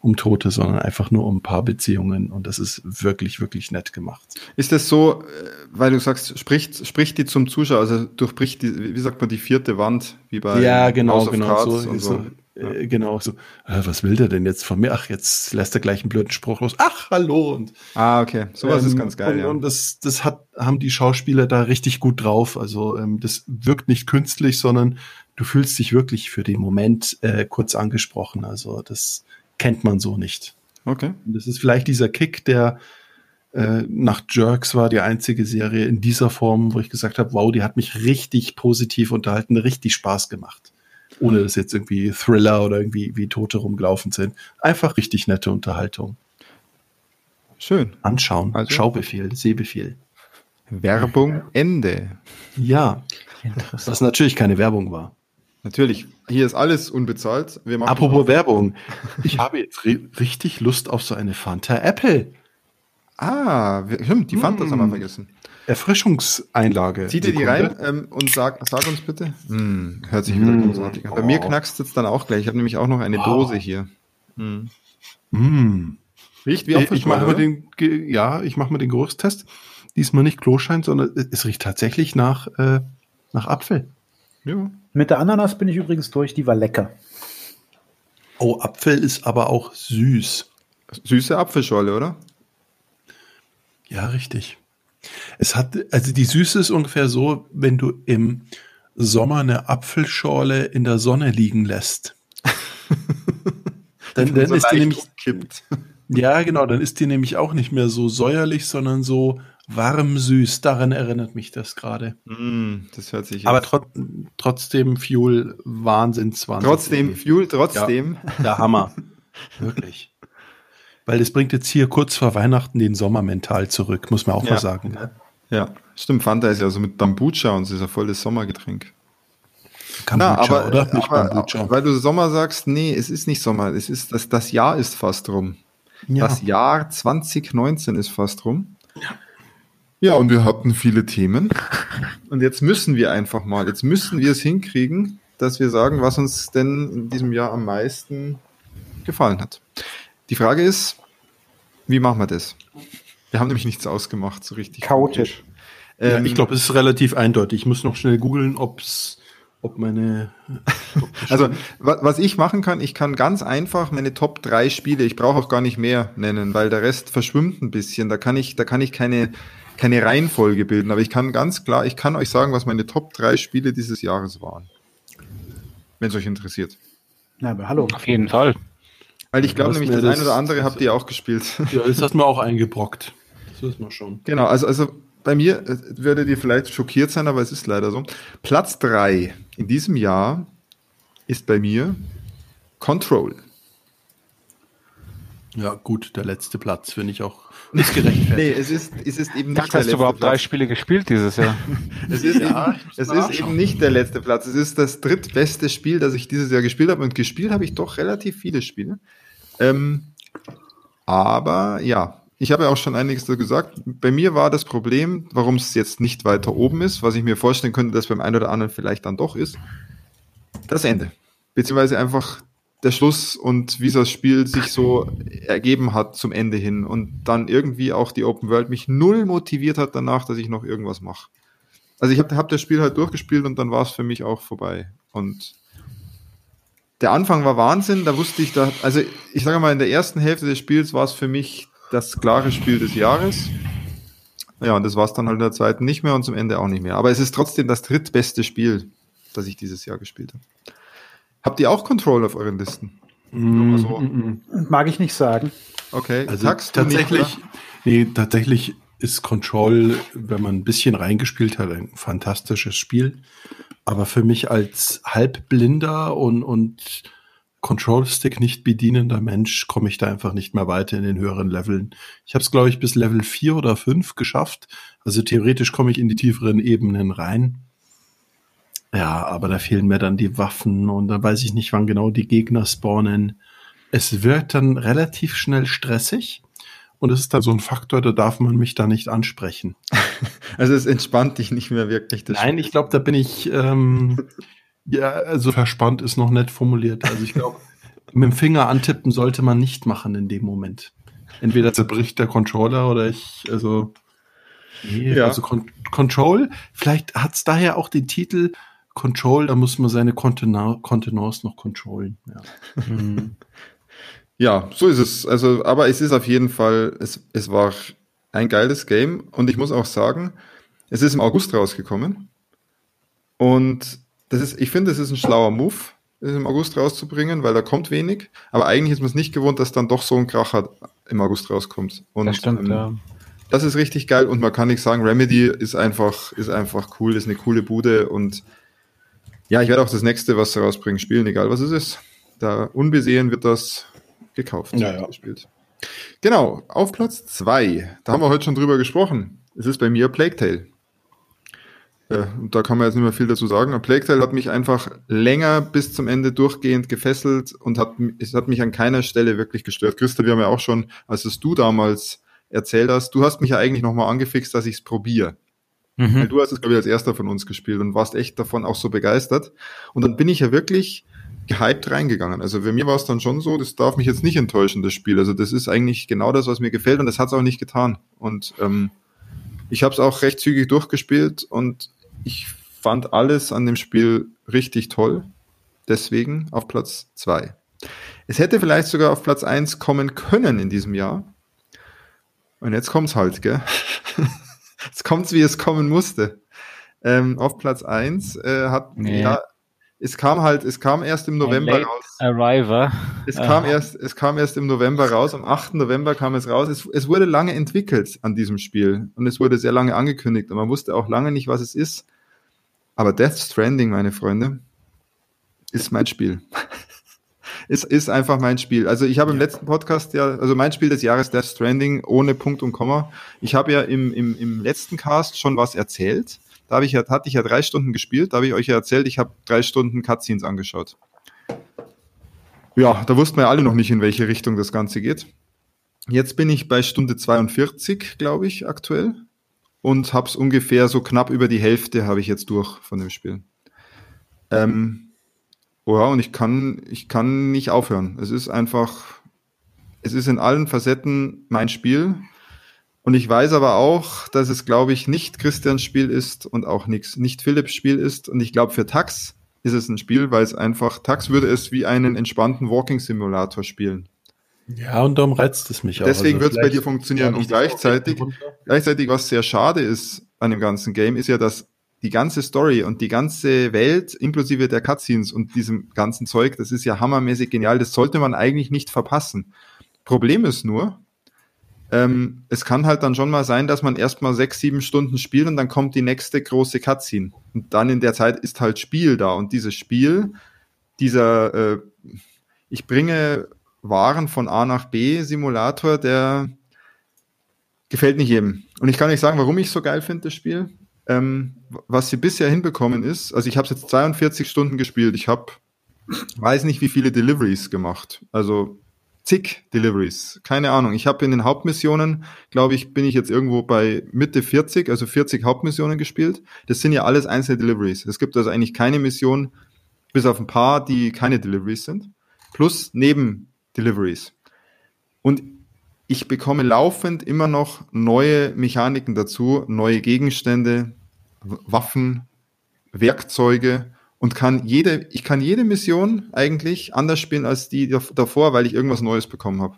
um Tote, sondern einfach nur um Paarbeziehungen. Und das ist wirklich, wirklich nett gemacht. Ist das so, äh, weil du sagst, spricht, spricht die zum Zuschauer, also durchbricht die, wie sagt man, die vierte Wand, wie bei Ja, genau, genau. So, so. so. Äh, genau, so, äh, was will der denn jetzt von mir? Ach, jetzt lässt er gleich einen blöden Spruch los. Ach, hallo. Und, ah, okay. Sowas ähm, ist ganz geil. Und, ja. und das, das hat, haben die Schauspieler da richtig gut drauf. Also ähm, das wirkt nicht künstlich, sondern du fühlst dich wirklich für den Moment äh, kurz angesprochen. Also das kennt man so nicht. Okay. Und das ist vielleicht dieser Kick, der äh, nach Jerks war die einzige Serie in dieser Form, wo ich gesagt habe, wow, die hat mich richtig positiv unterhalten, richtig Spaß gemacht. Ohne dass jetzt irgendwie Thriller oder irgendwie wie Tote rumgelaufen sind. Einfach richtig nette Unterhaltung. Schön. Anschauen. Also, Schaubefehl, Sehbefehl. Werbung Ende. Ja. Was natürlich keine Werbung war. Natürlich, hier ist alles unbezahlt. Apropos Werbung. Ich habe jetzt richtig Lust auf so eine Fanta Apple. Ah, stimmt, die Fanta mm. haben wir vergessen. Erfrischungseinlage. Zieh dir die rein ähm, und sag, sag uns bitte. Mm, hört sich wieder mm. großartig an. Bei mir knackst es dann auch gleich. Ich habe nämlich auch noch eine wow. Dose hier. Mm. Mm. Riecht wie Ich mache mal den, ja, ich mache mal den Geruchstest. Diesmal nicht Kloschein, sondern es riecht tatsächlich nach, äh, nach Apfel. Ja. Mit der Ananas bin ich übrigens durch, die war lecker. Oh, Apfel ist aber auch süß. Süße Apfelschorle, oder? Ja, richtig. Es hat, also die Süße ist ungefähr so, wenn du im Sommer eine Apfelschorle in der Sonne liegen lässt. dann, dann so ist die nämlich. Kippt. Ja, genau, dann ist die nämlich auch nicht mehr so säuerlich, sondern so warm süß. Daran erinnert mich das gerade. Mm, das hört sich. Aber tro trotzdem Fuel Wahnsinn 20. Trotzdem Fuel, trotzdem. Ja, der Hammer. Wirklich. Weil das bringt jetzt hier kurz vor Weihnachten den Sommer mental zurück, muss man auch ja. mal sagen. Ja, stimmt. Fanta ist ja so mit Bambucha und es ist ja voll das Sommergetränk. Kombucha, Na, aber, oder? Nicht aber, Bambucha. Weil du Sommer sagst, nee, es ist nicht Sommer. Es ist das, das Jahr ist fast rum. Ja. Das Jahr 2019 ist fast rum. Ja. Ja, und wir hatten viele Themen. Und jetzt müssen wir einfach mal, jetzt müssen wir es hinkriegen, dass wir sagen, was uns denn in diesem Jahr am meisten gefallen hat. Die Frage ist, wie machen wir das? Wir haben nämlich nichts ausgemacht, so richtig. Chaotisch. Ähm, ja, ich glaube, es ist relativ eindeutig. Ich muss noch schnell googeln, ob's, ob meine. Ob also, was ich machen kann, ich kann ganz einfach meine Top 3 Spiele, ich brauche auch gar nicht mehr nennen, weil der Rest verschwimmt ein bisschen. Da kann ich, da kann ich keine, keine Reihenfolge bilden, aber ich kann ganz klar, ich kann euch sagen, was meine Top 3 Spiele dieses Jahres waren. Wenn es euch interessiert. Na, aber hallo. Auf jeden Fall. Weil ich glaube nämlich, das, das ein oder andere habt ihr auch gespielt. Ja, das hast du mir auch eingebrockt. Das ist mal schon. Genau, also, also bei mir äh, werdet ihr vielleicht schockiert sein, aber es ist leider so. Platz 3 in diesem Jahr ist bei mir Control. Ja, gut, der letzte Platz finde ich auch nicht gerechtfertigt. nee, es ist, es ist eben nicht Dachte, hast du überhaupt Platz. drei Spiele gespielt dieses Jahr? es ist, ja, eben, es ist eben nicht der letzte Platz. Es ist das drittbeste Spiel, das ich dieses Jahr gespielt habe. Und gespielt habe ich doch relativ viele Spiele. Ähm, aber ja, ich habe ja auch schon einiges dazu gesagt. Bei mir war das Problem, warum es jetzt nicht weiter oben ist, was ich mir vorstellen könnte, dass beim einen oder anderen vielleicht dann doch ist, das Ende. Beziehungsweise einfach der Schluss und wie das Spiel sich so ergeben hat zum Ende hin und dann irgendwie auch die Open World mich null motiviert hat danach, dass ich noch irgendwas mache. Also ich habe hab das Spiel halt durchgespielt und dann war es für mich auch vorbei. Und der Anfang war Wahnsinn, da wusste ich, da, also ich sage mal, in der ersten Hälfte des Spiels war es für mich das klare Spiel des Jahres. Ja, und das war es dann halt in der zweiten nicht mehr und zum Ende auch nicht mehr. Aber es ist trotzdem das drittbeste Spiel, das ich dieses Jahr gespielt habe. Habt ihr auch Control auf euren Listen? Mm, so. mm, mm. Mag ich nicht sagen. Okay, also tatsächlich, nee, tatsächlich ist Control, wenn man ein bisschen reingespielt hat, ein fantastisches Spiel. Aber für mich als halbblinder und, und Control-Stick nicht bedienender Mensch komme ich da einfach nicht mehr weiter in den höheren Leveln. Ich habe es, glaube ich, bis Level 4 oder 5 geschafft. Also theoretisch komme ich in die tieferen Ebenen rein. Ja, aber da fehlen mir dann die Waffen und dann weiß ich nicht, wann genau die Gegner spawnen. Es wird dann relativ schnell stressig und es ist dann so ein Faktor, da darf man mich da nicht ansprechen. Also es entspannt dich nicht mehr wirklich. Nein, ich glaube, da bin ich, ähm, ja, also verspannt ist noch nett formuliert. Also ich glaube, mit dem Finger antippen sollte man nicht machen in dem Moment. Entweder zerbricht der Controller oder ich, also, nee, ja. also Con Control, vielleicht hat es daher auch den Titel Control, da muss man seine Kontenance noch controllen. Ja. Mhm. ja, so ist es. Also, aber es ist auf jeden Fall, es, es war ein geiles Game und ich muss auch sagen, es ist im August rausgekommen und das ist, ich finde, es ist ein schlauer Move, es im August rauszubringen, weil da kommt wenig, aber eigentlich ist man es nicht gewohnt, dass dann doch so ein Kracher im August rauskommt. Und, das stimmt, ähm, ja. Das ist richtig geil und man kann nicht sagen, Remedy ist einfach, ist einfach cool, ist eine coole Bude und ja, ich werde auch das nächste, was sie rausbringen, spielen, egal was es ist. Da unbesehen wird das gekauft. Ja, ja. Gespielt. Genau, auf Platz 2, da haben wir heute schon drüber gesprochen. Es ist bei mir Plague Tale. Äh, und da kann man jetzt nicht mehr viel dazu sagen. Plague Tale hat mich einfach länger bis zum Ende durchgehend gefesselt und hat, es hat mich an keiner Stelle wirklich gestört. Christa, wir haben ja auch schon, als es du damals erzählt hast, du hast mich ja eigentlich nochmal angefixt, dass ich es probiere. Mhm. Du hast es, glaube ich, als erster von uns gespielt und warst echt davon auch so begeistert. Und dann bin ich ja wirklich gehypt reingegangen. Also für mir war es dann schon so, das darf mich jetzt nicht enttäuschen, das Spiel. Also das ist eigentlich genau das, was mir gefällt und das hat es auch nicht getan. Und ähm, ich habe es auch recht zügig durchgespielt und ich fand alles an dem Spiel richtig toll. Deswegen auf Platz zwei. Es hätte vielleicht sogar auf Platz eins kommen können in diesem Jahr. Und jetzt kommt's halt, gell? jetzt kommt's, wie es kommen musste. Ähm, auf Platz eins äh, hat nee. ja, es kam halt, es kam erst im November raus. Arriver. Es kam erst, es kam erst im November raus. Am 8. November kam es raus. Es, es wurde lange entwickelt an diesem Spiel und es wurde sehr lange angekündigt und man wusste auch lange nicht, was es ist. Aber Death Stranding, meine Freunde, ist mein Spiel. ist, ist einfach mein Spiel. Also ich habe im letzten Podcast ja, also mein Spiel des Jahres Death Stranding ohne Punkt und Komma. Ich habe ja im, im, im letzten Cast schon was erzählt. Da habe ich ja, hatte ich ja drei Stunden gespielt. Da habe ich euch ja erzählt, ich habe drei Stunden Cutscenes angeschaut. Ja, da wussten wir alle noch nicht, in welche Richtung das Ganze geht. Jetzt bin ich bei Stunde 42, glaube ich, aktuell. Und habe es ungefähr so knapp über die Hälfte habe ich jetzt durch von dem Spiel. Ähm, oh ja, und ich kann, ich kann nicht aufhören. Es ist einfach, es ist in allen Facetten mein Spiel. Und ich weiß aber auch, dass es, glaube ich, nicht Christians Spiel ist und auch nix, nicht Philipps Spiel ist. Und ich glaube, für Tax ist es ein Spiel, weil es einfach, Tax würde es wie einen entspannten Walking Simulator spielen. Ja, und darum reizt es mich auch. Deswegen also wird es bei dir funktionieren. Und gleichzeitig, gleichzeitig, was sehr schade ist an dem ganzen Game, ist ja, dass die ganze Story und die ganze Welt, inklusive der Cutscenes und diesem ganzen Zeug, das ist ja hammermäßig genial. Das sollte man eigentlich nicht verpassen. Problem ist nur, ähm, es kann halt dann schon mal sein, dass man erstmal sechs, sieben Stunden spielt und dann kommt die nächste große Cutscene. Und dann in der Zeit ist halt Spiel da. Und dieses Spiel, dieser, äh, ich bringe Waren von A nach B Simulator, der gefällt nicht jedem. Und ich kann nicht sagen, warum ich so geil finde, das Spiel. Ähm, was sie bisher hinbekommen ist, also ich habe jetzt 42 Stunden gespielt. Ich habe, weiß nicht, wie viele Deliveries gemacht. Also zig Deliveries. Keine Ahnung. Ich habe in den Hauptmissionen, glaube ich, bin ich jetzt irgendwo bei Mitte 40, also 40 Hauptmissionen gespielt. Das sind ja alles einzelne Deliveries. Es gibt also eigentlich keine Mission, bis auf ein paar, die keine Deliveries sind. Plus neben Deliveries. Und ich bekomme laufend immer noch neue Mechaniken dazu, neue Gegenstände, Waffen, Werkzeuge und kann jede, ich kann jede Mission eigentlich anders spielen als die davor, weil ich irgendwas Neues bekommen habe.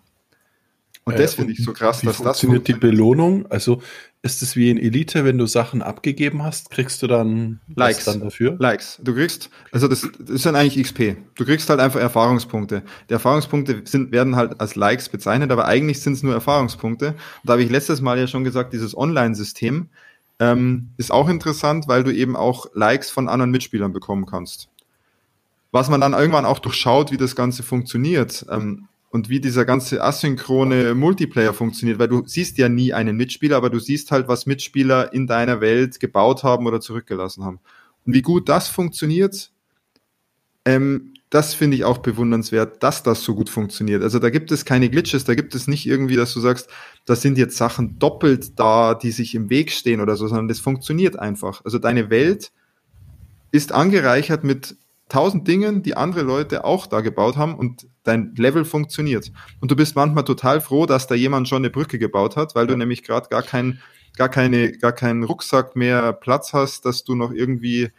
Und äh, das finde ich so krass, wie dass das funktioniert die Belohnung. Also ist es wie in Elite, wenn du Sachen abgegeben hast, kriegst du dann Likes dann dafür? Likes. Du kriegst, also das, das ist dann eigentlich XP. Du kriegst halt einfach Erfahrungspunkte. Die Erfahrungspunkte sind, werden halt als Likes bezeichnet, aber eigentlich sind es nur Erfahrungspunkte. Und da habe ich letztes Mal ja schon gesagt, dieses Online-System, ähm, ist auch interessant, weil du eben auch Likes von anderen Mitspielern bekommen kannst. Was man dann irgendwann auch durchschaut, wie das Ganze funktioniert ähm, und wie dieser ganze asynchrone Multiplayer funktioniert, weil du siehst ja nie einen Mitspieler, aber du siehst halt, was Mitspieler in deiner Welt gebaut haben oder zurückgelassen haben. Und wie gut das funktioniert, Ähm, das finde ich auch bewundernswert, dass das so gut funktioniert. Also da gibt es keine Glitches, da gibt es nicht irgendwie, dass du sagst, da sind jetzt Sachen doppelt da, die sich im Weg stehen oder so, sondern das funktioniert einfach. Also deine Welt ist angereichert mit tausend Dingen, die andere Leute auch da gebaut haben und dein Level funktioniert. Und du bist manchmal total froh, dass da jemand schon eine Brücke gebaut hat, weil du nämlich gerade gar kein, gar keine, gar keinen Rucksack mehr Platz hast, dass du noch irgendwie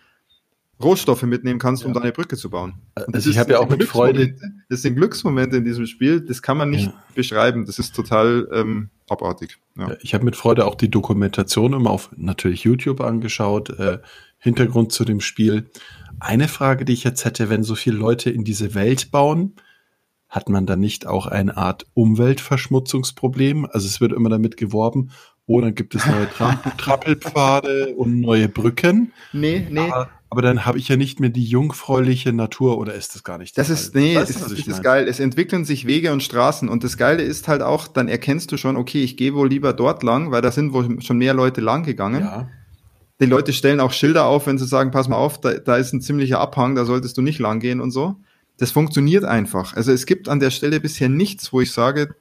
Rohstoffe mitnehmen kannst, um ja. deine Brücke zu bauen. Und also ich habe ja auch mit Freude. Das sind Glücksmomente in diesem Spiel, das kann man nicht ja. beschreiben. Das ist total ähm, abartig. Ja. Ich habe mit Freude auch die Dokumentation immer auf natürlich YouTube angeschaut, äh, Hintergrund zu dem Spiel. Eine Frage, die ich jetzt hätte, wenn so viele Leute in diese Welt bauen, hat man da nicht auch eine Art Umweltverschmutzungsproblem? Also es wird immer damit geworben, oh, dann gibt es neue Tra Trappelpfade und neue Brücken. Nee, nee. Aber aber dann habe ich ja nicht mehr die jungfräuliche Natur oder ist das gar nicht? Das ist, nee, weißt, ist, ist, ist geil. Es entwickeln sich Wege und Straßen und das Geile ist halt auch, dann erkennst du schon, okay, ich gehe wohl lieber dort lang, weil da sind wohl schon mehr Leute lang gegangen. Ja. Die Leute stellen auch Schilder auf, wenn sie sagen, pass mal auf, da, da ist ein ziemlicher Abhang, da solltest du nicht lang gehen und so. Das funktioniert einfach. Also es gibt an der Stelle bisher nichts, wo ich sage,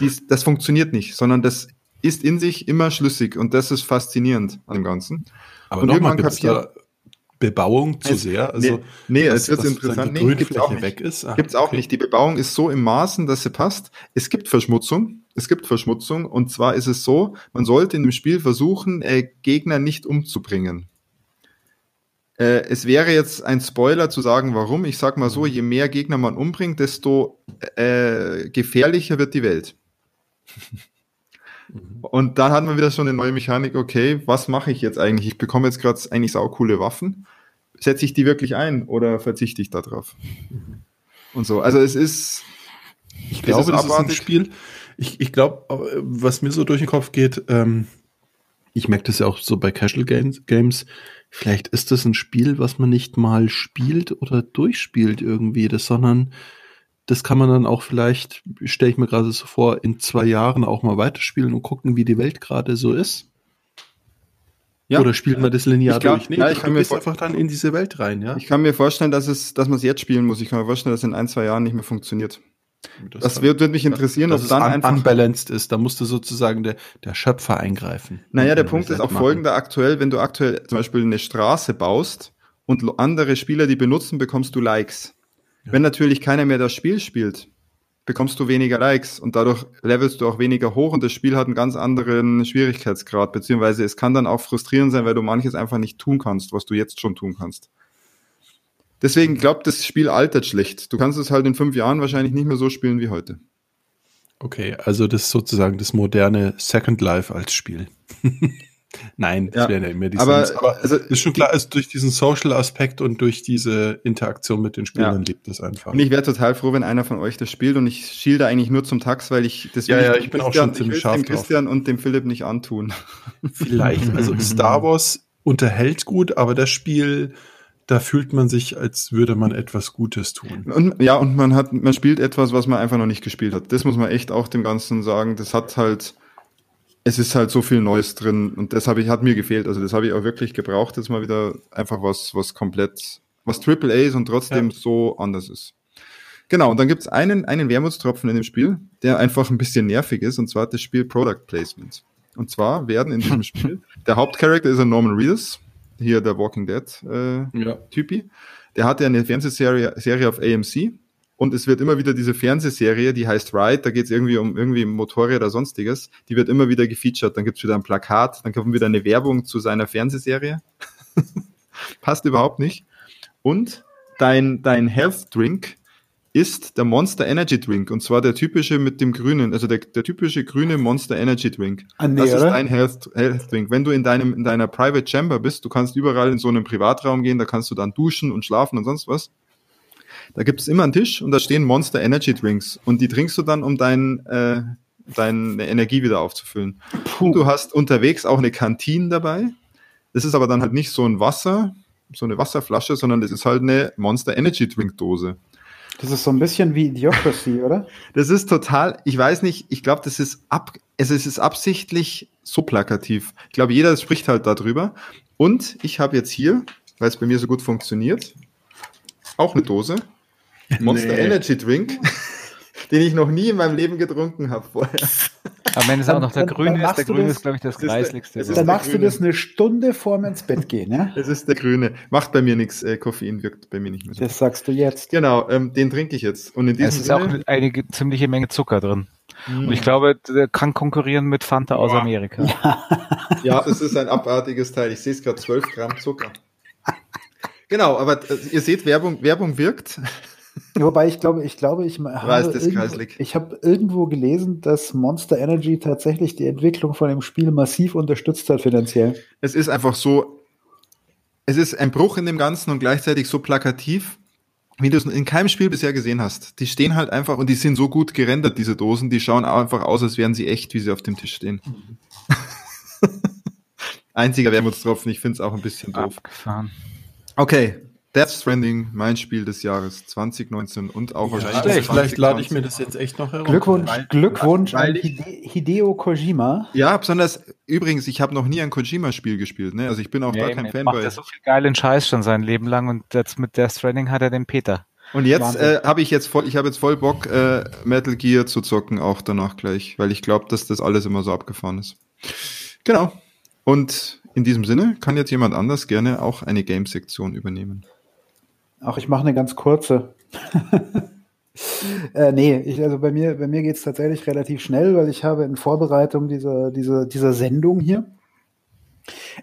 dies, das funktioniert nicht, sondern das ist in sich immer schlüssig und das ist faszinierend an dem Ganzen. Aber nochmal, gibt's da Bebauung zu es, sehr? Also, nee, nee es wird interessant. Die nee, gibt's auch weg ist. Ah, gibt's auch okay. nicht. Die Bebauung ist so im Maßen, dass sie passt. Es gibt Verschmutzung. Es gibt Verschmutzung. Und zwar ist es so, man sollte in dem Spiel versuchen, äh, Gegner nicht umzubringen. Äh, es wäre jetzt ein Spoiler zu sagen, warum. Ich sag mal so, je mehr Gegner man umbringt, desto äh, gefährlicher wird die Welt. Und dann hat man wieder schon eine neue Mechanik, okay, was mache ich jetzt eigentlich? Ich bekomme jetzt gerade eigentlich saukoole Waffen. Setze ich die wirklich ein oder verzichte ich darauf? Und so. Also es ist. Ich glaube, das ist ein Spiel. Ich, ich glaube, was mir so durch den Kopf geht, ähm, ich merke das ja auch so bei Casual Games, Games, vielleicht ist das ein Spiel, was man nicht mal spielt oder durchspielt irgendwie, das, sondern das kann man dann auch vielleicht, stelle ich mir gerade so vor, in zwei Jahren auch mal weiterspielen und gucken, wie die Welt gerade so ist. Ja. Oder spielt man das linear glaub, durch? Nee, ja, ich kann mir einfach dann in diese Welt rein, ja. Ich kann mir vorstellen, dass es, dass man es jetzt spielen muss. Ich kann mir vorstellen, dass es in ein, zwei Jahren nicht mehr funktioniert. Das, das wird, wird mich interessieren, dass ob dann un einfach unbalanced ist. Da musste sozusagen der, der Schöpfer eingreifen. Naja, der Punkt ist auch machen. folgender aktuell, wenn du aktuell zum Beispiel eine Straße baust und andere Spieler die benutzen, bekommst du Likes. Wenn natürlich keiner mehr das Spiel spielt, bekommst du weniger Likes und dadurch levelst du auch weniger hoch und das Spiel hat einen ganz anderen Schwierigkeitsgrad, beziehungsweise es kann dann auch frustrierend sein, weil du manches einfach nicht tun kannst, was du jetzt schon tun kannst. Deswegen glaubt das Spiel altert schlecht. Du kannst es halt in fünf Jahren wahrscheinlich nicht mehr so spielen wie heute. Okay, also das ist sozusagen das moderne Second Life als Spiel. Nein, das ja. wären ja immer die aber, Sims. Aber also, ist schon klar, ist durch diesen Social-Aspekt und durch diese Interaktion mit den Spielern ja. lebt es einfach. Und ich wäre total froh, wenn einer von euch das spielt und ich schielde eigentlich nur zum Tax, weil ich das ja, ja, ich bin auch schon ziemlich scharf dem Christian und dem Philipp nicht antun. Vielleicht. Also Star Wars unterhält gut, aber das Spiel da fühlt man sich, als würde man etwas Gutes tun. Und, ja, und man hat, man spielt etwas, was man einfach noch nicht gespielt hat. Das muss man echt auch dem Ganzen sagen. Das hat halt, es ist halt so viel Neues drin und das habe ich, hat mir gefehlt. Also das habe ich auch wirklich gebraucht, jetzt mal wieder einfach was, was komplett, was Triple A ist und trotzdem ja. so anders ist. Genau, und dann gibt es einen, einen Wermutstropfen in dem Spiel, der einfach ein bisschen nervig ist, und zwar das Spiel Product Placement. Und zwar werden in diesem Spiel, der Hauptcharakter ist ein Norman Reedus, hier der Walking Dead äh, ja. Typi. Der hatte eine Fernsehserie Serie auf AMC und es wird immer wieder diese Fernsehserie, die heißt Ride, da geht es irgendwie um irgendwie Motorräder oder sonstiges, die wird immer wieder gefeatured. Dann gibt's wieder ein Plakat, dann kommt wieder eine Werbung zu seiner Fernsehserie. Passt überhaupt nicht. Und dein, dein Health Drink ist der Monster Energy Drink und zwar der typische mit dem grünen, also der, der typische grüne Monster Energy Drink. Ah, nee, das ist dein Health, Health Drink. Wenn du in deinem in deiner Private Chamber bist, du kannst überall in so einem Privatraum gehen, da kannst du dann duschen und schlafen und sonst was. Da gibt es immer einen Tisch und da stehen Monster Energy Drinks und die trinkst du dann, um dein, äh, deine Energie wieder aufzufüllen. Puh. Du hast unterwegs auch eine Kantine dabei. Das ist aber dann halt nicht so ein Wasser, so eine Wasserflasche, sondern das ist halt eine Monster Energy Drink Dose. Das ist so ein bisschen wie Idiocracy, oder? Das ist total, ich weiß nicht, ich glaube, das ist ab, es ist absichtlich so plakativ. Ich glaube, jeder spricht halt darüber. Und ich habe jetzt hier, weil es bei mir so gut funktioniert, Auch eine Dose. Monster nee. Energy Drink, den ich noch nie in meinem Leben getrunken habe vorher. Aber wenn es auch noch der Grüne ist, der Grüne ist, glaube ich, das Kreisligste. Dann machst du das eine Stunde vorm ins Bett gehen, ja? Es ist der Grüne. Macht bei mir nichts. Äh, Koffein wirkt bei mir nicht mehr so. Das sagst du jetzt. Genau, ähm, den trinke ich jetzt. Und in diesem es ist Sinne, auch eine ziemliche Menge Zucker drin. Und ich glaube, der kann konkurrieren mit Fanta aus Amerika. Ja, es ist ein abartiges Teil. Ich sehe es gerade, 12 Gramm Zucker. Genau, aber äh, ihr seht, Werbung, Werbung wirkt. Wobei ich glaube, ich glaube, ich habe irgendwo, ich habe irgendwo gelesen, dass Monster Energy tatsächlich die Entwicklung von dem Spiel massiv unterstützt hat finanziell. Es ist einfach so, es ist ein Bruch in dem Ganzen und gleichzeitig so plakativ, wie du es in keinem Spiel bisher gesehen hast. Die stehen halt einfach und die sind so gut gerendert, diese Dosen, die schauen einfach aus, als wären sie echt, wie sie auf dem Tisch stehen. Mhm. Einziger Wermutstropfen, ich finde es auch ein bisschen doof. Abgefahren. Okay, Death Stranding, mein Spiel des Jahres 2019 und auch ja, wahrscheinlich. Schlecht. Vielleicht lade ich mir das jetzt echt noch herum. Glückwunsch, weil, Glückwunsch weil an Hideo Kojima. Ja, besonders übrigens, ich habe noch nie ein Kojima-Spiel gespielt, ne? Also ich bin auch nee, da kein Fan. Macht er so viel geilen Scheiß schon sein Leben lang und jetzt mit Death Stranding hat er den Peter. Und jetzt äh, habe ich jetzt voll, ich habe jetzt voll Bock, äh, Metal Gear zu zocken, auch danach gleich, weil ich glaube, dass das alles immer so abgefahren ist. Genau. Und in diesem Sinne kann jetzt jemand anders gerne auch eine Game-Sektion übernehmen. Ach, ich mache eine ganz kurze. äh, nee, ich, also bei mir, bei mir geht es tatsächlich relativ schnell, weil ich habe in Vorbereitung dieser, dieser, dieser Sendung hier,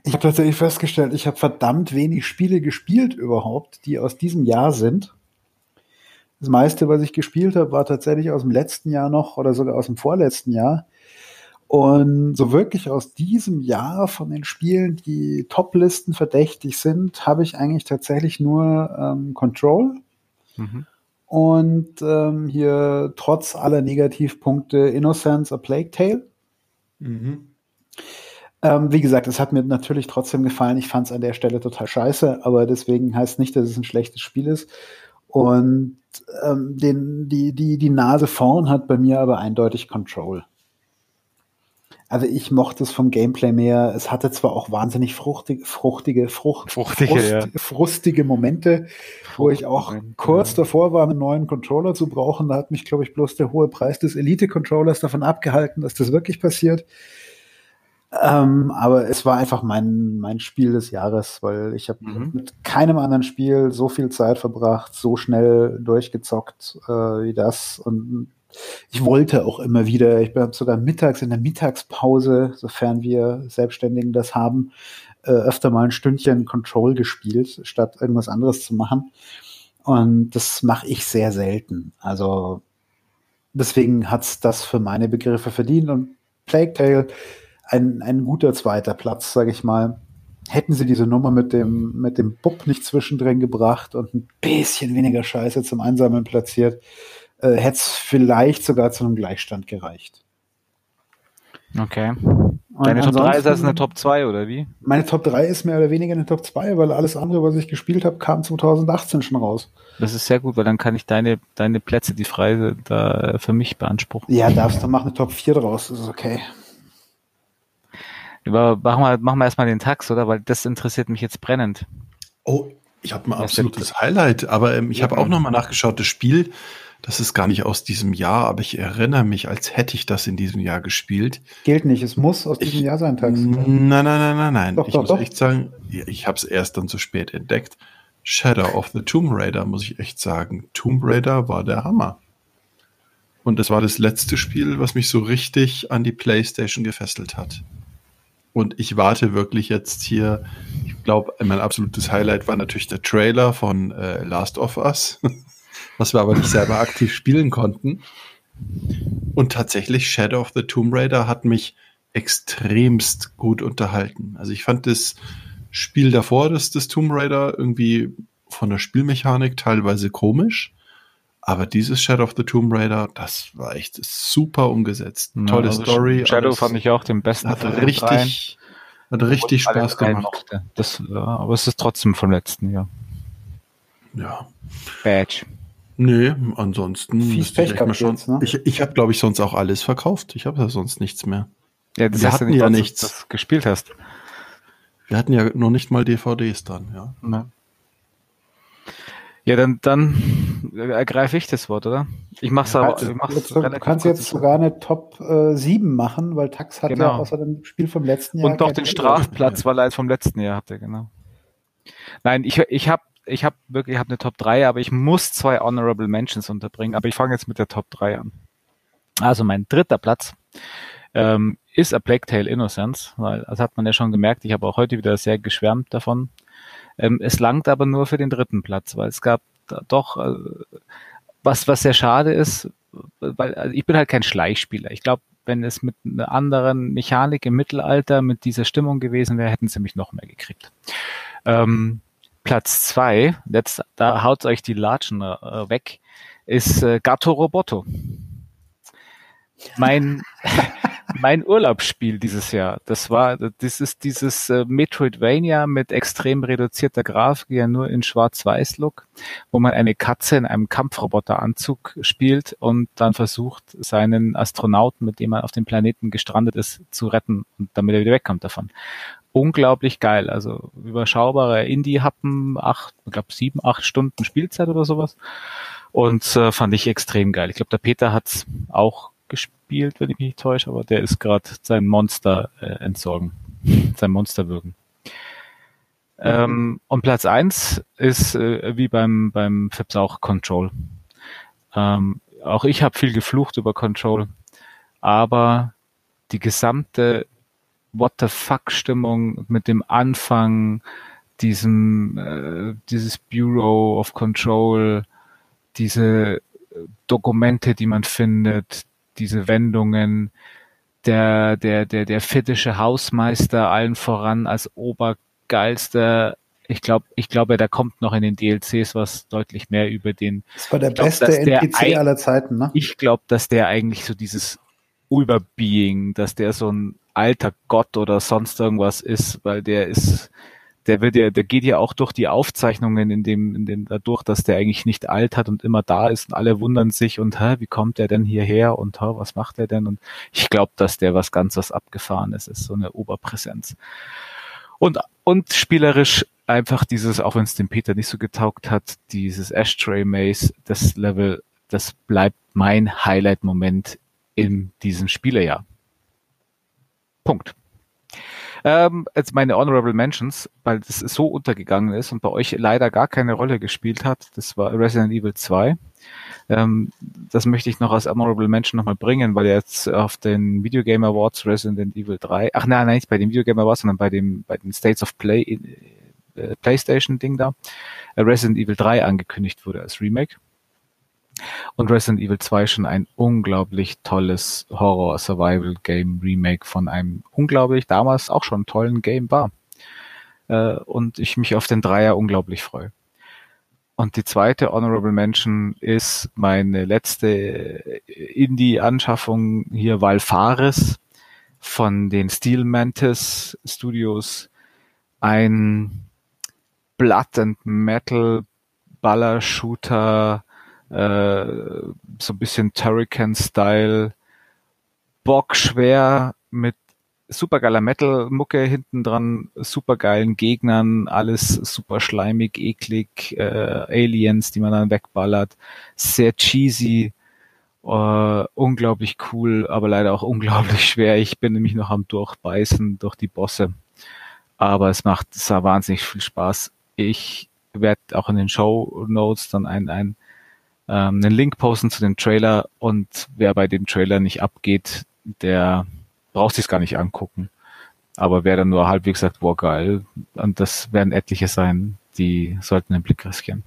ich habe tatsächlich festgestellt, ich habe verdammt wenig Spiele gespielt überhaupt, die aus diesem Jahr sind. Das meiste, was ich gespielt habe, war tatsächlich aus dem letzten Jahr noch oder sogar aus dem vorletzten Jahr. Und so wirklich aus diesem Jahr von den Spielen, die Top-Listen verdächtig sind, habe ich eigentlich tatsächlich nur ähm, Control. Mhm. Und ähm, hier trotz aller Negativpunkte Innocence, A Plague Tale. Mhm. Ähm, wie gesagt, es hat mir natürlich trotzdem gefallen. Ich fand es an der Stelle total scheiße, aber deswegen heißt nicht, dass es ein schlechtes Spiel ist. Und ähm, den, die, die, die Nase vorn hat bei mir aber eindeutig Control. Also ich mochte es vom Gameplay mehr. Es hatte zwar auch wahnsinnig fruchtig, fruchtige, Frucht, fruchtige, Frust, ja. frustige Momente, wo ich auch kurz ja. davor war, einen neuen Controller zu brauchen. Da hat mich, glaube ich, bloß der hohe Preis des Elite-Controllers davon abgehalten, dass das wirklich passiert. Ähm, aber es war einfach mein, mein Spiel des Jahres, weil ich habe mhm. mit keinem anderen Spiel so viel Zeit verbracht, so schnell durchgezockt äh, wie das. Und ich wollte auch immer wieder, ich habe sogar mittags in der Mittagspause, sofern wir Selbstständigen das haben, äh, öfter mal ein Stündchen Control gespielt, statt irgendwas anderes zu machen. Und das mache ich sehr selten. Also deswegen hat's das für meine Begriffe verdient. Und Plague Tale, ein, ein guter zweiter Platz, sage ich mal. Hätten sie diese Nummer mit dem, mit dem Bub nicht zwischendrin gebracht und ein bisschen weniger Scheiße zum Einsammeln platziert, äh, hätte es vielleicht sogar zu einem Gleichstand gereicht. Okay. Deine Top 3 ist das eine Top 2 oder wie? Meine Top 3 ist mehr oder weniger eine Top 2, weil alles andere, was ich gespielt habe, kam 2018 schon raus. Das ist sehr gut, weil dann kann ich deine, deine Plätze, die frei da für mich beanspruchen. Ja, darfst du machen eine Top 4 draus, das ist okay. Über, machen, wir, machen wir erstmal den Tax, oder? Weil das interessiert mich jetzt brennend. Oh, ich habe ein absolutes Highlight, aber ähm, ich ja, habe auch nochmal nachgeschaut, das Spiel das ist gar nicht aus diesem Jahr, aber ich erinnere mich, als hätte ich das in diesem Jahr gespielt. Gilt nicht, es muss aus diesem ich, Jahr sein, Tax. Nein, nein, nein, nein, nein. Doch, ich doch, muss doch. echt sagen, ich habe es erst dann zu spät entdeckt. Shadow of the Tomb Raider, muss ich echt sagen. Tomb Raider war der Hammer. Und es war das letzte Spiel, was mich so richtig an die PlayStation gefesselt hat. Und ich warte wirklich jetzt hier. Ich glaube, mein absolutes Highlight war natürlich der Trailer von äh, Last of Us. was wir aber nicht selber aktiv spielen konnten. Und tatsächlich Shadow of the Tomb Raider hat mich extremst gut unterhalten. Also ich fand das Spiel davor, das, das Tomb Raider, irgendwie von der Spielmechanik teilweise komisch. Aber dieses Shadow of the Tomb Raider, das war echt super umgesetzt. Ja, Tolle also Story. Shadow fand ich auch den besten. Hat richtig, hat richtig Spaß gemacht. Das, ja, aber es ist trotzdem vom letzten Jahr. Ja. Badge. Nee, ansonsten. Fies Pech ich schon. Jetzt, ne? Ich, ich habe, glaube ich, sonst auch alles verkauft. Ich habe ja sonst nichts mehr. Ja, das Wir hatten ja, nicht, ja nichts. Du gespielt hast. Wir hatten ja noch nicht mal DVDs dann, ja. Ne. Ja, dann, dann ergreife ich das Wort, oder? Ich mach's ja, aber. Ich mach's jetzt, du kannst jetzt sogar eine Top äh, 7 machen, weil Tax hat genau. ja außer dem Spiel vom letzten Jahr. Und doch den Strafplatz, weil er es vom letzten Jahr hatte, genau. Nein, ich, ich habe ich hab wirklich ich hab eine Top 3, aber ich muss zwei Honorable Mentions unterbringen. Aber ich fange jetzt mit der Top 3 an. Also mein dritter Platz ähm, ist A Plague Tale Innocence, weil das hat man ja schon gemerkt. Ich habe auch heute wieder sehr geschwärmt davon. Ähm, es langt aber nur für den dritten Platz, weil es gab doch äh, was, was sehr schade ist, weil also ich bin halt kein Schleichspieler. Ich glaube, wenn es mit einer anderen Mechanik im Mittelalter mit dieser Stimmung gewesen wäre, hätten sie mich noch mehr gekriegt. Ähm, Platz zwei, jetzt, da haut euch die Latschen äh, weg, ist äh, Gatto Roboto. Mein, mein Urlaubsspiel dieses Jahr. Das war, das ist dieses äh, Metroidvania mit extrem reduzierter Grafik, ja nur in Schwarz-Weiß-Look, wo man eine Katze in einem Kampfroboteranzug spielt und dann versucht, seinen Astronauten, mit dem man auf dem Planeten gestrandet ist, zu retten und damit er wieder wegkommt davon. Unglaublich geil, also überschaubare Indie-Happen, acht, ich glaube sieben, acht Stunden Spielzeit oder sowas. Und äh, fand ich extrem geil. Ich glaube, der Peter hat's auch gespielt, wenn ich mich nicht täusche, aber der ist gerade sein Monster äh, entsorgen, sein Monster wirken. Ähm, und Platz eins ist äh, wie beim, beim Fips auch Control. Ähm, auch ich habe viel geflucht über Control, aber die gesamte What the fuck Stimmung mit dem Anfang, diesem, äh, dieses Bureau of Control, diese Dokumente, die man findet, diese Wendungen, der, der, der, der fittische Hausmeister allen voran als obergeilster. Ich glaube, ich glaube, da kommt noch in den DLCs was deutlich mehr über den. Das war der glaub, beste NPC aller Zeiten, ne? Ich glaube, dass der eigentlich so dieses Überbeing, dass der so ein alter Gott oder sonst irgendwas ist, weil der ist, der wird ja, der geht ja auch durch die Aufzeichnungen in dem, in dem, dadurch, dass der eigentlich nicht alt hat und immer da ist und alle wundern sich und hä, wie kommt der denn hierher und hä, was macht er denn? Und ich glaube, dass der was ganz was Abgefahrenes ist, so eine Oberpräsenz. Und, und spielerisch einfach dieses, auch wenn es dem Peter nicht so getaugt hat, dieses Ashtray Maze, das Level, das bleibt mein Highlight-Moment in diesem Spielerjahr. Punkt. Ähm, jetzt meine Honorable Mentions, weil das so untergegangen ist und bei euch leider gar keine Rolle gespielt hat. Das war Resident Evil 2. Ähm, das möchte ich noch als Honorable Mention nochmal bringen, weil jetzt auf den Video Game Awards Resident Evil 3, ach nein, nein, nicht bei den Video Game Awards, sondern bei dem, bei den States of Play, äh, PlayStation Ding da, äh, Resident Evil 3 angekündigt wurde als Remake. Und Resident Evil 2 schon ein unglaublich tolles Horror-Survival-Game-Remake von einem unglaublich damals auch schon tollen Game war. Äh, und ich mich auf den Dreier unglaublich freue. Und die zweite Honorable Mention ist meine letzte Indie-Anschaffung hier Valfaris von den Steel Mantis Studios. Ein Blood and Metal Baller-Shooter äh, so ein bisschen Turrican-Style, bockschwer mit supergeiler Metal-Mucke hinten dran, supergeilen Gegnern, alles super schleimig, eklig, äh, Aliens, die man dann wegballert, sehr cheesy, äh, unglaublich cool, aber leider auch unglaublich schwer. Ich bin nämlich noch am Durchbeißen durch die Bosse, aber es macht es wahnsinnig viel Spaß. Ich werde auch in den Show Notes dann ein, ein ähm, einen Link posten zu dem Trailer und wer bei dem Trailer nicht abgeht, der braucht sich gar nicht angucken. Aber wer dann nur halbwegs sagt, boah geil, und das werden etliche sein, die sollten den Blick riskieren.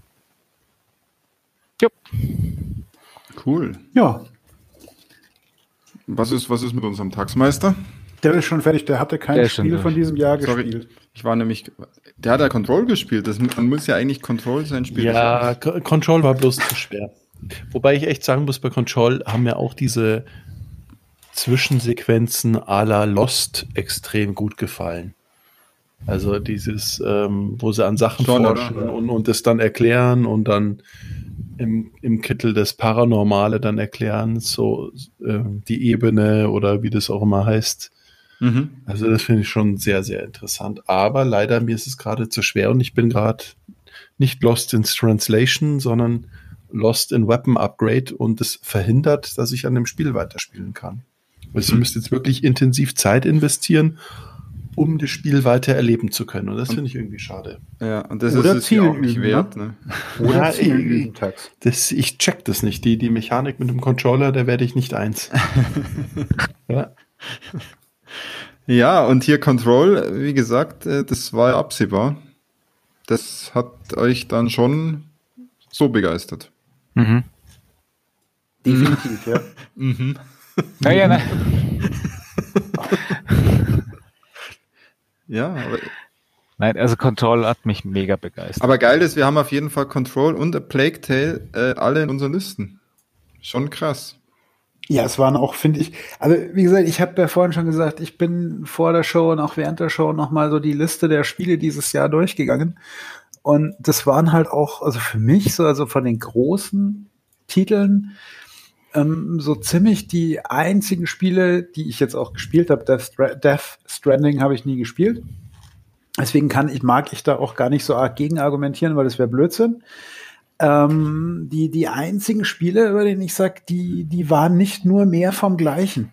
Jo. Cool. Ja. Was ist, was ist mit unserem Taxmeister? Der ist schon fertig, der hatte kein der Spiel von diesem Jahr Sorry, gespielt. Ich war nämlich, der hat ja Control gespielt. Das, man muss ja eigentlich Control sein Spiel. Ja, Control war bloß zu schwer. Wobei ich echt sagen muss, bei Control haben mir auch diese Zwischensequenzen à la Lost extrem gut gefallen. Also dieses, ähm, wo sie an Sachen Schon, forschen und, und das dann erklären und dann im, im Kittel das Paranormale dann erklären, so äh, die Ebene oder wie das auch immer heißt. Mhm. Also das finde ich schon sehr, sehr interessant. Aber leider mir ist es gerade zu schwer und ich bin gerade nicht Lost in Translation, sondern Lost in Weapon Upgrade und es verhindert, dass ich an dem Spiel weiterspielen kann. Also ich müsste jetzt wirklich intensiv Zeit investieren, um das Spiel weiter erleben zu können. Und das finde ich irgendwie schade. Ja, und das Oder ist es ja auch nicht wert. Ne? Oder ja, ich, das, ich check das nicht. Die, die Mechanik mit dem Controller, da werde ich nicht eins. ja. Ja, und hier Control, wie gesagt, äh, das war absehbar. Das hat euch dann schon so begeistert. Mhm. Definitiv, ja. mhm. Naja, na. ja, aber. Nein, also Control hat mich mega begeistert. Aber geil ist, wir haben auf jeden Fall Control und A Plague Tale äh, alle in unseren Listen. Schon krass. Ja, es waren auch, finde ich, also wie gesagt, ich habe ja vorhin schon gesagt, ich bin vor der Show und auch während der Show nochmal so die Liste der Spiele dieses Jahr durchgegangen. Und das waren halt auch, also für mich so, also von den großen Titeln, ähm, so ziemlich die einzigen Spiele, die ich jetzt auch gespielt habe. Death, Death Stranding habe ich nie gespielt. Deswegen kann ich, mag ich da auch gar nicht so arg gegen argumentieren, weil das wäre Blödsinn. Ähm, die, die einzigen Spiele, über denen ich sag, die, die waren nicht nur mehr vom Gleichen.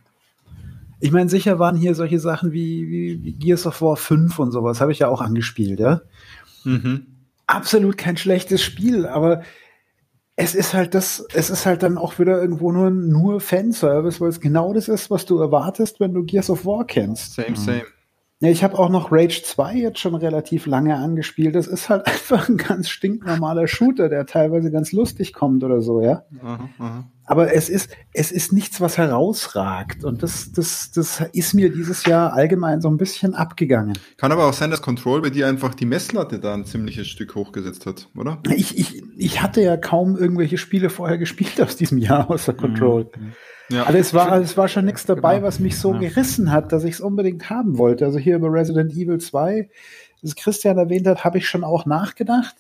Ich meine, sicher waren hier solche Sachen wie, wie, wie Gears of War 5 und sowas, habe ich ja auch angespielt, ja. Mhm. Absolut kein schlechtes Spiel, aber es ist halt das, es ist halt dann auch wieder irgendwo nur, nur Fanservice, weil es genau das ist, was du erwartest, wenn du Gears of War kennst. Same, same. Ja, ich habe auch noch Rage 2 jetzt schon relativ lange angespielt. Das ist halt einfach ein ganz stinknormaler Shooter, der teilweise ganz lustig kommt oder so, ja. Aha, aha. Aber es ist, es ist nichts, was herausragt. Und das, das, das ist mir dieses Jahr allgemein so ein bisschen abgegangen. Kann aber auch sein, dass Control bei dir einfach die Messlatte da ein ziemliches Stück hochgesetzt hat, oder? Ich, ich, ich hatte ja kaum irgendwelche Spiele vorher gespielt aus diesem Jahr, außer Control. Mhm. Ja. Also es war, es war schon nichts dabei, genau. was mich so ja. gerissen hat, dass ich es unbedingt haben wollte. Also hier über Resident Evil 2, das Christian erwähnt hat, habe ich schon auch nachgedacht.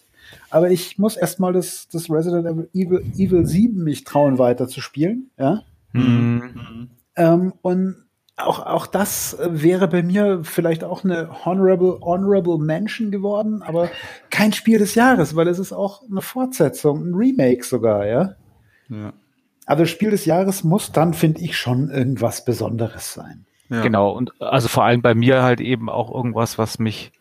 Aber ich muss erstmal das, das Resident Evil, Evil 7 mich trauen, weiter zu spielen. Ja? Mhm. Ähm, und auch, auch das wäre bei mir vielleicht auch eine Honorable, Honorable Mention geworden, aber kein Spiel des Jahres, weil es ist auch eine Fortsetzung, ein Remake sogar, ja. Ja. Also Spiel des Jahres muss dann, finde ich, schon irgendwas Besonderes sein. Ja. Genau, und also vor allem bei mir halt eben auch irgendwas, was mich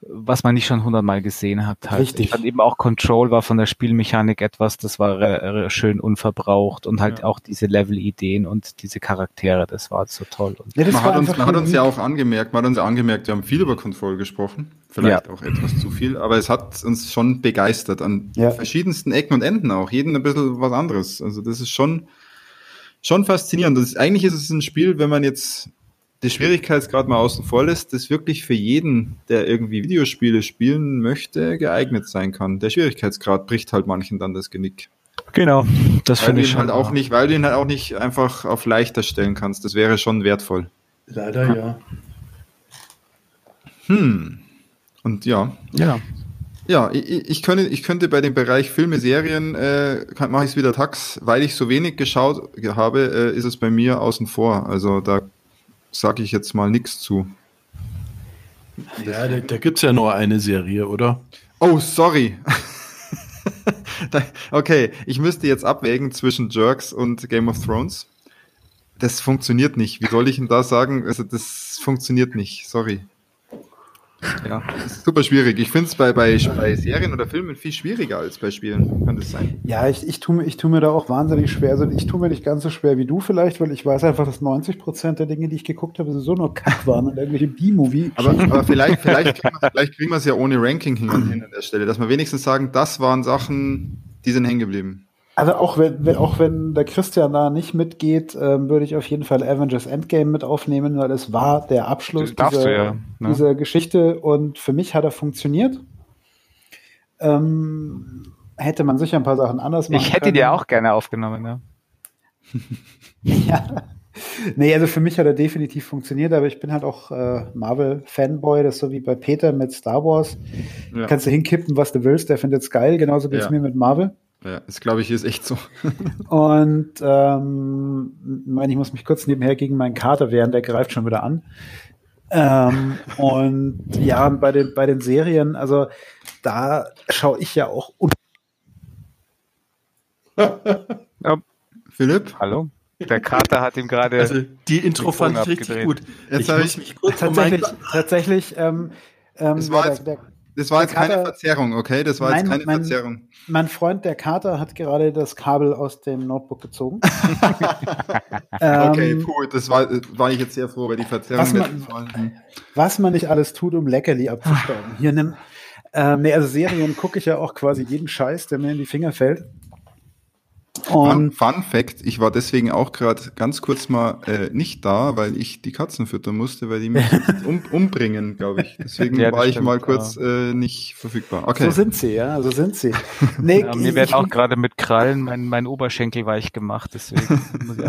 was man nicht schon hundertmal gesehen hat. Halt. Richtig. Ich fand eben auch Control war von der Spielmechanik etwas, das war schön unverbraucht und halt ja. auch diese Level-Ideen und diese Charaktere, das war so toll. Ja, man, hat uns, man hat uns, ja auch angemerkt, man hat uns angemerkt, wir haben viel über Control gesprochen, vielleicht ja. auch etwas zu viel, aber es hat uns schon begeistert an ja. verschiedensten Ecken und Enden auch, jeden ein bisschen was anderes. Also das ist schon schon faszinierend. Das ist, eigentlich ist es ein Spiel, wenn man jetzt die Schwierigkeitsgrad mal außen vor lässt, das wirklich für jeden, der irgendwie Videospiele spielen möchte, geeignet sein kann. Der Schwierigkeitsgrad bricht halt manchen dann das Genick. Genau, das finde ich halt auch nicht, weil du ihn halt auch nicht einfach auf leichter stellen kannst. Das wäre schon wertvoll. Leider ja. Hm. Und ja. Ja. Ja, ich, ich, könnte, ich könnte bei dem Bereich Filme, Serien, äh, mache ich es wieder tax, weil ich so wenig geschaut habe, äh, ist es bei mir außen vor. Also da sage ich jetzt mal nichts zu. Ja, da, da gibt es ja nur eine Serie, oder? Oh, sorry. okay, ich müsste jetzt abwägen zwischen Jerks und Game of Thrones. Das funktioniert nicht. Wie soll ich denn da sagen? Also, das funktioniert nicht. Sorry. Ja, das ist super schwierig. Ich finde es bei, bei, bei Serien oder Filmen viel schwieriger als bei Spielen. Kann das sein? Ja, ich, ich, tue, ich tue mir da auch wahnsinnig schwer. Also ich tue mir nicht ganz so schwer wie du vielleicht, weil ich weiß einfach, dass 90 Prozent der Dinge, die ich geguckt habe, so nur Kack waren und irgendwelche B-Movie. Aber, aber vielleicht, vielleicht kriegen wir es ja ohne Ranking hin, hin an der Stelle, dass wir wenigstens sagen, das waren Sachen, die sind hängen geblieben. Also auch wenn, wenn, auch wenn der Christian da nicht mitgeht, ähm, würde ich auf jeden Fall Avengers Endgame mit aufnehmen, weil es war der Abschluss dieser, ja, ne? dieser, Geschichte und für mich hat er funktioniert. Ähm, hätte man sicher ein paar Sachen anders machen Ich hätte können. die auch gerne aufgenommen, ja. ja. Nee, also für mich hat er definitiv funktioniert, aber ich bin halt auch äh, Marvel-Fanboy, das ist so wie bei Peter mit Star Wars. Ja. Kannst du hinkippen, was du willst, der findet es geil, genauso geht es ja. mir mit Marvel. Ja, das glaube ich ist echt so. und ähm, meine, ich muss mich kurz nebenher gegen meinen Kater wehren, der greift schon wieder an. Ähm, und ja, bei den, bei den Serien, also da schaue ich ja auch. ja. Philipp? Hallo? Der Kater hat ihm gerade. Also die Intro fand ich richtig gut. Jetzt habe ich mich kurz tatsächlich, tatsächlich ähm, ähm, das war, jetzt, der, das war jetzt Kater, keine Verzerrung, okay? Das war mein, jetzt keine mein, Verzerrung. Mein Freund, der Kater, hat gerade das Kabel aus dem Notebook gezogen. okay, ähm, puh, das war, war ich jetzt sehr froh, weil die Verzerrung. Was man, was man nicht alles tut, um Leckerli abzustauben. Hier nimm. Ähm, nee, also Serien gucke ich ja auch quasi jeden Scheiß, der mir in die Finger fällt. Fun, Fun Fact, ich war deswegen auch gerade ganz kurz mal äh, nicht da, weil ich die Katzen füttern musste, weil die mich um, umbringen, glaube ich. Deswegen ja, war ich mal kurz äh, nicht verfügbar. Okay. So sind sie, ja, so sind sie. Nee, ja, mir werden auch gerade mit Krallen mein, mein Oberschenkel weich gemacht, deswegen muss ich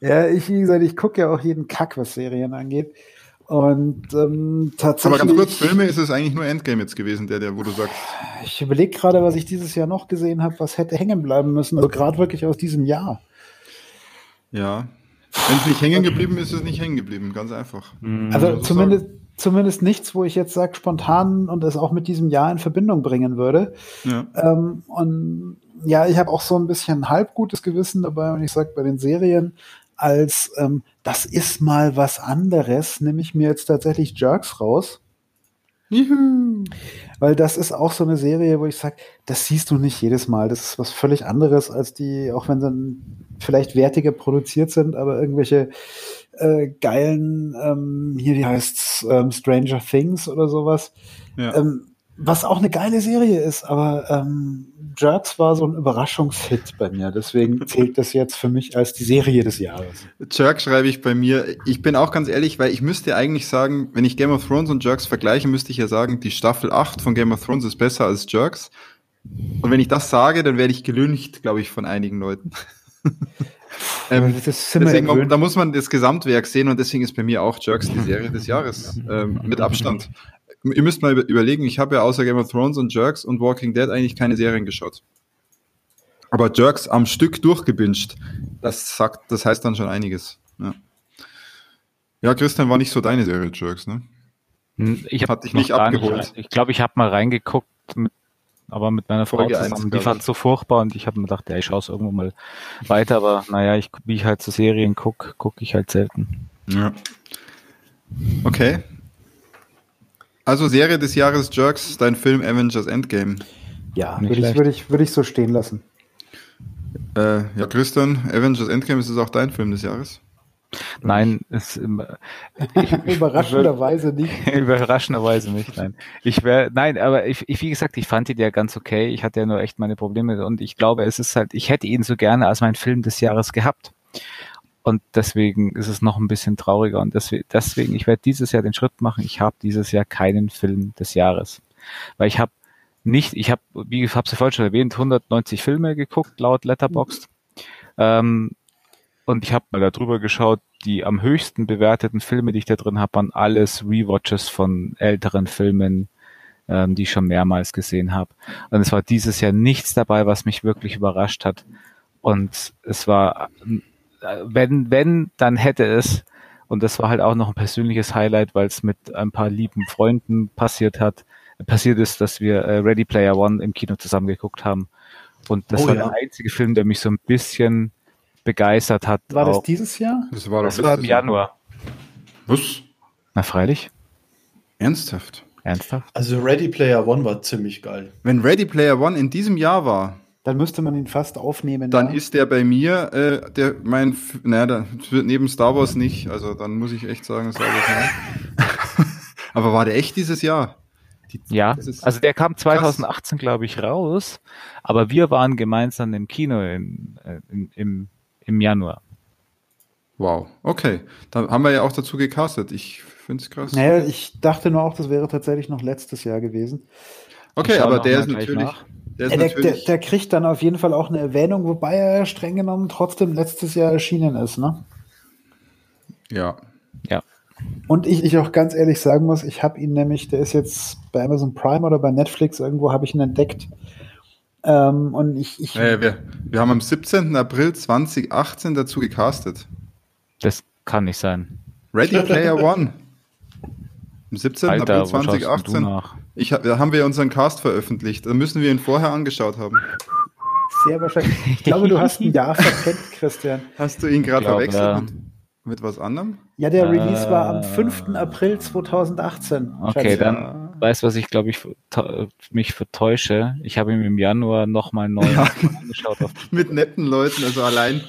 Ja, ich, wie gesagt, ich gucke ja auch jeden Kack, was Serien angeht. Und ähm, tatsächlich. Aber ganz kurz, Filme ist es eigentlich nur Endgame jetzt gewesen, der, der, wo du sagst. Ich überlege gerade, was ich dieses Jahr noch gesehen habe, was hätte hängen bleiben müssen. Also gerade wirklich aus diesem Jahr. Ja. Wenn es nicht hängen geblieben ist, ist es nicht hängen geblieben, ganz einfach. Mhm. Also so zumindest, zumindest nichts, wo ich jetzt sage, spontan und es auch mit diesem Jahr in Verbindung bringen würde. Ja. Ähm, und ja, ich habe auch so ein bisschen halb gutes Gewissen dabei, wenn ich sage, bei den Serien, als ähm, das ist mal was anderes, nehme ich mir jetzt tatsächlich Jerks raus. Juhu. Weil das ist auch so eine Serie, wo ich sage, das siehst du nicht jedes Mal. Das ist was völlig anderes als die, auch wenn sie vielleicht wertiger produziert sind, aber irgendwelche äh, geilen, ähm, hier, wie heißt's, ähm, Stranger Things oder sowas. Ja. Ähm, was auch eine geile Serie ist, aber ähm, Jerks war so ein Überraschungshit bei mir. Deswegen zählt das jetzt für mich als die Serie des Jahres. Jerks schreibe ich bei mir. Ich bin auch ganz ehrlich, weil ich müsste eigentlich sagen, wenn ich Game of Thrones und Jerks vergleiche, müsste ich ja sagen, die Staffel 8 von Game of Thrones ist besser als Jerks. Und wenn ich das sage, dann werde ich gelüncht, glaube ich, von einigen Leuten. ähm, deswegen, da muss man das Gesamtwerk sehen und deswegen ist bei mir auch Jerks die Serie des Jahres ähm, mit Abstand ihr müsst mal überlegen, ich habe ja außer Game of Thrones und Jerks und Walking Dead eigentlich keine Serien geschaut. Aber Jerks am Stück durchgebinged, das sagt, das heißt dann schon einiges. Ja, ja Christian war nicht so deine Serie, Jerks, ne? Hm, ich habe dich nicht abgeholt. Nicht, ich glaube, ich habe mal reingeguckt, mit, aber mit meiner Frau Folge zusammen. 1, die fand es so furchtbar und ich habe mir gedacht, ja, ich schaue es irgendwo mal weiter, aber naja, ich, wie ich halt zu so Serien gucke, gucke ich halt selten. Ja. Okay, also Serie des Jahres Jerks, dein Film Avengers Endgame. Ja, würde ich, würd ich, würd ich so stehen lassen. Äh, ja, Christian, Avengers Endgame ist es auch dein Film des Jahres? Nein, es, überraschenderweise nicht. überraschenderweise nicht, nein. Ich wäre, nein, aber ich, ich, wie gesagt, ich fand ihn ja ganz okay. Ich hatte ja nur echt meine Probleme und ich glaube, es ist halt, ich hätte ihn so gerne als mein Film des Jahres gehabt. Und deswegen ist es noch ein bisschen trauriger. Und deswegen, deswegen ich werde dieses Jahr den Schritt machen. Ich habe dieses Jahr keinen Film des Jahres. Weil ich habe nicht, ich habe, wie ich habe es ja vorhin schon erwähnt, 190 Filme geguckt, laut Letterboxd. Ähm, und ich habe mal da drüber geschaut, die am höchsten bewerteten Filme, die ich da drin habe, waren alles Rewatches von älteren Filmen, ähm, die ich schon mehrmals gesehen habe. Und es war dieses Jahr nichts dabei, was mich wirklich überrascht hat. Und es war wenn, wenn, dann hätte es, und das war halt auch noch ein persönliches Highlight, weil es mit ein paar lieben Freunden passiert hat, passiert ist, dass wir äh, Ready Player One im Kino zusammen geguckt haben. Und das oh, war ja. der einzige Film, der mich so ein bisschen begeistert hat. War auch. das dieses Jahr? Das war, das war im Januar. Was? Na, freilich. Ernsthaft? Ernsthaft? Also Ready Player One war ziemlich geil. Wenn Ready Player One in diesem Jahr war, dann müsste man ihn fast aufnehmen. Dann ja. ist der bei mir, äh, der mein, naja, neben Star Wars nicht. Also dann muss ich echt sagen, Star Wars nein. Aber war der echt dieses Jahr? Die, ja, also der kam 2018, glaube ich, raus. Aber wir waren gemeinsam im Kino im, äh, im, im, im Januar. Wow, okay. Da haben wir ja auch dazu gecastet. Ich finde es krass. Naja, ich dachte nur auch, das wäre tatsächlich noch letztes Jahr gewesen. Okay, aber der ist natürlich. Nach. Der, der, der, der, kriegt dann auf jeden Fall auch eine Erwähnung, wobei er streng genommen trotzdem letztes Jahr erschienen ist, ne? Ja. Ja. Und ich, ich auch ganz ehrlich sagen muss, ich habe ihn nämlich, der ist jetzt bei Amazon Prime oder bei Netflix, irgendwo habe ich ihn entdeckt. Ähm, und ich. ich äh, wir, wir haben am 17. April 2018 dazu gecastet. Das kann nicht sein. Ready Player One. Am 17. Alter, April 2018. Ich, da haben wir unseren Cast veröffentlicht. Da müssen wir ihn vorher angeschaut haben. Sehr wahrscheinlich. Ich glaube, du hast ein Jahr verpennt, Christian. Hast du ihn gerade verwechselt ja. mit, mit, was anderem? Ja, der Release äh, war am 5. April 2018. Okay, dann weißt du, was ich glaube ich mich vertäusche. Ich habe ihn im Januar nochmal neu ja. angeschaut. Mit netten Leuten, also allein.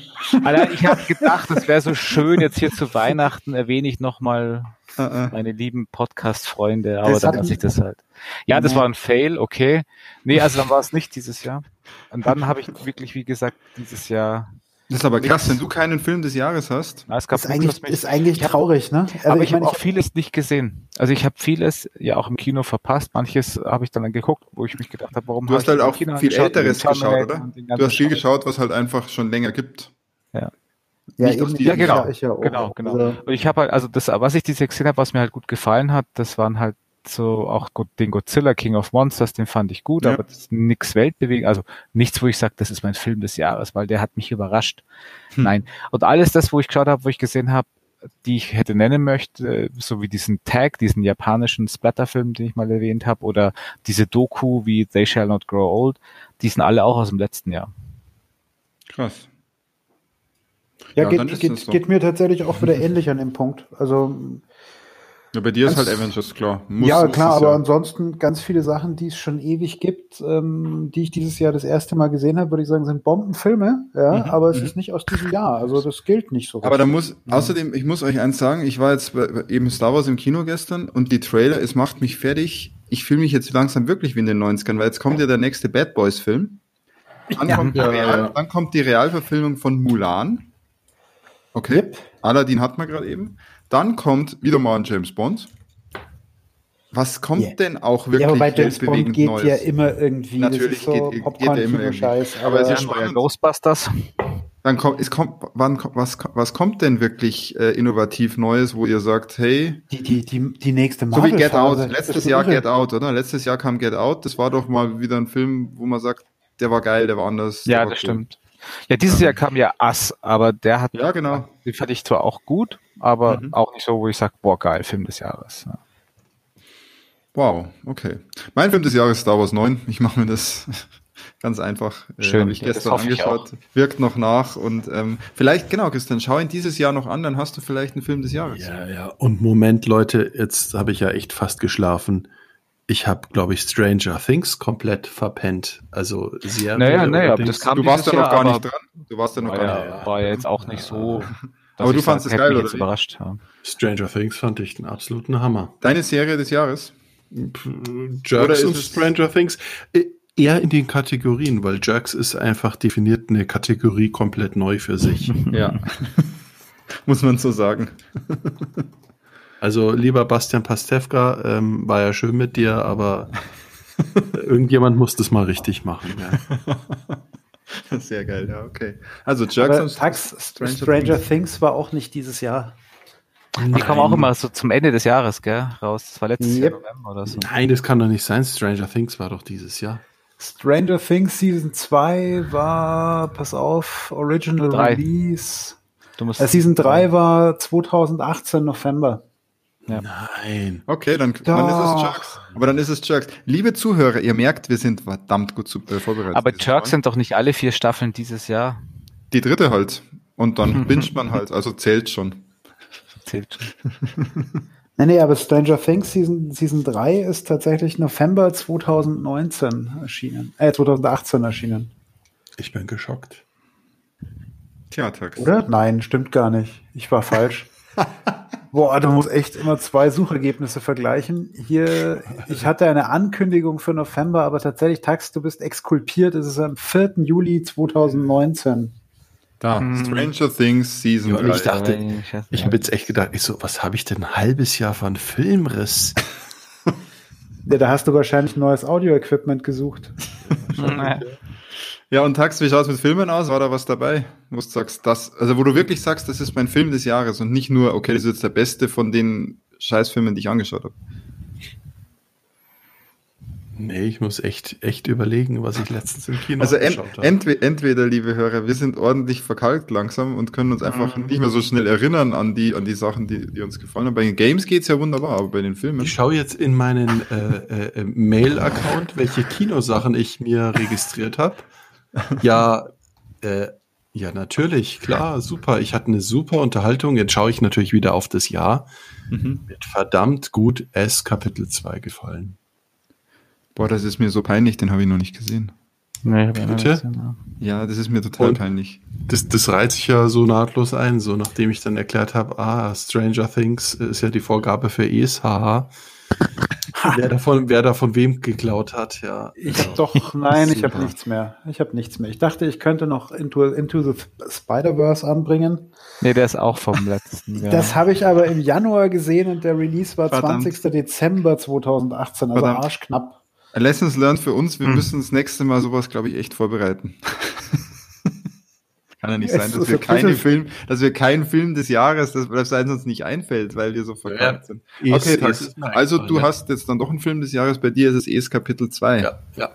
Alter, ich habe gedacht, es wäre so schön, jetzt hier zu Weihnachten erwähne ich nochmal uh -uh. meine lieben Podcast-Freunde, aber das dann lasse ich das halt. Ja, das war ein Fail, okay. Nee, also dann war es nicht dieses Jahr. Und dann habe ich wirklich, wie gesagt, dieses Jahr das ist aber krass, wenn du keinen Film des Jahres hast. Na, es gab ist, eigentlich, ist eigentlich traurig, ne? Also aber ich, ich habe auch vieles nicht gesehen. Also ich habe vieles ja auch im Kino verpasst. Manches habe ich dann geguckt, wo ich mich gedacht habe, warum Du hast halt auch viel Älteres geschaut, oder? Du hast viel geschaut, was halt einfach schon länger gibt. Ja. Ja, ja, genau, ja genau, genau. Also, und ich habe halt, also das, was ich diese gesehen habe, was mir halt gut gefallen hat, das waren halt so auch den Godzilla King of Monsters, den fand ich gut, ja. aber das ist nichts Weltbewegen, also nichts, wo ich sage, das ist mein Film des Jahres, weil der hat mich überrascht. Hm. Nein. Und alles das, wo ich geschaut habe, wo ich gesehen habe, die ich hätte nennen möchte, so wie diesen Tag, diesen japanischen Splatterfilm, den ich mal erwähnt habe, oder diese Doku wie They Shall Not Grow Old, die sind alle auch aus dem letzten Jahr. Krass. Ja, ja geht, geht, geht, mir tatsächlich auch wieder ähnlich an dem Punkt. Also ja, bei dir ist halt Avengers klar. Muss, ja, klar, aber ja. ansonsten ganz viele Sachen, die es schon ewig gibt, ähm, die ich dieses Jahr das erste Mal gesehen habe, würde ich sagen, sind Bombenfilme, ja, mhm. aber es mhm. ist nicht aus diesem Jahr, also das gilt nicht so. Aber da muss, außerdem, ich muss euch eins sagen, ich war jetzt bei, eben Star Wars im Kino gestern und die Trailer, es macht mich fertig. Ich fühle mich jetzt langsam wirklich wie in den 90ern, weil jetzt kommt ja der nächste Bad Boys Film. Dann, ja. kommt, Real, dann kommt die Realverfilmung von Mulan. Okay. Yep. Aladdin hat man gerade eben. Dann kommt wieder mal ein James Bond. Was kommt yeah. denn auch wirklich ja, wobei James Bond geht Neues? ja immer irgendwie. Natürlich so geht, geht er immer irgendwie. Scheiß, aber, aber es ist spannend. Ghostbusters. Dann kommt, es kommt, wann, was, was kommt denn wirklich äh, innovativ Neues, wo ihr sagt, hey, die, die, die, die nächste Marvel So wie Get Out, letztes Jahr Get Out, oder? Letztes Jahr kam Get Out, das war doch mal wieder ein Film, wo man sagt, der war geil, der war anders. Ja, war das cool. stimmt. Ja, dieses Jahr kam ja Ass, aber der hat, ja, genau. den fand ich zwar auch gut, aber mhm. auch nicht so, wo ich sage, boah, geil, Film des Jahres. Ja. Wow, okay. Mein Film des Jahres Star Wars 9. Ich mache mir das ganz einfach. Äh, Schön. Habe ich gestern angeschaut. Wirkt noch nach und ähm, vielleicht, genau, Christian, schau ihn dieses Jahr noch an, dann hast du vielleicht einen Film des Jahres. Ja, ja. Und Moment, Leute, jetzt habe ich ja echt fast geschlafen. Ich habe, glaube ich, Stranger Things komplett verpennt. Also sehr. Naja, naja, aber das kam Du warst ja noch gar nicht dran. Du warst ja noch gar ja, nicht. War ja jetzt auch nicht so. Aber du fandest es geil, oder? Überrascht haben. Stranger Things fand ich einen absoluten Hammer. Deine Serie des Jahres? Jerks und Stranger Things. Äh, eher in den Kategorien, weil Jerks ist einfach definiert eine Kategorie komplett neu für sich. ja. Muss man so sagen. Also lieber Bastian Pastewka, ähm, war ja schön mit dir, aber irgendjemand muss das mal richtig machen. Ja. Sehr geil, ja, okay. Also Jerks und Tax, Stranger, Stranger Things. Things. war auch nicht dieses Jahr. Die kommen auch immer so zum Ende des Jahres, gell, raus. Das war letztes yep. Jahr November oder so. Nein, das kann doch nicht sein. Stranger Things war doch dieses Jahr. Stranger Things Season 2 war, pass auf, Original drei. Release. Du musst äh, Season 3 war 2018 November. Ja. Nein. Okay, dann, dann ist es Jerks. Aber dann ist es Jerks. Liebe Zuhörer, ihr merkt, wir sind verdammt gut zu, äh, vorbereitet. Aber Jerks sind doch nicht alle vier Staffeln dieses Jahr. Die dritte halt. Und dann binscht man halt, also zählt schon. Zählt schon. nee, nee, aber Stranger Things Season, Season 3 ist tatsächlich November 2019 erschienen. Äh, 2018 erschienen. Ich bin geschockt. Tja, Tax. Oder? Nein, stimmt gar nicht. Ich war falsch. Boah, du musst echt immer zwei Suchergebnisse vergleichen. Hier, ich hatte eine Ankündigung für November, aber tatsächlich, Tax, du bist exkulpiert. Es ist am 4. Juli 2019. Da, hm. Stranger Things Season ja, 3. Ich dachte, ich habe jetzt echt gedacht, ich so, was habe ich denn ein halbes Jahr von Filmriss? ja, da hast du wahrscheinlich neues Audio-Equipment gesucht. Ja, und Tax, wie schaut es mit Filmen aus? War da was dabei? Wo du sagst, das, also wo du wirklich sagst, das ist mein Film des Jahres und nicht nur, okay, das ist jetzt der beste von den Scheißfilmen, die ich angeschaut habe. Nee, ich muss echt, echt überlegen, was ich letztens im Kino Also ent, entweder, entweder, liebe Hörer, wir sind ordentlich verkalkt langsam und können uns einfach mhm. nicht mehr so schnell erinnern an die, an die Sachen, die, die uns gefallen haben. Bei den Games geht's ja wunderbar, aber bei den Filmen. Ich schaue jetzt in meinen äh, äh, Mail-Account, welche Kinosachen ich mir registriert habe. Ja, äh, ja, natürlich, klar, super. Ich hatte eine super Unterhaltung. Jetzt schaue ich natürlich wieder auf das Jahr. Mhm. Mit verdammt gut S Kapitel 2 gefallen. Boah, das ist mir so peinlich, den habe ich noch nicht gesehen. Nee, Bitte? Ja, das ist mir total Und peinlich. Das, das reiht sich ja so nahtlos ein, so nachdem ich dann erklärt habe, ah, Stranger Things ist ja die Vorgabe für Es, haha. Wer, davon, wer da von wem geklaut hat, ja. Ich ja. doch, nein, ich habe nichts mehr. Ich habe nichts mehr. Ich dachte, ich könnte noch Into, Into the Spider-Verse anbringen. Nee, der ist auch vom letzten Jahr. Das habe ich aber im Januar gesehen und der Release war Verdammt. 20. Dezember 2018, also Verdammt. arschknapp. Lessons learned für uns, wir hm. müssen das nächste Mal sowas, glaube ich, echt vorbereiten. Kann ja nicht sein, dass wir keine Film, dass wir keinen Film des Jahres, das, das uns nicht einfällt, weil wir so verkauft ja, sind. Okay, ist, also du ja. hast jetzt dann doch einen Film des Jahres, bei dir ist es ES Kapitel 2. Ja, ja.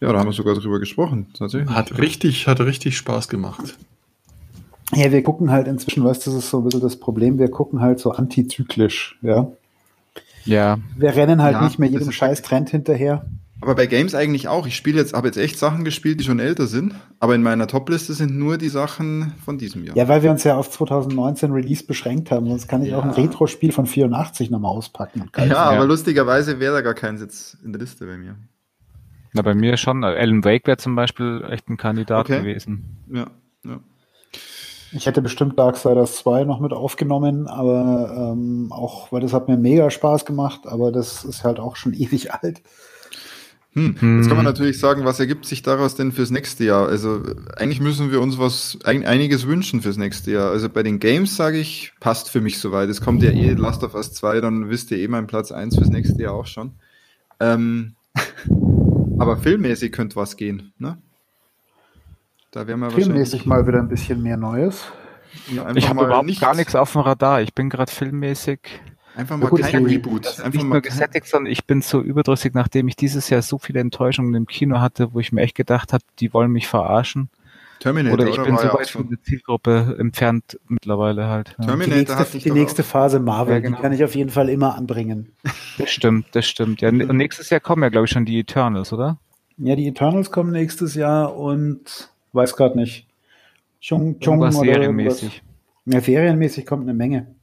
Ja, da haben wir sogar drüber gesprochen, tatsächlich. Hat richtig, hat richtig Spaß gemacht. Ja, wir gucken halt inzwischen, weißt du, das ist so ein bisschen das Problem, wir gucken halt so antizyklisch, ja. Ja. Wir rennen halt ja, nicht mehr jedem scheiß Trend hinterher. Aber bei Games eigentlich auch. Ich spiele jetzt, habe jetzt echt Sachen gespielt, die schon älter sind. Aber in meiner Topliste sind nur die Sachen von diesem Jahr. Ja, weil wir uns ja auf 2019 Release beschränkt haben. Sonst kann ich ja. auch ein Retro-Spiel von 84 nochmal auspacken. Ja, ja, aber lustigerweise wäre da gar keins jetzt in der Liste bei mir. Na, bei mir schon. Alan Wake wäre zum Beispiel echt ein Kandidat okay. gewesen. Ja, ja. Ich hätte bestimmt Darksiders 2 noch mit aufgenommen, aber ähm, auch, weil das hat mir mega Spaß gemacht, aber das ist halt auch schon ewig alt. Hm. Hm. Jetzt kann man natürlich sagen, was ergibt sich daraus denn fürs nächste Jahr? Also eigentlich müssen wir uns was ein, einiges wünschen fürs nächste Jahr. Also bei den Games sage ich, passt für mich soweit. Es kommt ja eh Last of Us 2, dann wisst ihr eh mein Platz 1 fürs nächste Jahr auch schon. Ähm, aber filmmäßig könnte was gehen, ne? Da wären wir filmmäßig mal wieder ein bisschen mehr Neues. Ja, ich habe überhaupt nichts. gar nichts auf dem Radar. Ich bin gerade filmmäßig. Einfach mal gut, kein Reboot. Einfach nicht mal nur gesättigt, sondern ich bin so überdrüssig, nachdem ich dieses Jahr so viele Enttäuschungen im Kino hatte, wo ich mir echt gedacht habe, die wollen mich verarschen. Terminator, oder ich oder bin so weit von der Zielgruppe entfernt mittlerweile halt. Terminator die nächste, die nächste Phase Marvel, ja, genau. die kann ich auf jeden Fall immer anbringen. Das stimmt, das stimmt. Ja, und nächstes Jahr kommen ja, glaube ich, schon die Eternals, oder? Ja, die Eternals kommen nächstes Jahr und Weiß gerade nicht. Chung, Chung oder serienmäßig. Ja, serienmäßig kommt eine Menge.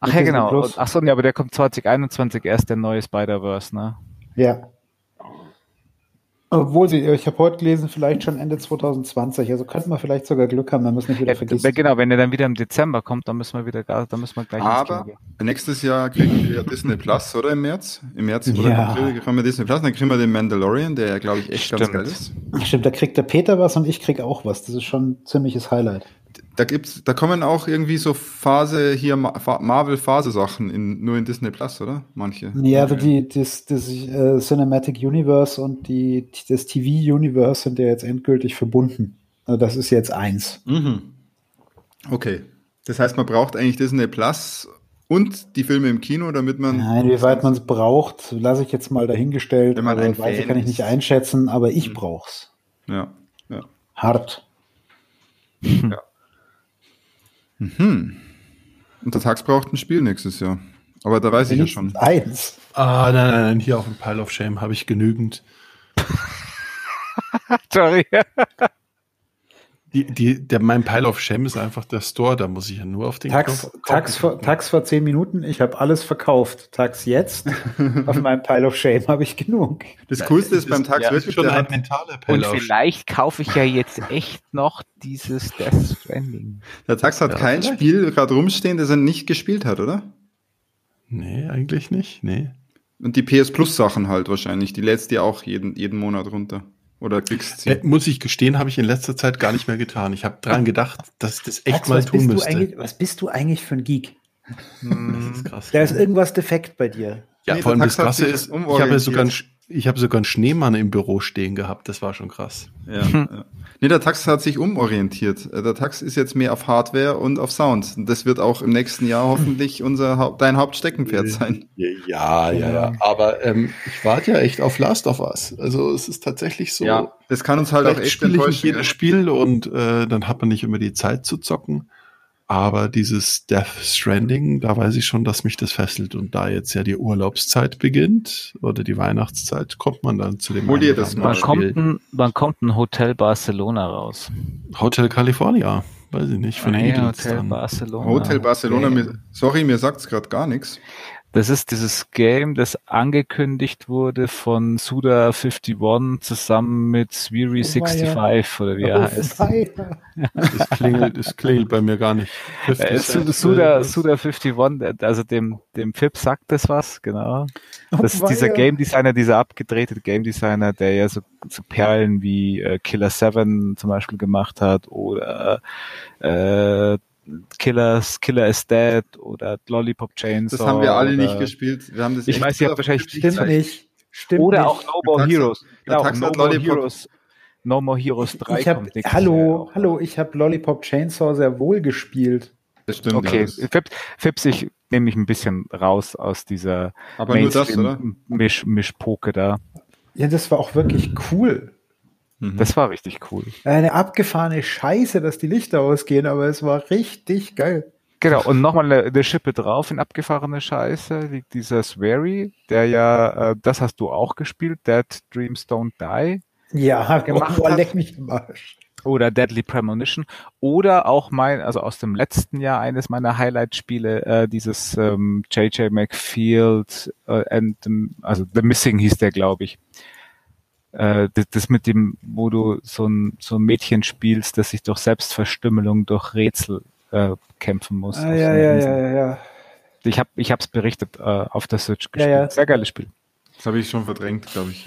Ach ja, genau. Ach so, nee, aber der kommt 2021 erst, der neue Spider-Verse, ne? Ja. Obwohl sie, ich habe heute gelesen, vielleicht schon Ende 2020. Also könnte man vielleicht sogar Glück haben, man muss nicht wieder ja, vergessen. Genau, wenn er dann wieder im Dezember kommt, dann müssen wir wieder, dann müssen wir gleich. Aber nächstes Jahr kriegen wir Disney Plus, oder im März? Im März oder ja. April kriegen wir Disney Plus, dann kriegen wir den Mandalorian, der ja, glaube ich, echt Stimmt. ganz geil ist. Stimmt, da kriegt der Peter was und ich krieg auch was. Das ist schon ein ziemliches Highlight da gibt's, da kommen auch irgendwie so Phase hier Marvel Phase Sachen in nur in Disney Plus, oder? Manche. Ja, also die das, das uh, Cinematic Universe und die das TV Universe sind ja jetzt endgültig verbunden. Also das ist jetzt eins. Mhm. Okay. Das heißt, man braucht eigentlich Disney Plus und die Filme im Kino, damit man. Nein, wie weit man es braucht, lasse ich jetzt mal dahingestellt. Wenn man ein Weise kann ich nicht einschätzen, aber ich mhm. brauch's. Ja, ja. Hart. Ja. Mhm. Und der Tax braucht ein Spiel nächstes Jahr. Aber da weiß ich ja schon. Eins. Ah, nein, nein, nein, hier auf dem Pile of Shame habe ich genügend. Sorry. Die, die, der, mein Pile of Shame ist einfach der Store, da muss ich ja nur auf den Tax, Knopf Tax, vor, Tax vor zehn Minuten, ich habe alles verkauft. Tax jetzt, auf meinem Pile of Shame habe ich genug. Das Coolste ist beim Tax ja, wirklich schon ein mentaler Pile Und vielleicht kaufe ich ja jetzt echt noch dieses Death Stranding. Der Tax hat ja, kein vielleicht. Spiel gerade rumstehen, das er nicht gespielt hat, oder? Nee, eigentlich nicht, nee. Und die PS Plus Sachen halt wahrscheinlich, die lädst dir auch jeden, jeden Monat runter. Oder kriegst du? Äh, muss ich gestehen, habe ich in letzter Zeit gar nicht mehr getan. Ich habe dran gedacht, dass ich das echt Max, mal tun müsste. Was bist du eigentlich für ein Geek? Hm, das ist krass. Da ist irgendwas defekt bei dir. Ja, nee, vor allem das Krasse ist, ich habe ja sogar ein, ich habe sogar einen Schneemann im Büro stehen gehabt. Das war schon krass. Ja, ja. Nee, der Tax hat sich umorientiert. Der Tax ist jetzt mehr auf Hardware und auf Sound. Und das wird auch im nächsten Jahr hoffentlich unser dein Hauptsteckenpferd sein. Ja, ja, ja. Aber ähm, ich warte ja echt auf Last of Us. Also es ist tatsächlich so. Ja, das kann uns halt auch echt nicht jedes Spiel und äh, dann hat man nicht immer die Zeit zu zocken. Aber dieses Death Stranding, da weiß ich schon, dass mich das fesselt. Und da jetzt ja die Urlaubszeit beginnt oder die Weihnachtszeit, kommt man dann zu dem. Hol dir das mal. Wann kommt, ein, wann kommt ein Hotel Barcelona raus? Hotel California. Weiß ich nicht. Von nee, Hotel Barcelona. Hotel Barcelona. Okay. Sorry, mir sagt's gerade gar nichts. Das ist dieses Game, das angekündigt wurde von Suda51 zusammen mit Swiri65 oder wie er oh, heißt. Das klingelt, das klingelt bei mir gar nicht. Äh, Suda, Suda51, also dem, dem Fip sagt das was, genau. Oh, das ist dieser Game Designer, dieser abgedrehte Game Designer, der ja so, so Perlen wie äh, Killer 7 zum Beispiel gemacht hat oder äh, Killers, Killer is Dead oder Lollipop Chainsaw. Das haben wir alle nicht gespielt. Wir haben das ich weiß, ihr habt wahrscheinlich Stimmt nicht. Stimmt oder nicht. auch No More Heroes. Genau, no More Heroes. No More Heroes 3 ich hab, Hallo, hallo, ich habe Lollipop Chainsaw sehr wohl gespielt. Das stimmt. Okay, ja, Fips, Fips, ich nehme mich ein bisschen raus aus dieser Aber nur das, oder? Misch, Mischpoke da. Ja, das war auch wirklich cool. Mhm. Das war richtig cool. Eine abgefahrene Scheiße, dass die Lichter ausgehen, aber es war richtig geil. Genau, und nochmal eine, eine Schippe drauf in abgefahrene Scheiße liegt dieser Swery, der ja, äh, das hast du auch gespielt, Dead Dreams Don't Die. Ja, gemacht oh, leck mich im Arsch. Oder Deadly Premonition. Oder auch mein, also aus dem letzten Jahr eines meiner Highlight-Spiele, äh, dieses ähm, J.J. McField äh, and, also The Missing hieß der, glaube ich äh, das, mit dem, wo du so ein, so ein Mädchen spielst, das sich durch Selbstverstümmelung, durch Rätsel äh, kämpfen muss. Ah, ja, ja, ja, ja, ja. Ich habe ich hab's berichtet äh, auf der Switch gespielt. Ja, ja. Sehr geiles Spiel. Das habe ich schon verdrängt, glaube ich.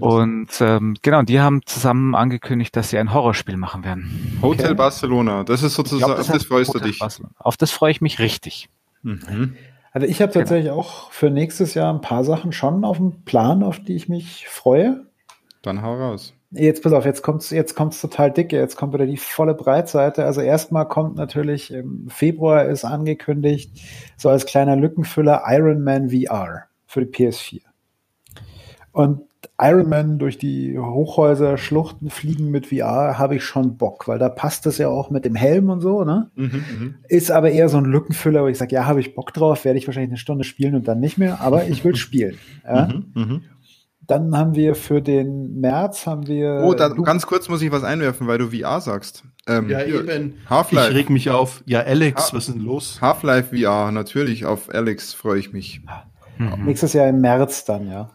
Und ähm, genau, die haben zusammen angekündigt, dass sie ein Horrorspiel machen werden. Hotel okay. Barcelona, das ist sozusagen, glaub, das auf das freust du dich. Barcelona. Auf das freue ich mich richtig. Mhm. Also ich habe genau. tatsächlich genau. auch für nächstes Jahr ein paar Sachen schon auf dem Plan, auf die ich mich freue. Dann hau raus. Jetzt pass auf, jetzt kommt's, jetzt kommt's total dicke, jetzt kommt wieder die volle Breitseite. Also erstmal kommt natürlich im Februar ist angekündigt, so als kleiner Lückenfüller Iron Man VR für die PS4. Und Iron Man durch die Hochhäuser, Schluchten fliegen mit VR habe ich schon Bock, weil da passt es ja auch mit dem Helm und so, ne? Mhm, mhm. Ist aber eher so ein Lückenfüller, wo ich sage, ja, habe ich Bock drauf, werde ich wahrscheinlich eine Stunde spielen und dann nicht mehr, aber ich will spielen. Ja? Mhm, mhm, dann haben wir für den März haben wir. Oh, da, ganz kurz muss ich was einwerfen, weil du VR sagst. Ähm, ja, eben. Half-Life. Ich reg mich auf. Ja, Alex, ha was ist denn los? Half-Life VR, natürlich. Auf Alex freue ich mich. Mhm. Nächstes Jahr im März dann, ja.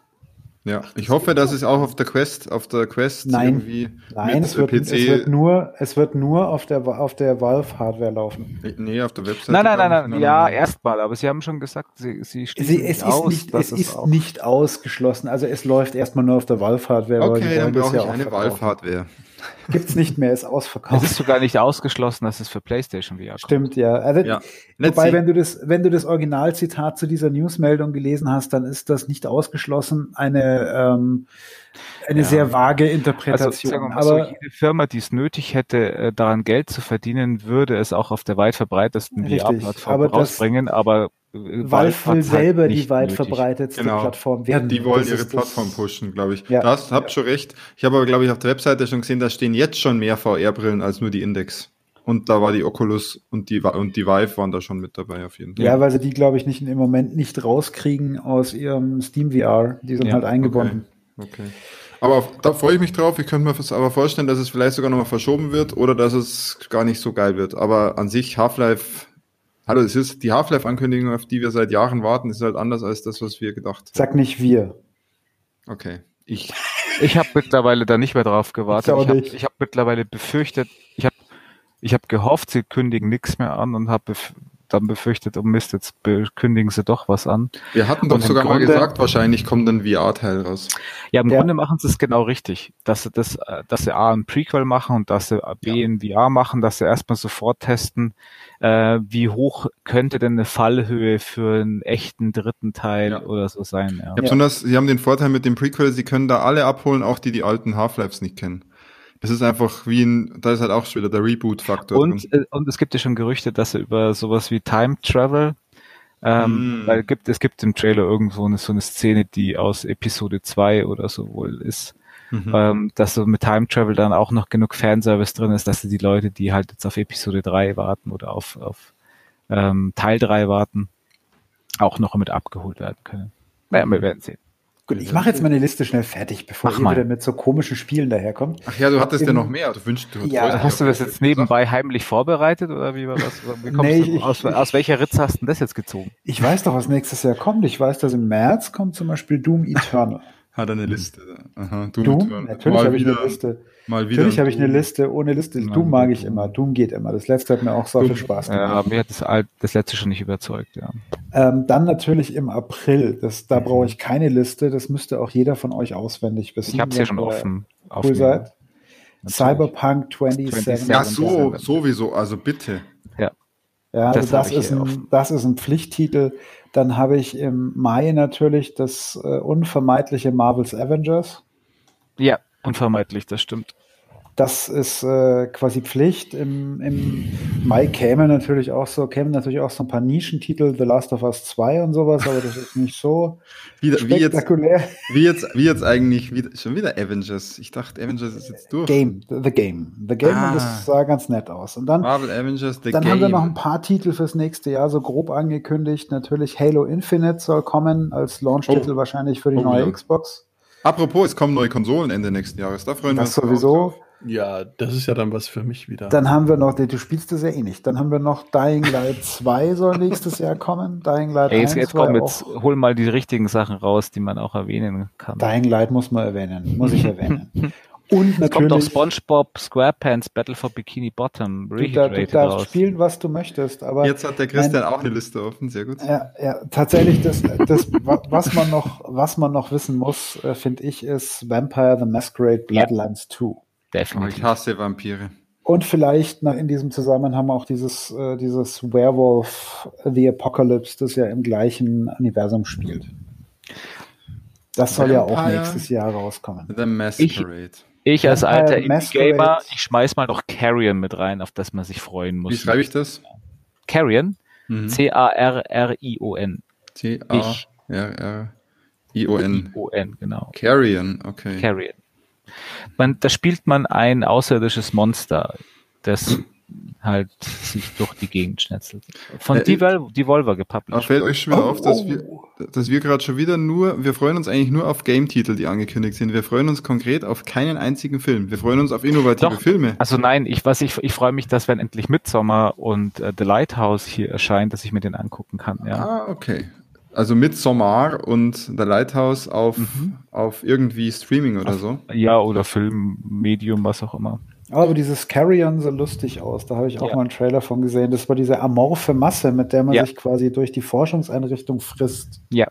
Ja, ich hoffe, dass es auch auf der Quest, auf der Quest Nein. irgendwie Nein, es wird, PC es wird nur, es wird nur auf der, auf der Valve Hardware laufen. Nee, auf der Website. Nein, nein, nein, nein, nein ja, erstmal, aber Sie haben schon gesagt, Sie, Sie sie, es aus, ist nicht, es ist nicht ausgeschlossen. Also es läuft erstmal nur auf der Valve Hardware. Okay, dann brauche ich eine Valve Hardware. Gibt's nicht mehr, ist ausverkauft. Es ist sogar nicht ausgeschlossen, dass es für PlayStation VR kommt. Stimmt, ja. Also, ja. Wobei, wenn du das, wenn du das Originalzitat zu dieser Newsmeldung gelesen hast, dann ist das nicht ausgeschlossen eine, ähm, eine ja. sehr vage Interpretation. Also, Aber so, jede Firma, die es nötig hätte, äh, daran Geld zu verdienen, würde es auch auf der weit verbreitesten VR-Plattform rausbringen. Aber Valve will halt selber die weit nötig. verbreitetste genau. Plattform werden. Die wollen ihre Plattform pushen, glaube ich. Ja. Das habt ja. schon recht. Ich habe aber, glaube ich, auf der Webseite schon gesehen, da stehen jetzt schon mehr VR-Brillen als nur die Index. Und da war die Oculus und die, und die Vive waren da schon mit dabei auf jeden Fall. Ja, weil sie die, glaube ich, nicht im Moment nicht rauskriegen aus ihrem Steam VR. Die sind ja. halt eingebunden. Okay. okay. Aber da freue ich mich drauf. Ich könnte mir aber vorstellen, dass es vielleicht sogar nochmal verschoben wird oder dass es gar nicht so geil wird. Aber an sich Half-Life Hallo, es ist die Half-Life-Ankündigung, auf die wir seit Jahren warten, ist halt anders als das, was wir gedacht haben. Sag nicht wir. Okay, ich. Ich habe mittlerweile da nicht mehr drauf gewartet. Ich, ich habe hab mittlerweile befürchtet, ich habe ich hab gehofft, sie kündigen nichts mehr an und habe dann befürchtet, oh Mist, jetzt kündigen sie doch was an. Wir hatten doch sogar Grunde, mal gesagt, wahrscheinlich kommt ein VR-Teil raus. Ja, im ja. Grunde machen sie es genau richtig, dass sie das, dass sie A ein Prequel machen und dass sie B ja. in VR machen, dass sie erstmal sofort testen, äh, wie hoch könnte denn eine Fallhöhe für einen echten dritten Teil ja. oder so sein. Ja. ja, besonders, sie haben den Vorteil mit dem Prequel, sie können da alle abholen, auch die die alten Half-Lives nicht kennen. Das ist einfach wie ein, da ist halt auch schon wieder der Reboot-Faktor. Und, äh, und es gibt ja schon Gerüchte, dass er über sowas wie Time Travel, ähm, mm. weil gibt, es gibt im Trailer irgendwo eine, so eine Szene, die aus Episode 2 oder so wohl ist, mhm. ähm, dass so mit Time Travel dann auch noch genug Fanservice drin ist, dass die Leute, die halt jetzt auf Episode 3 warten oder auf, auf ähm, Teil 3 warten, auch noch mit abgeholt werden können. Naja, wir werden sehen. Gut, ich mache jetzt meine Liste schnell fertig, bevor Mach ihr mal. wieder mit so komischen Spielen daherkommt. Ach ja, du hattest ja noch mehr. Du wünschst, du ja, hast du das jetzt nebenbei heimlich vorbereitet oder wie war das? Wie kommst nee, du, ich, aus, aus welcher Ritze hast du das jetzt gezogen? Ich weiß doch, was nächstes Jahr kommt. Ich weiß, dass im März kommt zum Beispiel Doom Eternal. Hat er eine Liste. Aha, Doom, Doom? Natürlich habe ich eine Liste. Mal wieder Natürlich habe ich eine Liste ohne Liste. Mal Doom mag ich immer. Doom geht immer. Das letzte hat mir auch so viel Spaß gemacht. Ja, mir hat das, das letzte schon nicht überzeugt, ja. Ähm, dann natürlich im April. Das, da brauche ich keine Liste. Das müsste auch jeder von euch auswendig wissen. Ich habe es ja schon offen. Cool seid. Cyberpunk 2077. Ja, so, sowieso. Also bitte. Ja. Ja, also das, das ist, ein, das ist ein Pflichttitel. Dann habe ich im Mai natürlich das äh, unvermeidliche Marvel's Avengers. Ja, unvermeidlich, das stimmt. Das ist äh, quasi Pflicht. Im, Im Mai käme natürlich auch so, kämen natürlich auch so ein paar Nischentitel, The Last of Us 2 und sowas, aber das ist nicht so wie, spektakulär. Wie jetzt, wie jetzt, wie jetzt eigentlich wie, schon wieder Avengers. Ich dachte, Avengers ist jetzt durch. Game, The Game. The Game ah. und das sah ganz nett aus. Und dann, Marvel Avengers, The dann Game. haben wir noch ein paar Titel fürs nächste Jahr so grob angekündigt. Natürlich Halo Infinite soll kommen als Launch-Titel oh. wahrscheinlich für die oh, neue ja. Xbox. Apropos, es kommen neue Konsolen Ende nächsten Jahres. Da freuen das wir uns sowieso. Ja, das ist ja dann was für mich wieder. Dann haben wir noch, du spielst das ja eh nicht. Dann haben wir noch Dying Light 2 soll nächstes Jahr kommen. Dying Light Ey, jetzt, 1 jetzt komm, jetzt hol mal die richtigen Sachen raus, die man auch erwähnen kann. Dying Light muss man erwähnen, muss ich erwähnen. Und natürlich kommt auch SpongeBob SquarePants Battle for Bikini Bottom. Du, da, du darfst raus. spielen, was du möchtest, aber jetzt hat der Christian mein, auch eine Liste offen, sehr gut. Ja, ja tatsächlich das, das was man noch, was man noch wissen muss, äh, finde ich, ist Vampire the Masquerade Bloodlines ja. 2. Definitiv. Ich hasse Vampire. Und vielleicht in diesem Zusammenhang auch dieses, äh, dieses Werewolf The Apocalypse, das ja im gleichen Universum spielt. Das soll Vampire, ja auch nächstes Jahr rauskommen. The Masquerade. Ich, ich als alter Indie-Gamer, ich schmeiß mal noch Carrion mit rein, auf das man sich freuen muss. Wie schreibe ich das? Carrion? Mhm. C-A-R-R-I-O-N. C-A-R-R-I-O-N. I-O-N, genau. Carrion, okay. Carrion man, da spielt man ein außerirdisches Monster, das halt sich durch die Gegend schnetzelt. Von äh, Devol Devolver gepublished. Fällt euch schon wieder oh, auf, dass oh. wir, dass wir gerade schon wieder nur, wir freuen uns eigentlich nur auf Game-Titel, die angekündigt sind. Wir freuen uns konkret auf keinen einzigen Film. Wir freuen uns auf innovative Doch, Filme. Also nein, ich, was ich, ich freue mich, dass wenn endlich Midsommar und äh, The Lighthouse hier erscheint, dass ich mir den angucken kann. Ja. Ah, okay. Also mit Somar und The Lighthouse auf, mhm. auf irgendwie Streaming oder so? Ja, oder Film, Medium, was auch immer. Aber dieses Carrion sah lustig aus. Da habe ich auch ja. mal einen Trailer von gesehen. Das war diese amorphe Masse, mit der man ja. sich quasi durch die Forschungseinrichtung frisst. Ja.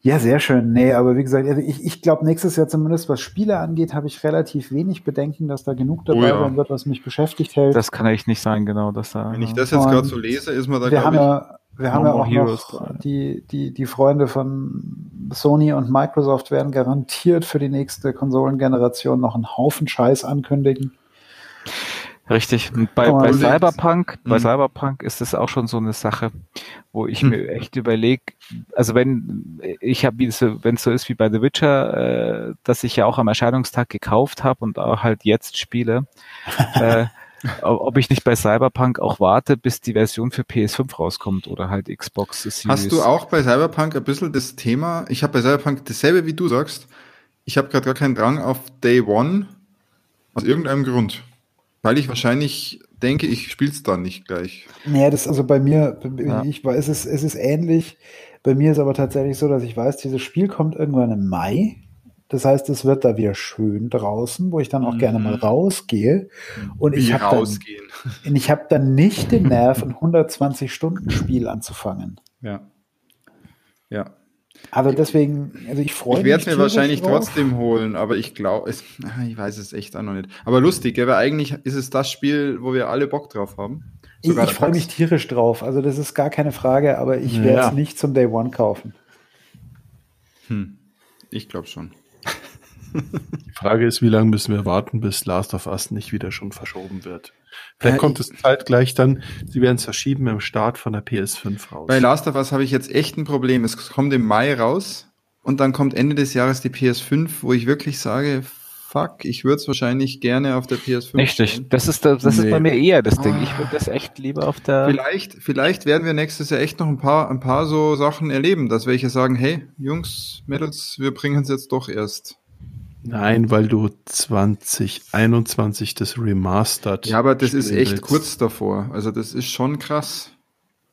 Ja, sehr schön. Nee, aber wie gesagt, also ich, ich glaube, nächstes Jahr zumindest, was Spiele angeht, habe ich relativ wenig Bedenken, dass da genug dabei oh ja. sein wird, was mich beschäftigt hält. Das kann echt nicht sein, genau. Dass da, Wenn ich das jetzt gerade so lese, ist man da, glaube ich... Ja, wir haben ja auch noch die, die, die Freunde von Sony und Microsoft werden garantiert für die nächste Konsolengeneration noch einen Haufen Scheiß ankündigen. Richtig. Bei, bei Cyberpunk, bei mhm. Cyberpunk ist es auch schon so eine Sache, wo ich mhm. mir echt überlege, also wenn ich habe, wenn es so ist wie bei The Witcher, äh, dass ich ja auch am Erscheinungstag gekauft habe und auch halt jetzt spiele, äh, ob ich nicht bei Cyberpunk auch warte, bis die Version für PS5 rauskommt oder halt Xbox Series. Hast du auch bei Cyberpunk ein bisschen das Thema, ich habe bei Cyberpunk dasselbe wie du sagst, ich habe gerade gar keinen Drang auf Day One, aus irgendeinem Grund. Weil ich wahrscheinlich denke, ich spiele es dann nicht gleich. Naja, das also bei mir, ja. ich weiß, es ist, es ist ähnlich. Bei mir ist aber tatsächlich so, dass ich weiß, dieses Spiel kommt irgendwann im Mai Das heißt, es wird da wieder schön draußen, wo ich dann auch mhm. gerne mal rausgehe. Und Wie ich habe dann, ich habe dann nicht den Nerv, ein 120-Stunden-Spiel anzufangen. Ja. Ja. Also deswegen, also ich freue mich. Ich werde es mir wahrscheinlich drauf. trotzdem holen, aber ich glaube, ich weiß es echt auch noch nicht. Aber lustig, weil eigentlich ist es das Spiel, wo wir alle Bock drauf haben. Sogar ich, ich freue mich tierisch drauf. Also das ist gar keine Frage, aber ich werde es ja. nicht zum Day One kaufen. Hm. Ich glaube schon. Die Frage ist, wie lange müssen wir warten, bis Last of Us nicht wieder schon verschoben wird? Vielleicht kommt es zeitgleich dann, sie werden es verschieben im Start von der PS5 raus. Bei Last of Us habe ich jetzt echt ein Problem. Es kommt im Mai raus und dann kommt Ende des Jahres die PS5, wo ich wirklich sage, fuck, ich würde es wahrscheinlich gerne auf der PS5 Richtig, das ist, das, das nee. ist bei mir eher das Ding. Ich würde das echt lieber auf der... Vielleicht, vielleicht werden wir nächstes Jahr echt noch ein paar, ein paar so Sachen erleben, dass welche sagen, hey, Jungs, Mädels, wir bringen es jetzt doch erst. Nein, weil du 2021 das Remastered. Ja, aber das ist echt willst. kurz davor. Also das ist schon krass.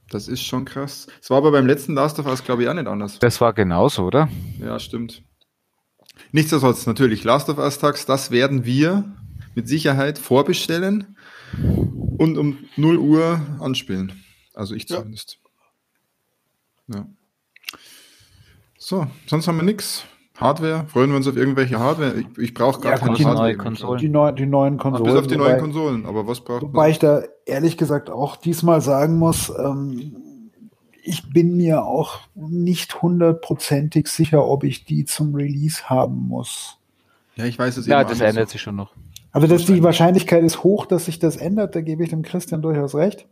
Das ist schon krass. Es war aber beim letzten Last of Us, glaube ich, auch nicht anders. Das war genauso, oder? Ja, stimmt. Nichtsdestotrotz, natürlich, Last of Us Tags, das werden wir mit Sicherheit vorbestellen und um 0 Uhr anspielen. Also ich zumindest. Ja. ja. So, sonst haben wir nichts. Hardware? Freuen wir uns auf irgendwelche Hardware? Ich, ich brauche gar ja, keine die Hardware. Neue Konsolen. Die, neu, die neuen Konsolen. Ach, bis auf die wobei, neuen Konsolen, aber was braucht man? Wobei ich da ehrlich gesagt auch diesmal sagen muss, ähm, ich bin mir auch nicht hundertprozentig sicher, ob ich die zum Release haben muss. Ja, ich weiß es Ja, das ändert so. sich schon noch. Also dass die Wahrscheinlichkeit ist hoch, dass sich das ändert, da gebe ich dem Christian durchaus recht.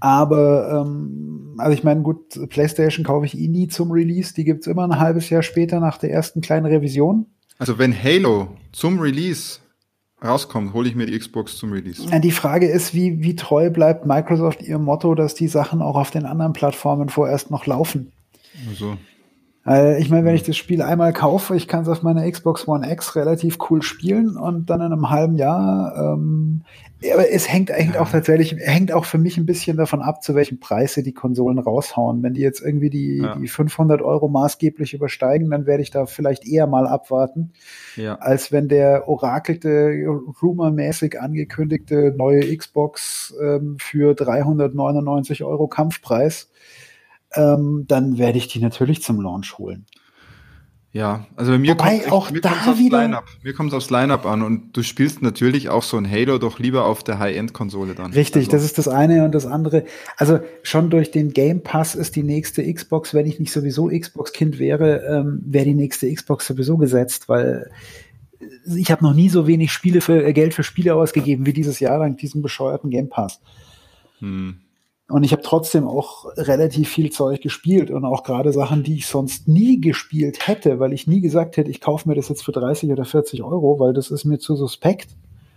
Aber ähm, also ich meine, gut, PlayStation kaufe ich eh nie zum Release. Die gibt's immer ein halbes Jahr später nach der ersten kleinen Revision. Also wenn Halo zum Release rauskommt, hole ich mir die Xbox zum Release. Ja, die Frage ist, wie, wie treu bleibt Microsoft ihrem Motto, dass die Sachen auch auf den anderen Plattformen vorerst noch laufen? Also. Äh, ich meine, wenn ich das Spiel einmal kaufe, ich kann es auf meiner Xbox One X relativ cool spielen und dann in einem halben Jahr. Ähm, aber es hängt, hängt auch tatsächlich, hängt auch für mich ein bisschen davon ab, zu welchem Preis sie die Konsolen raushauen. Wenn die jetzt irgendwie die, ja. die 500 Euro maßgeblich übersteigen, dann werde ich da vielleicht eher mal abwarten, ja. als wenn der orakelte, rumormäßig angekündigte neue Xbox ähm, für 399 Euro Kampfpreis ähm, dann werde ich die natürlich zum Launch holen. Ja, also bei mir kommt da aufs wieder Line-up. Mir kommt es aufs Line-up an und du spielst natürlich auch so ein Halo doch lieber auf der High-End-Konsole dann. Richtig, also. das ist das eine und das andere. Also schon durch den Game Pass ist die nächste Xbox, wenn ich nicht sowieso Xbox-Kind wäre, ähm, wäre die nächste Xbox sowieso gesetzt, weil ich habe noch nie so wenig Spiele für äh, Geld für Spiele ausgegeben wie dieses Jahr lang diesen bescheuerten Game Pass. Hm. Und ich habe trotzdem auch relativ viel Zeug gespielt und auch gerade Sachen, die ich sonst nie gespielt hätte, weil ich nie gesagt hätte, ich kaufe mir das jetzt für 30 oder 40 Euro, weil das ist mir zu suspekt.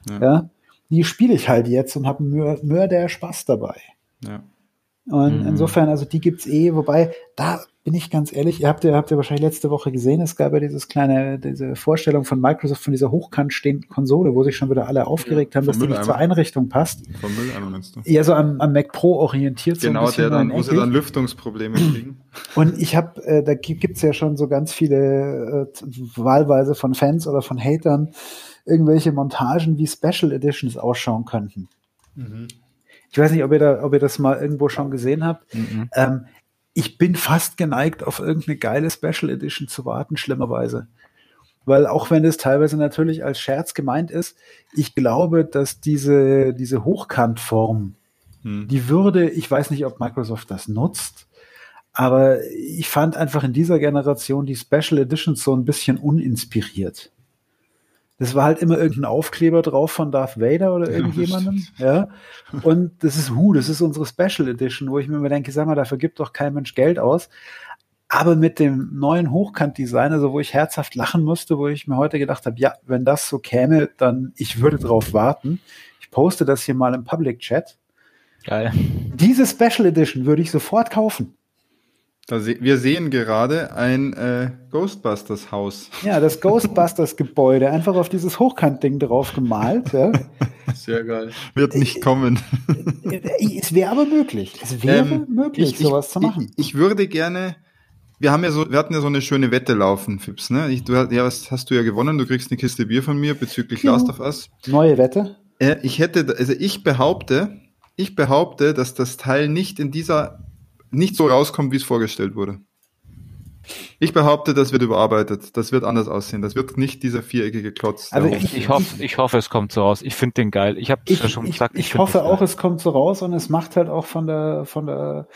Ja, ja die spiele ich halt jetzt und habe Mörder Spaß dabei. Ja. Und mhm. insofern, also die gibt's eh, wobei, da bin ich ganz ehrlich, ihr habt ja, habt ihr wahrscheinlich letzte Woche gesehen, es gab ja dieses kleine, diese Vorstellung von Microsoft von dieser hochkant stehenden Konsole, wo sich schon wieder alle aufgeregt ja, haben, dass die nicht zur Einrichtung passt. Vom Mülleimer meinst du? Ja, so am, am Mac Pro orientiert. Genau, so der dann, wo sie dann Lüftungsprobleme kriegen. Und ich habe, äh, da gibt's ja schon so ganz viele äh, wahlweise von Fans oder von Hatern irgendwelche Montagen, wie Special Editions ausschauen könnten. Mhm. Ich weiß nicht, ob ihr, da, ob ihr das mal irgendwo schon gesehen habt. Mhm. Ähm, ich bin fast geneigt, auf irgendeine geile Special Edition zu warten, schlimmerweise. Weil auch wenn es teilweise natürlich als Scherz gemeint ist, ich glaube, dass diese, diese Hochkantform, mhm. die würde, ich weiß nicht, ob Microsoft das nutzt, aber ich fand einfach in dieser Generation die Special Editions so ein bisschen uninspiriert. Das war halt immer irgendein Aufkleber drauf von Darth Vader oder irgendjemandem. Ja. Und das ist, hu, das ist unsere Special Edition, wo ich mir immer denke, sag mal, dafür gibt doch kein Mensch Geld aus. Aber mit dem neuen Hochkant-Design, also wo ich herzhaft lachen musste, wo ich mir heute gedacht habe, ja, wenn das so käme, dann ich würde drauf warten. Ich poste das hier mal im Public Chat. Geil. Diese Special Edition würde ich sofort kaufen. Se wir sehen gerade ein äh, Ghostbusters-Haus. Ja, das Ghostbusters-Gebäude, einfach auf dieses Hochkant-Ding drauf gemalt. Ja. Sehr geil. Wird nicht kommen. Äh, es wäre aber möglich. Es wäre ähm, möglich, ich, sowas ich, zu machen. Ich, ich, würde gerne wir haben ja so, wir hatten ja so eine schöne Wette laufen, Fips, ne? Ich, du ja, was hast du ja gewonnen, du kriegst eine Kiste Bier von mir bezüglich ja. Last of Us. Neue Wette? Äh, ich hätte, also ich behaupte, ich behaupte, dass das Teil nicht in dieser, nicht so rauskommt, wie es vorgestellt wurde. Ich behaupte, das wird überarbeitet. Das wird anders aussehen. Das wird nicht dieser viereckige Klotz. Also ich, ich, hoffe, ich hoffe, es kommt so raus. Ich finde den geil. Ich habe ja schon gesagt. Ich, ich hoffe auch, geil. es kommt so raus und es macht halt auch von der von der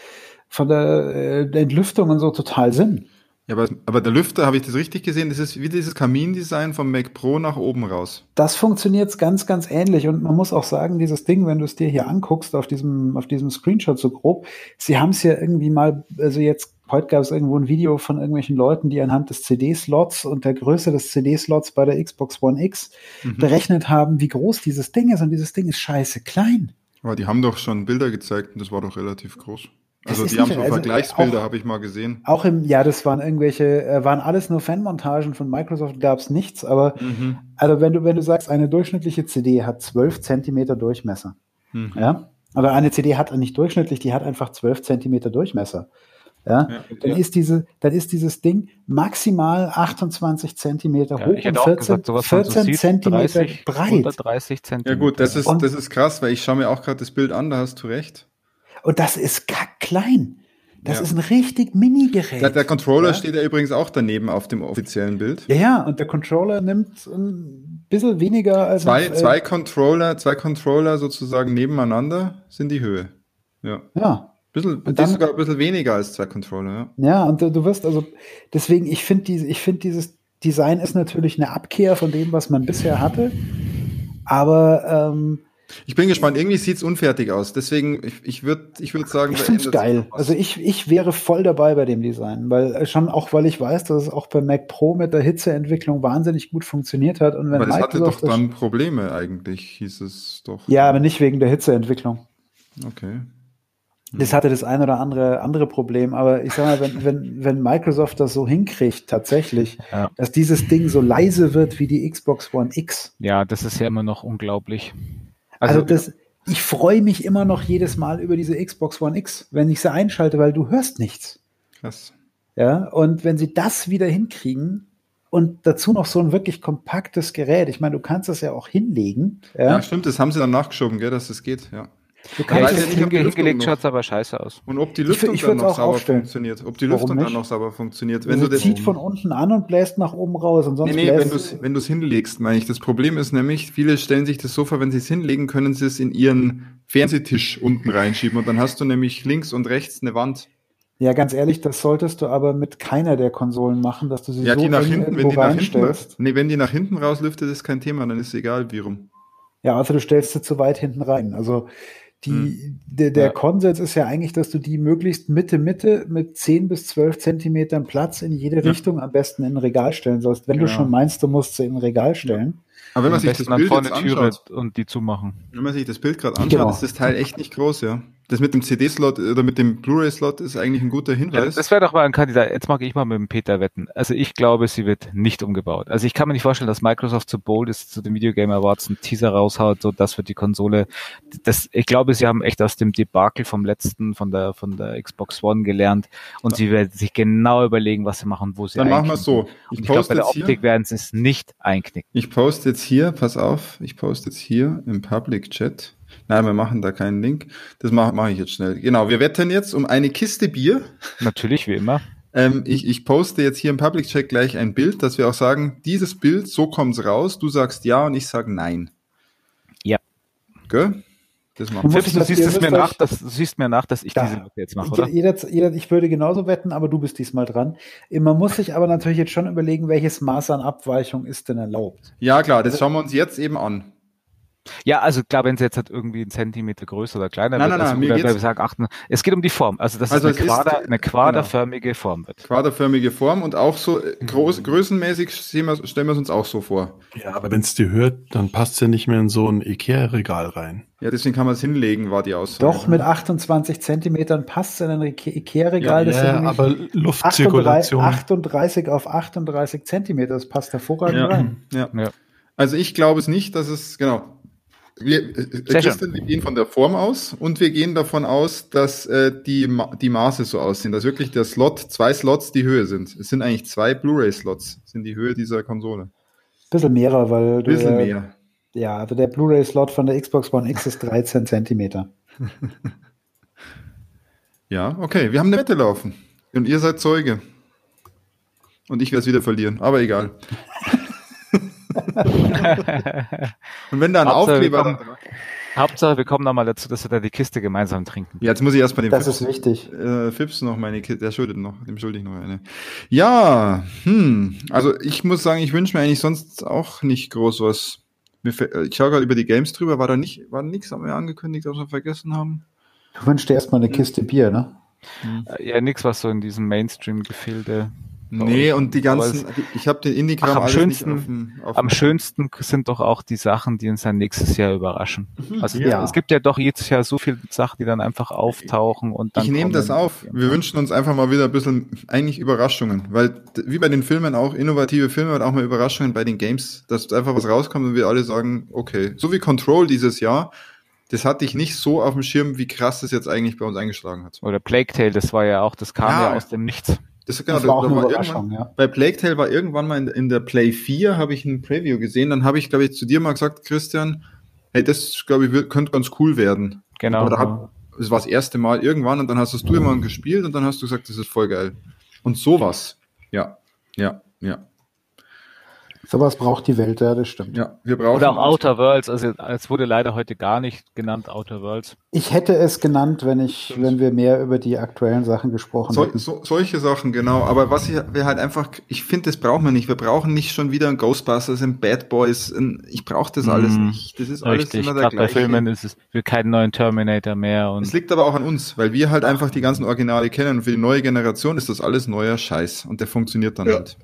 von der, äh, der Entlüftung und so total Sinn. Ja, aber, aber der Lüfter, habe ich das richtig gesehen? Das ist wie dieses Kamindesign vom Mac Pro nach oben raus. Das funktioniert ganz, ganz ähnlich. Und man muss auch sagen, dieses Ding, wenn du es dir hier anguckst, auf diesem, auf diesem Screenshot so grob, sie haben es ja irgendwie mal, also jetzt Heute gab es irgendwo ein Video von irgendwelchen Leuten, die anhand des CD-Slots und der Größe des CD-Slots bei der Xbox One X mhm. berechnet haben, wie groß dieses Ding ist. Und dieses Ding ist scheiße klein. Aber die haben doch schon Bilder gezeigt und das war doch relativ groß. Also die haben so also Vergleichsbilder, habe ich mal gesehen. Auch im, ja, das waren irgendwelche, äh, waren alles nur Fanmontagen von Microsoft, gab es nichts, aber mhm. also wenn du, wenn du sagst, eine durchschnittliche CD hat 12 Zentimeter Durchmesser. Mhm. Ja. Aber eine CD hat nicht durchschnittlich, die hat einfach 12 Zentimeter Durchmesser. Ja, ja dann ja. ist diese, dann ist dieses Ding maximal 28 Zentimeter ja, hoch und 14, gesagt, 14 so Zentimeter 30, breit. 130 Zentimeter. Ja gut, das ist, und, das ist krass, weil ich schaue mir auch gerade das Bild an, da hast du recht. Und das ist klein. Das ja. ist ein richtig Mini-Gerät. Der, der Controller ja? steht ja übrigens auch daneben auf dem offiziellen Bild. Ja, ja, und der Controller nimmt ein bisschen weniger als. Zwei, auf, äh, zwei Controller, zwei Controller sozusagen nebeneinander sind die Höhe. Ja. Ja. Bisschen, und dann, sogar ein bisschen weniger als zwei Controller, ja. Ja, und du, du wirst also, deswegen, ich finde diese, ich finde dieses Design ist natürlich eine Abkehr von dem, was man bisher hatte. Aber ähm, ich bin gespannt. Irgendwie sieht es unfertig aus. Deswegen, ich, ich würde ich würd sagen, ich finde es geil. Also ich, ich wäre voll dabei bei dem Design, weil äh, schon auch, weil ich weiß, dass es auch bei Mac Pro mit der Hitzeentwicklung wahnsinnig gut funktioniert hat. Und wenn aber das Microsoft hatte doch dann Probleme eigentlich, hieß es doch. Ja, aber nicht wegen der Hitzeentwicklung. Okay. Das hatte das ein oder andere andere Problem, aber ich sag mal, wenn, wenn, wenn Microsoft das so hinkriegt, tatsächlich, ja. dass dieses Ding so leise wird wie die Xbox One X. Ja, das ist ja immer noch unglaublich. Also, also das, ich freue mich immer noch jedes Mal über diese Xbox One X, wenn ich sie einschalte, weil du hörst nichts. Krass. Ja, und wenn sie das wieder hinkriegen, und dazu noch so ein wirklich kompaktes Gerät. Ich meine, du kannst das ja auch hinlegen. Ja, ja stimmt, das haben sie dann nachgeschoben, gell, dass das geht, ja. Du kannst ja, nicht, hinge hingelegt schaut es aber scheiße aus. Und ob die Lüftung ich, ich dann noch sauber aufstellen. funktioniert. Ob die Lüftung dann noch sauber funktioniert. Wenn also du zieht von unten an und bläst nach oben raus. Und sonst nee, nee, wenn du es hinlegst, meine ich. Das Problem ist nämlich, viele stellen sich das so vor, wenn sie es hinlegen, können sie es in ihren Fernsehtisch unten reinschieben. Und dann hast du nämlich links und rechts eine Wand. Ja, ganz ehrlich, das solltest du aber mit keiner der Konsolen machen, dass du sie ja, so die nach hinten, wenn die nach hinten, nee, wenn die nach hinten rauslüftet, ist kein Thema, dann ist es egal, wie rum. Ja, also du stellst sie zu weit hinten rein. Also die, hm. der, der ja. Konsens ist ja eigentlich, dass du die möglichst Mitte, Mitte mit 10 bis 12 Zentimetern Platz in jede ja. Richtung am besten in ein Regal stellen sollst. Wenn genau. du schon meinst, du musst sie in ein Regal stellen. Aber wenn man sich das Bild jetzt anschaut, und die zumachen. Wenn man sich das Bild gerade anschaut, genau. ist das Teil echt nicht groß, ja. Das mit dem CD-Slot oder mit dem Blu-ray-Slot ist eigentlich ein guter Hinweis. Ja, das wäre doch mal ein Kandidat. Jetzt mag ich mal mit dem Peter wetten. Also ich glaube, sie wird nicht umgebaut. Also ich kann mir nicht vorstellen, dass Microsoft so bold ist, zu den Video Game Awards einen Teaser raushaut, so das wird die Konsole. Das, ich glaube, sie haben echt aus dem Debakel vom letzten, von der, von der Xbox One gelernt und ja. sie werden sich genau überlegen, was sie machen, wo sie Dann machen wir es so. Ich, ich glaube, bei der Optik hier, werden sie es nicht einknicken. Ich poste jetzt hier, pass auf, ich poste jetzt hier im Public Chat Nein, wir machen da keinen Link. Das mache mach ich jetzt schnell. Genau, wir wetten jetzt um eine Kiste Bier. Natürlich, wie immer. Ähm, ich, ich poste jetzt hier im Public Check gleich ein Bild, dass wir auch sagen, dieses Bild, so kommt's raus. Du sagst ja und ich sage nein. Ja. Gell? Das machen wir. Du, siehst es mir nach, dass, du siehst mir nach, dass ich da, diese Wette jetzt mache, oder? Jeder, jeder, ich würde genauso wetten, aber du bist diesmal dran. Man muss sich aber natürlich jetzt schon überlegen, welches Maß an Abweichung ist denn erlaubt. Ja, klar, das schauen wir uns jetzt eben an. Ja, also klar, wenn es jetzt halt irgendwie einen Zentimeter größer oder kleiner nein, wird, nein, nein, also, mir sagen, achten, es geht um die Form, also dass also es eine, Quader, ist, eine quaderförmige genau. Form wird. Quaderförmige Form und auch so äh, groß, größenmäßig stellen wir, stellen wir es uns auch so vor. Ja, aber wenn es dir hört, dann passt es ja nicht mehr in so ein Ikea-Regal rein. Ja, deswegen kann man es hinlegen, war die Aussage. Doch, mit 28 Zentimetern passt es in ein Ikea-Regal. Ja, ja aber Luftzirkulation. 38 auf 38 Zentimeter, das passt hervorragend ja. rein. Ja. ja. Also ich glaube es nicht, dass es, genau, Wir, äh, Christian, wir gehen von der Form aus und wir gehen davon aus, dass äh, die, die Maße so aussehen, dass wirklich der Slot, zwei Slots die Höhe sind. Es sind eigentlich zwei Blu-ray-Slots, sind die Höhe dieser Konsole. Bisschen mehrer, weil Bisschen der, mehr. Ja, also der Blu-ray-Slot von der Xbox One X ist 13 Zentimeter. ja, okay, wir haben eine Wette laufen und ihr seid Zeuge. Und ich werde es wieder verlieren, aber egal. Und wenn da ein Hauptsache, Aufkleber. Wir kommen, Hauptsache, wir kommen nochmal dazu, dass wir da die Kiste gemeinsam trinken. Ja, jetzt muss ich erstmal den Das Fips, ist wichtig. Äh, Fips noch meine Kiste, der schuldet noch, dem schulde ich noch eine. Ja, hm, also ich muss sagen, ich wünsche mir eigentlich sonst auch nicht groß was. Ich schaue gerade über die Games drüber, war da nicht, war nichts mehr angekündigt, was wir vergessen haben? Du wünschst dir erstmal eine Kiste Bier, ne? Hm. Ja, nichts, was so in diesem Mainstream-Gefilde Nee, und die ganzen, ich habe den Indie-Kram am schönsten, auf dem, auf am schönsten sind doch auch die Sachen, die uns dann nächstes Jahr überraschen. Mhm, also ja. es gibt ja doch jedes Jahr so viele Sachen, die dann einfach auftauchen und dann. Ich nehme das auf. Wir wünschen uns einfach mal wieder ein bisschen eigentlich Überraschungen, weil wie bei den Filmen auch innovative Filme und auch mal Überraschungen bei den Games, dass einfach was rauskommt und wir alle sagen, okay, so wie Control dieses Jahr, das hatte ich nicht so auf dem Schirm, wie krass das jetzt eigentlich bei uns eingeschlagen hat. Oder Plague Tale, das war ja auch, das kam ja, ja aus dem Nichts. Das, genau, das war auch eine Überraschung, ja. Bei Plague Tale war irgendwann mal in, in der Play 4, habe ich ein Preview gesehen, dann habe ich, glaube ich, zu dir mal gesagt, Christian, hey, das, glaube ich, könnte ganz cool werden. Genau. Aber da hab, das war das erste Mal irgendwann und dann hast du immer gespielt und dann hast du gesagt, das ist voll geil. Und sowas. Ja, ja, ja. Sowas braucht die Welt, ja, das stimmt. Ja, wir brauchen Oder auch Outer Worlds, also es wurde leider heute gar nicht genannt, Outer Worlds. Ich hätte es genannt, wenn ich, wenn wir mehr über die aktuellen Sachen gesprochen so, hätten. So, solche Sachen, genau. Aber was ich, wir halt einfach, ich finde, das brauchen wir nicht. Wir brauchen nicht schon wieder ein Ghostbusters, ein Bad Boys. Ein, ich brauche das alles mm, nicht. Das ist alles richtig. immer der gleiche. bei Filmen ist es, will keinen neuen Terminator mehr. Und es liegt aber auch an uns, weil wir halt einfach die ganzen Originale kennen. Und für die neue Generation ist das alles neuer Scheiß. Und der funktioniert dann ja. halt.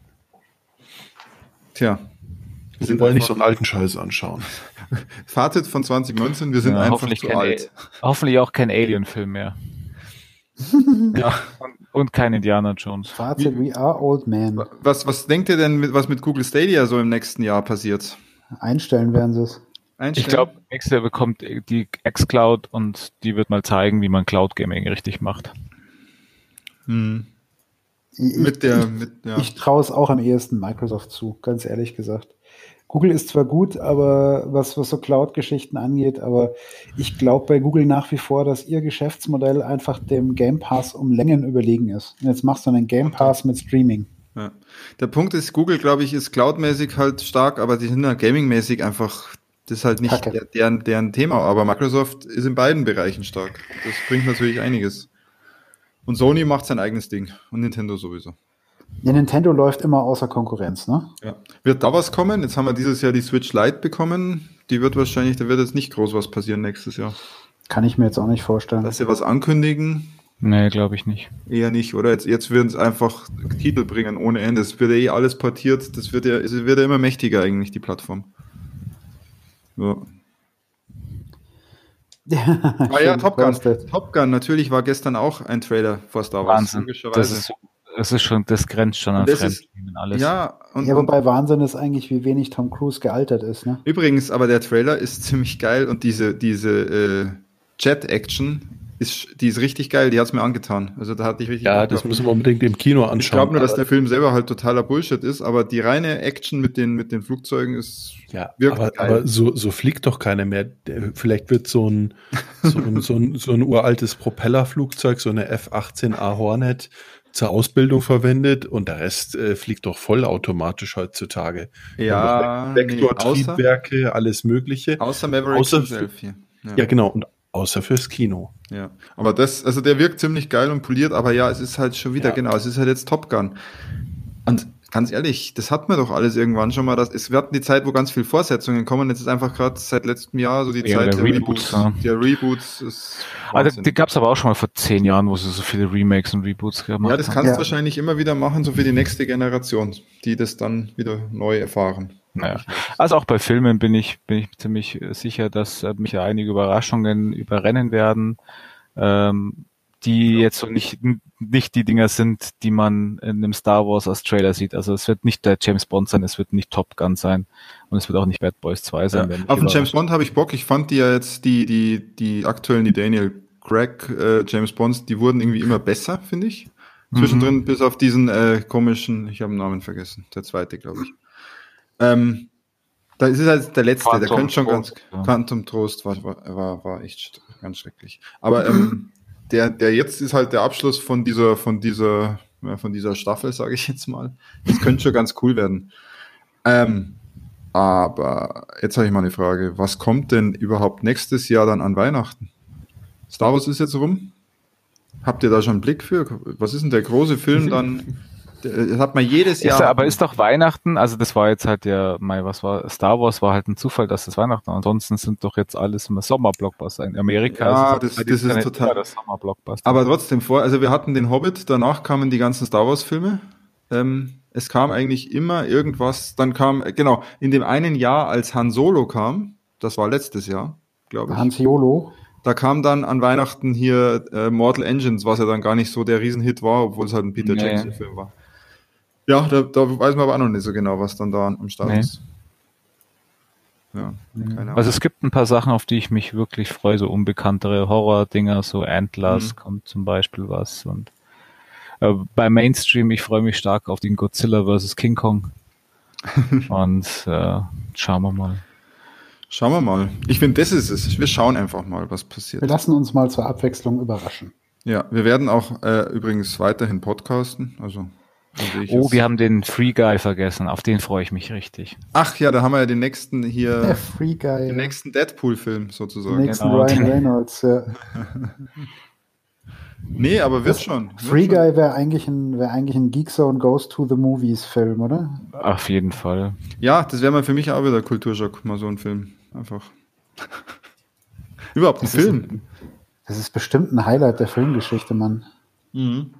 Tja. Wir sind wollen nicht so einen alten Scheiß anschauen. Fazit von 2019, wir sind ja, einfach zu alt. A hoffentlich auch kein Alien-Film mehr. ja. Und kein Indiana Jones. Fazit, we are old men. Was, was denkt ihr denn, was mit Google Stadia so im nächsten Jahr passiert? Einstellen werden sie es. Ich glaube, nächstes Jahr bekommt die X-Cloud und die wird mal zeigen, wie man Cloud Gaming richtig macht. Hm. Ich, mit der, mit, ja. ich traue es auch am ehesten Microsoft zu, ganz ehrlich gesagt. Google ist zwar gut, aber was, was so Cloud-Geschichten angeht, aber ich glaube bei Google nach wie vor, dass ihr Geschäftsmodell einfach dem Game Pass um Längen überlegen ist. Und jetzt machst du einen Game Pass mit Streaming. Ja. Der Punkt ist, Google, glaube ich, ist cloudmäßig halt stark, aber die sind ja gamingmäßig einfach, das ist halt nicht der, deren, deren Thema. Aber Microsoft ist in beiden Bereichen stark. Das bringt natürlich einiges. Und Sony macht sein eigenes Ding und Nintendo sowieso. Ja, Nintendo läuft immer außer Konkurrenz, ne? Ja. Wird da was kommen? Jetzt haben wir dieses Jahr die Switch Lite bekommen. Die wird wahrscheinlich, da wird jetzt nicht groß was passieren nächstes Jahr. Kann ich mir jetzt auch nicht vorstellen. Dass sie was ankündigen? Nee, glaube ich nicht. Eher nicht, oder? Jetzt, jetzt würden es einfach Titel bringen ohne Ende. Es wird ja eh alles portiert. Das wird ja, es wird ja immer mächtiger eigentlich, die Plattform. Ja. Ah ja, Top Gun. Top Gun, natürlich war gestern auch ein Trailer vor Star Wars. Wahnsinn. Das ist es ist schon, das grenzt schon an Fremdschämen alles. Ja, und, ja, wobei Wahnsinn ist eigentlich, wie wenig Tom Cruise gealtert ist, ne? Übrigens, aber der Trailer ist ziemlich geil und diese, diese äh, Jet-Action ist, die ist richtig geil, die hat's mir angetan. Also da hatte ich richtig. Ja, das müssen wir unbedingt im Kino anschauen. Ich glaube nur, dass der Film selber halt totaler Bullshit ist, aber die reine Action mit den, mit den Flugzeugen ist ja, wirklich aber, geil. Aber so, so fliegt doch keiner mehr. Vielleicht wird so ein, so ein, so ein, so ein uraltes Propellerflugzeug, so eine F-18A Hornet, zur Ausbildung verwendet und der Rest äh, fliegt doch vollautomatisch heutzutage. Ja, Vektortriebwerke, nee, alles Mögliche. Außer Maverick außer ja. ja, genau. Und außer fürs Kino. Ja, aber das, also der wirkt ziemlich geil und poliert, aber ja, es ist halt schon wieder, ja. genau, es ist halt jetzt Top Gun. Und ganz ehrlich, das hat man doch alles irgendwann schon mal. Das, es, wir hatten die Zeit, wo ganz viel Vorsetzungen kommen. Jetzt ist einfach gerade seit letztem Jahr so die ja, Zeit der, der Reboots. Ja. Der Reboots ist. Also, die gab es aber auch schon mal vor zehn Jahren, wo sie so viele Remakes und Reboots gemacht haben. Ja, das kannst du ja. wahrscheinlich immer wieder machen, so für die nächste Generation, die das dann wieder neu erfahren. Naja. Also auch bei Filmen bin ich, bin ich ziemlich sicher, dass äh, mich einige Überraschungen überrennen werden. Ähm, die jetzt so nicht, nicht die Dinger sind, die man in einem Star Wars als Trailer sieht. Also es wird nicht der James Bond sein, es wird nicht Top Gun sein und es wird auch nicht Bad Boys 2 sein. Ja, auf den James Bond habe ich Bock. Ich fand die ja jetzt, die, die, die aktuellen, die Daniel Craig äh, James Bonds, die wurden irgendwie immer besser, finde ich. Zwischendrin, mhm. bis auf diesen äh, komischen, ich habe den Namen vergessen, der zweite, glaube ich. Ähm, da ist es halt der letzte, Quantum der könnte schon Trost, ganz. Ja. Quantum Trost war, war, war echt ganz schrecklich. Aber ähm, der, der jetzt ist halt der Abschluss von dieser, von dieser, ja, von dieser Staffel, sage ich jetzt mal. Das könnte schon ganz cool werden. Ähm, aber jetzt habe ich mal eine Frage. Was kommt denn überhaupt nächstes Jahr dann an Weihnachten? Star Wars ist jetzt rum. Habt ihr da schon einen Blick für? Was ist denn der große Film dann? Das hat man jedes Jahr. Ist, aber ist doch Weihnachten, also das war jetzt halt ja, Mai, was war, Star Wars war halt ein Zufall, dass das Weihnachten war. Ansonsten sind doch jetzt alles immer Sommerblockbuster. In Amerika ja, ist das, das ist total das Sommerblockbuster. Aber trotzdem vor, also wir hatten den Hobbit, danach kamen die ganzen Star Wars Filme. Ähm, es kam eigentlich immer irgendwas, dann kam, genau, in dem einen Jahr, als Han Solo kam, das war letztes Jahr, glaube ich. Hans Solo. Da kam dann an Weihnachten hier äh, Mortal Engines, was ja dann gar nicht so der Riesenhit war, obwohl es halt ein Peter nee. Jackson-Film war. Ja, da, da, weiß man aber auch noch nicht so genau, was dann da am Start nee. ist. Ja, keine Ahnung. Also es gibt ein paar Sachen, auf die ich mich wirklich freue, so unbekanntere Horror-Dinger, so Antlers mhm. kommt zum Beispiel was und äh, bei Mainstream, ich freue mich stark auf den Godzilla vs. King Kong. und äh, schauen wir mal. Schauen wir mal. Ich finde, das ist es. Wir schauen einfach mal, was passiert. Wir lassen uns mal zur Abwechslung überraschen. Ja, wir werden auch äh, übrigens weiterhin podcasten. Also, oh, wir haben den Free Guy vergessen. Auf den freue ich mich richtig. Ach ja, da haben wir ja den nächsten hier. Der Free Guy. Den nächsten Deadpool-Film sozusagen. Den nächsten genau. Ryan Reynolds, ja. nee, aber wird schon. Wird Free schon. Guy wäre eigentlich ein, wäre eigentlich ein Geekzone Goes to the Movies Film, oder? Auf jeden Fall. Ja, das wäre mal für mich auch wieder Kulturschock, mal so ein Film. Einfach. Überhaupt ein das Film. Ist, das ist bestimmt ein Highlight der Filmgeschichte, Mann. Mhm.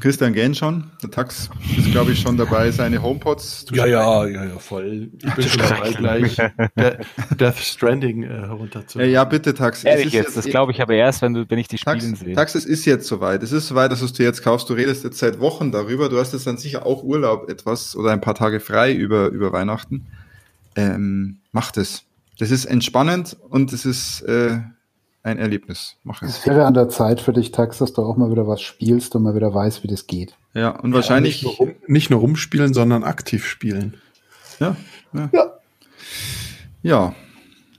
Christian Gehn schon. Der Tax ist, glaube ich, schon dabei, seine HomePods zu Ja, ja, ja, ja, voll. Ich bin schon dabei, gleich Death Stranding äh, herunterzunehmen. Ja, ja, bitte, Tax. Ehrlich jetzt, jetzt das glaube ich aber erst, wenn, du, wenn ich die Spiele Tax, sehe. Tax, es ist jetzt soweit. Es ist soweit, dass du es dir jetzt kaufst. Du redest jetzt seit Wochen darüber. Du hast jetzt dann sicher auch Urlaub etwas oder ein paar Tage frei über, über Weihnachten. Ähm, macht es. Das ist entspannend und es ist äh, ein Erlebnis. Mach es. Es wäre an der Zeit für dich, Tax, dass du auch mal wieder was spielst und mal wieder weißt, wie das geht. Ja, und ja, wahrscheinlich. Nicht nur, rum, nicht nur, rumspielen, sondern aktiv spielen. Ja. Ja. Ja. ja.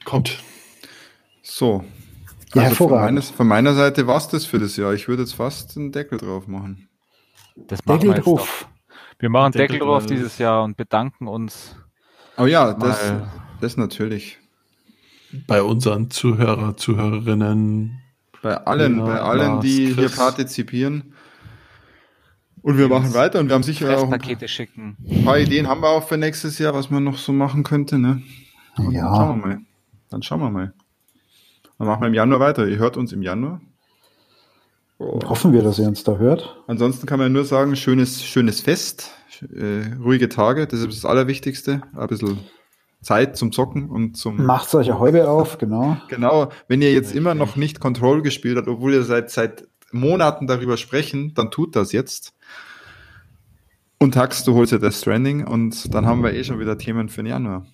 Kommt. So. Ja, also von, meines, von, meiner Seite war es das für das Jahr. Ich würde jetzt fast einen Deckel drauf machen. Das Deckel drauf. Wir machen Deckel, Deckel drauf dieses Jahr und bedanken uns. Oh ja, das, das natürlich. Bei unseren Zuhörer, Zuhörerinnen. Bei allen, ja, bei allen, die Chris. hier partizipieren. Und wir machen weiter und wir haben sicher auch Pakete schicken. ein paar Ideen haben wir auch für nächstes Jahr, was man noch so machen könnte. Ne? Und ja. Dann schauen wir mal. Dann schauen wir mal. Dann machen wir im Januar weiter. Ihr hört uns im Januar. Oh. Hoffen wir, dass ihr uns da hört. Ansonsten kann man nur sagen, schönes, schönes Fest, äh, ruhige Tage, das ist das Allerwichtigste. Ein bisschen Zeit zum Zocken und zum. Macht solche Häube auf, genau. Genau. Wenn ihr jetzt immer noch nicht Control gespielt habt, obwohl ihr seit, seit Monaten darüber sprechen, dann tut das jetzt. Und Tax, du holst ja das Stranding und dann haben wir eh schon wieder Themen für den Januar.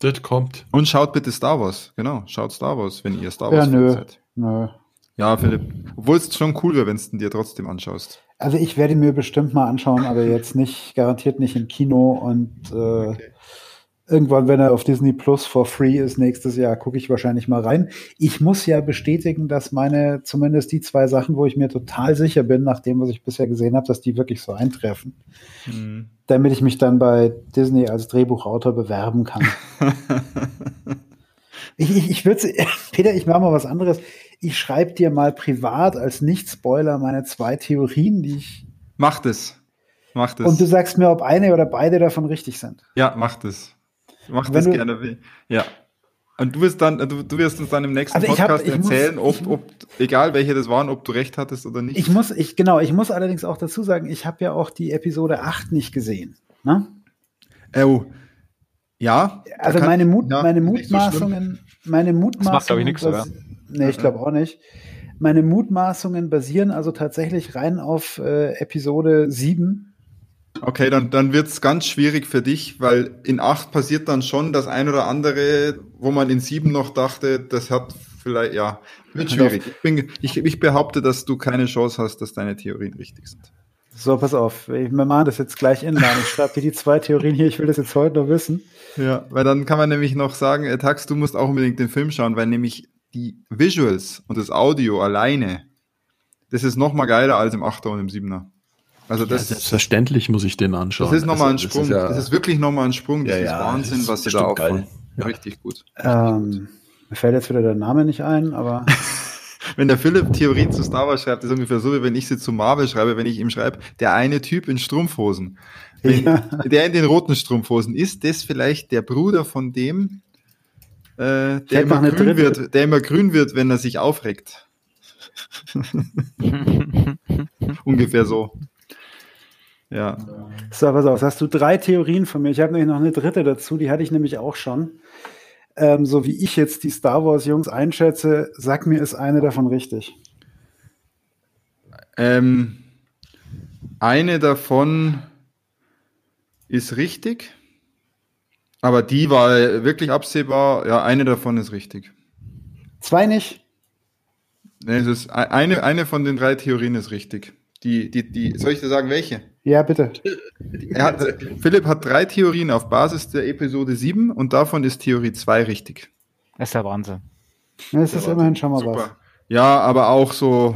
Das kommt. Und schaut bitte Star Wars. Genau, schaut Star Wars, wenn ihr Star Wars ja, nö, seid. Nö. Ja, Philipp. Obwohl es schon cool wäre, wenn es dir trotzdem anschaust. Also ich werde mir bestimmt mal anschauen, aber jetzt nicht, garantiert nicht im Kino und äh, okay. Irgendwann, wenn er auf Disney Plus for free ist, nächstes Jahr, gucke ich wahrscheinlich mal rein. Ich muss ja bestätigen, dass meine, zumindest die zwei Sachen, wo ich mir total sicher bin, nach dem, was ich bisher gesehen habe, dass die wirklich so eintreffen. Mhm. Damit ich mich dann bei Disney als Drehbuchautor bewerben kann. ich ich, ich würde, Peter, ich mache mal was anderes. Ich schreibe dir mal privat als Nicht-Spoiler meine zwei Theorien, die ich. Macht es. Macht es. Und du sagst mir, ob eine oder beide davon richtig sind. Ja, macht es. Mach das gerne. Ja. Und du wirst dann, du, du, wirst uns dann im nächsten also Podcast hab, erzählen, muss, ob, ob, egal welche das waren, ob du recht hattest oder nicht. Ich muss, ich, genau, ich muss allerdings auch dazu sagen, ich habe ja auch die Episode 8 nicht gesehen. Ne? Oh. Ja. Also meine, Mut, ja, meine Mutmaßungen, so meine Mutmaßungen. Das macht, glaube ich, nichts, oder? Nee, ich glaube auch nicht. Meine Mutmaßungen basieren also tatsächlich rein auf äh, Episode 7. Okay, dann, dann wird's ganz schwierig für dich, weil in 8 passiert dann schon das ein oder andere, wo man in 7 noch dachte, das hat vielleicht, ja, wird schwierig. Ich, bin, ich, ich behaupte, dass du keine Chance hast, dass deine Theorien richtig sind. So, pass auf, wir machen das jetzt gleich inline. Ich schreibe dir die zwei Theorien hier, ich will das jetzt heute noch wissen. Ja, weil dann kann man nämlich noch sagen, äh, Tax, du musst auch unbedingt den Film schauen, weil nämlich die Visuals und das Audio alleine, das ist noch mal geiler als im 8er und im 7er. Also das ja, selbstverständlich muss ich den anschauen. Das ist nochmal also, ein Sprung. Das ist, ja, das ist wirklich nochmal ein Sprung. Das ja, ist Wahnsinn, was sie da aufbauen. Richtig gut. Ähm, mir fällt jetzt wieder der Name nicht ein, aber wenn der Philipp Theorien zu Star Wars schreibt, ist ungefähr so, wie wenn ich sie zu Marvel schreibe, wenn ich ihm schreibe, der eine Typ in Strumpfhosen. Ja. Der in den roten Strumpfhosen, ist das vielleicht der Bruder von dem, äh, der, immer grün wird, der immer grün wird, wenn er sich aufregt? ungefähr so. Ja. So, pass auf, hast du drei Theorien von mir. Ich habe nämlich noch eine dritte dazu, die hatte ich nämlich auch schon ähm, so wie ich jetzt die Star Wars-Jungs einschätze, sag mir, ist eine davon richtig? Ähm, eine davon ist richtig, aber die war wirklich absehbar. Ja, eine davon ist richtig. Zwei nicht? Nee, es ist eine, eine von den drei Theorien ist richtig. Die, die, die, soll ich dir sagen, welche? Ja, bitte. Hat, Philipp hat drei Theorien auf Basis der Episode 7 und davon ist Theorie 2 richtig. Das ist der Wahnsinn. Das ist immerhin schon mal Super. was. Ja, aber auch so,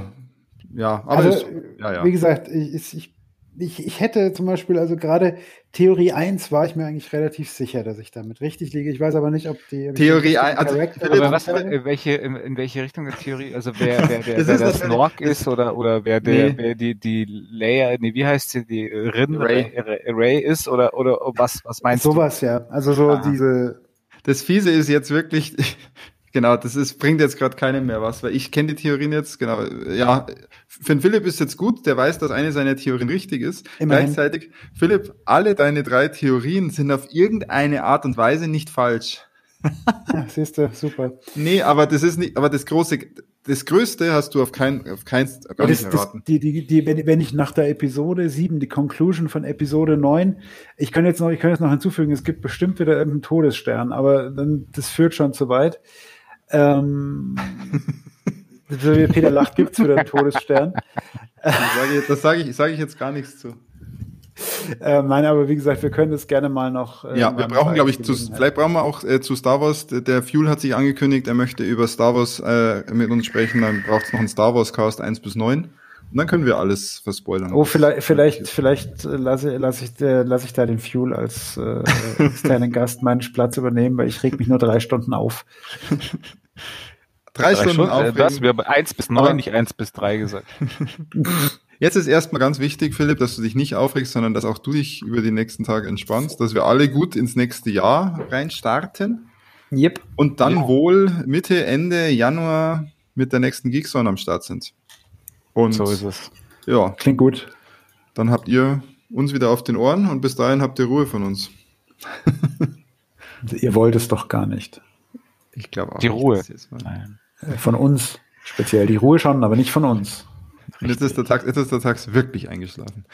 ja, aber also, ist, ja, ja. wie gesagt, ich, ich ich, ich hätte zum Beispiel, also gerade Theorie 1 war ich mir eigentlich relativ sicher, dass ich damit richtig liege. Ich weiß aber nicht, ob die Theorie 1, also aber was, in welche, in, in, welche Richtung der Theorie, also wer, wer, wer, das wer der Snork ist oder, oder wer der, nee. wer die, die Layer, nee, wie heißt sie, die Rin Ray, Ray ist oder, oder was, was meinst Sowas, du? Sowas, ja. Also so ah. diese, das Fiese ist jetzt wirklich, Genau, das ist, bringt jetzt gerade keinem mehr was, weil ich kenne die Theorien jetzt, genau. Ja, für den Philipp ist jetzt gut, der weiß, dass eine seiner Theorien richtig ist. Immerhin. Gleichzeitig, Philipp, alle deine drei Theorien sind auf irgendeine Art und Weise nicht falsch. ja, siehst du, super. Nee, aber das ist nicht, aber das große, das Größte hast du auf kein, auf keins gar das, nicht erraten. Das, die, die, die, wenn, wenn ich nach der Episode 7, die Conclusion von Episode 9, ich kann jetzt noch, ich kann jetzt noch hinzufügen, es gibt bestimmt wieder einen Todesstern, aber dann, das führt schon zu weit. Ähm, so wie Peter lacht, gibt es wieder einen Todesstern. Das sage ich, das sage ich, sage ich jetzt gar nichts zu. Äh, nein, aber wie gesagt, wir können das gerne mal noch. Äh, ja, wir brauchen, glaube ich, zu, vielleicht brauchen wir auch äh, zu Star Wars. Der Fuel hat sich angekündigt, er möchte über Star Wars äh, mit uns sprechen. Dann braucht es noch einen Star Wars Cast 1 bis 9. Und dann können wir alles verspoilern. Oh, vielleicht, vielleicht, vielleicht lasse, lasse, ich, äh, lasse ich da den Fuel als äh, externen Gast meinen Platz übernehmen, weil ich reg mich nur drei Stunden auf. Drei, drei Stunden, Stunden aufregen. Das, wir haben eins bis neun, nicht eins bis drei gesagt. Jetzt ist erstmal ganz wichtig, Philipp, dass du dich nicht aufregst, sondern dass auch du dich über die nächsten Tage entspannst, dass wir alle gut ins nächste Jahr reinstarten. Yep. Und dann ja. wohl Mitte, Ende Januar mit der nächsten Geekzone am Start sind. Und so ist es. Ja. Klingt gut. Dann habt ihr uns wieder auf den Ohren und bis dahin habt ihr Ruhe von uns. ihr wollt es doch gar nicht. Ich glaube auch. Die Ruhe. Nein. Äh, von uns. Speziell die Ruhe schon, aber nicht von uns. jetzt ist der Tag, jetzt ist der Tag wirklich eingeschlafen.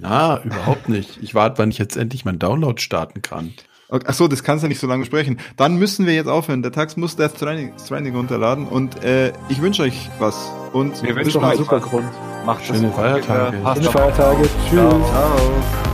Na, überhaupt nicht. Ich warte, wann ich jetzt endlich mein Download starten kann. Ach so, das kannst du nicht so lange sprechen. Dann müssen wir jetzt aufhören. Der Tax muss Death Stranding, Stranding runterladen und äh, ich wünsche euch was. Und wir wünschen euch super Grund. Macht schöne Feiertage. Schöne Feiertage. Tschüss. Ciao. Ciao.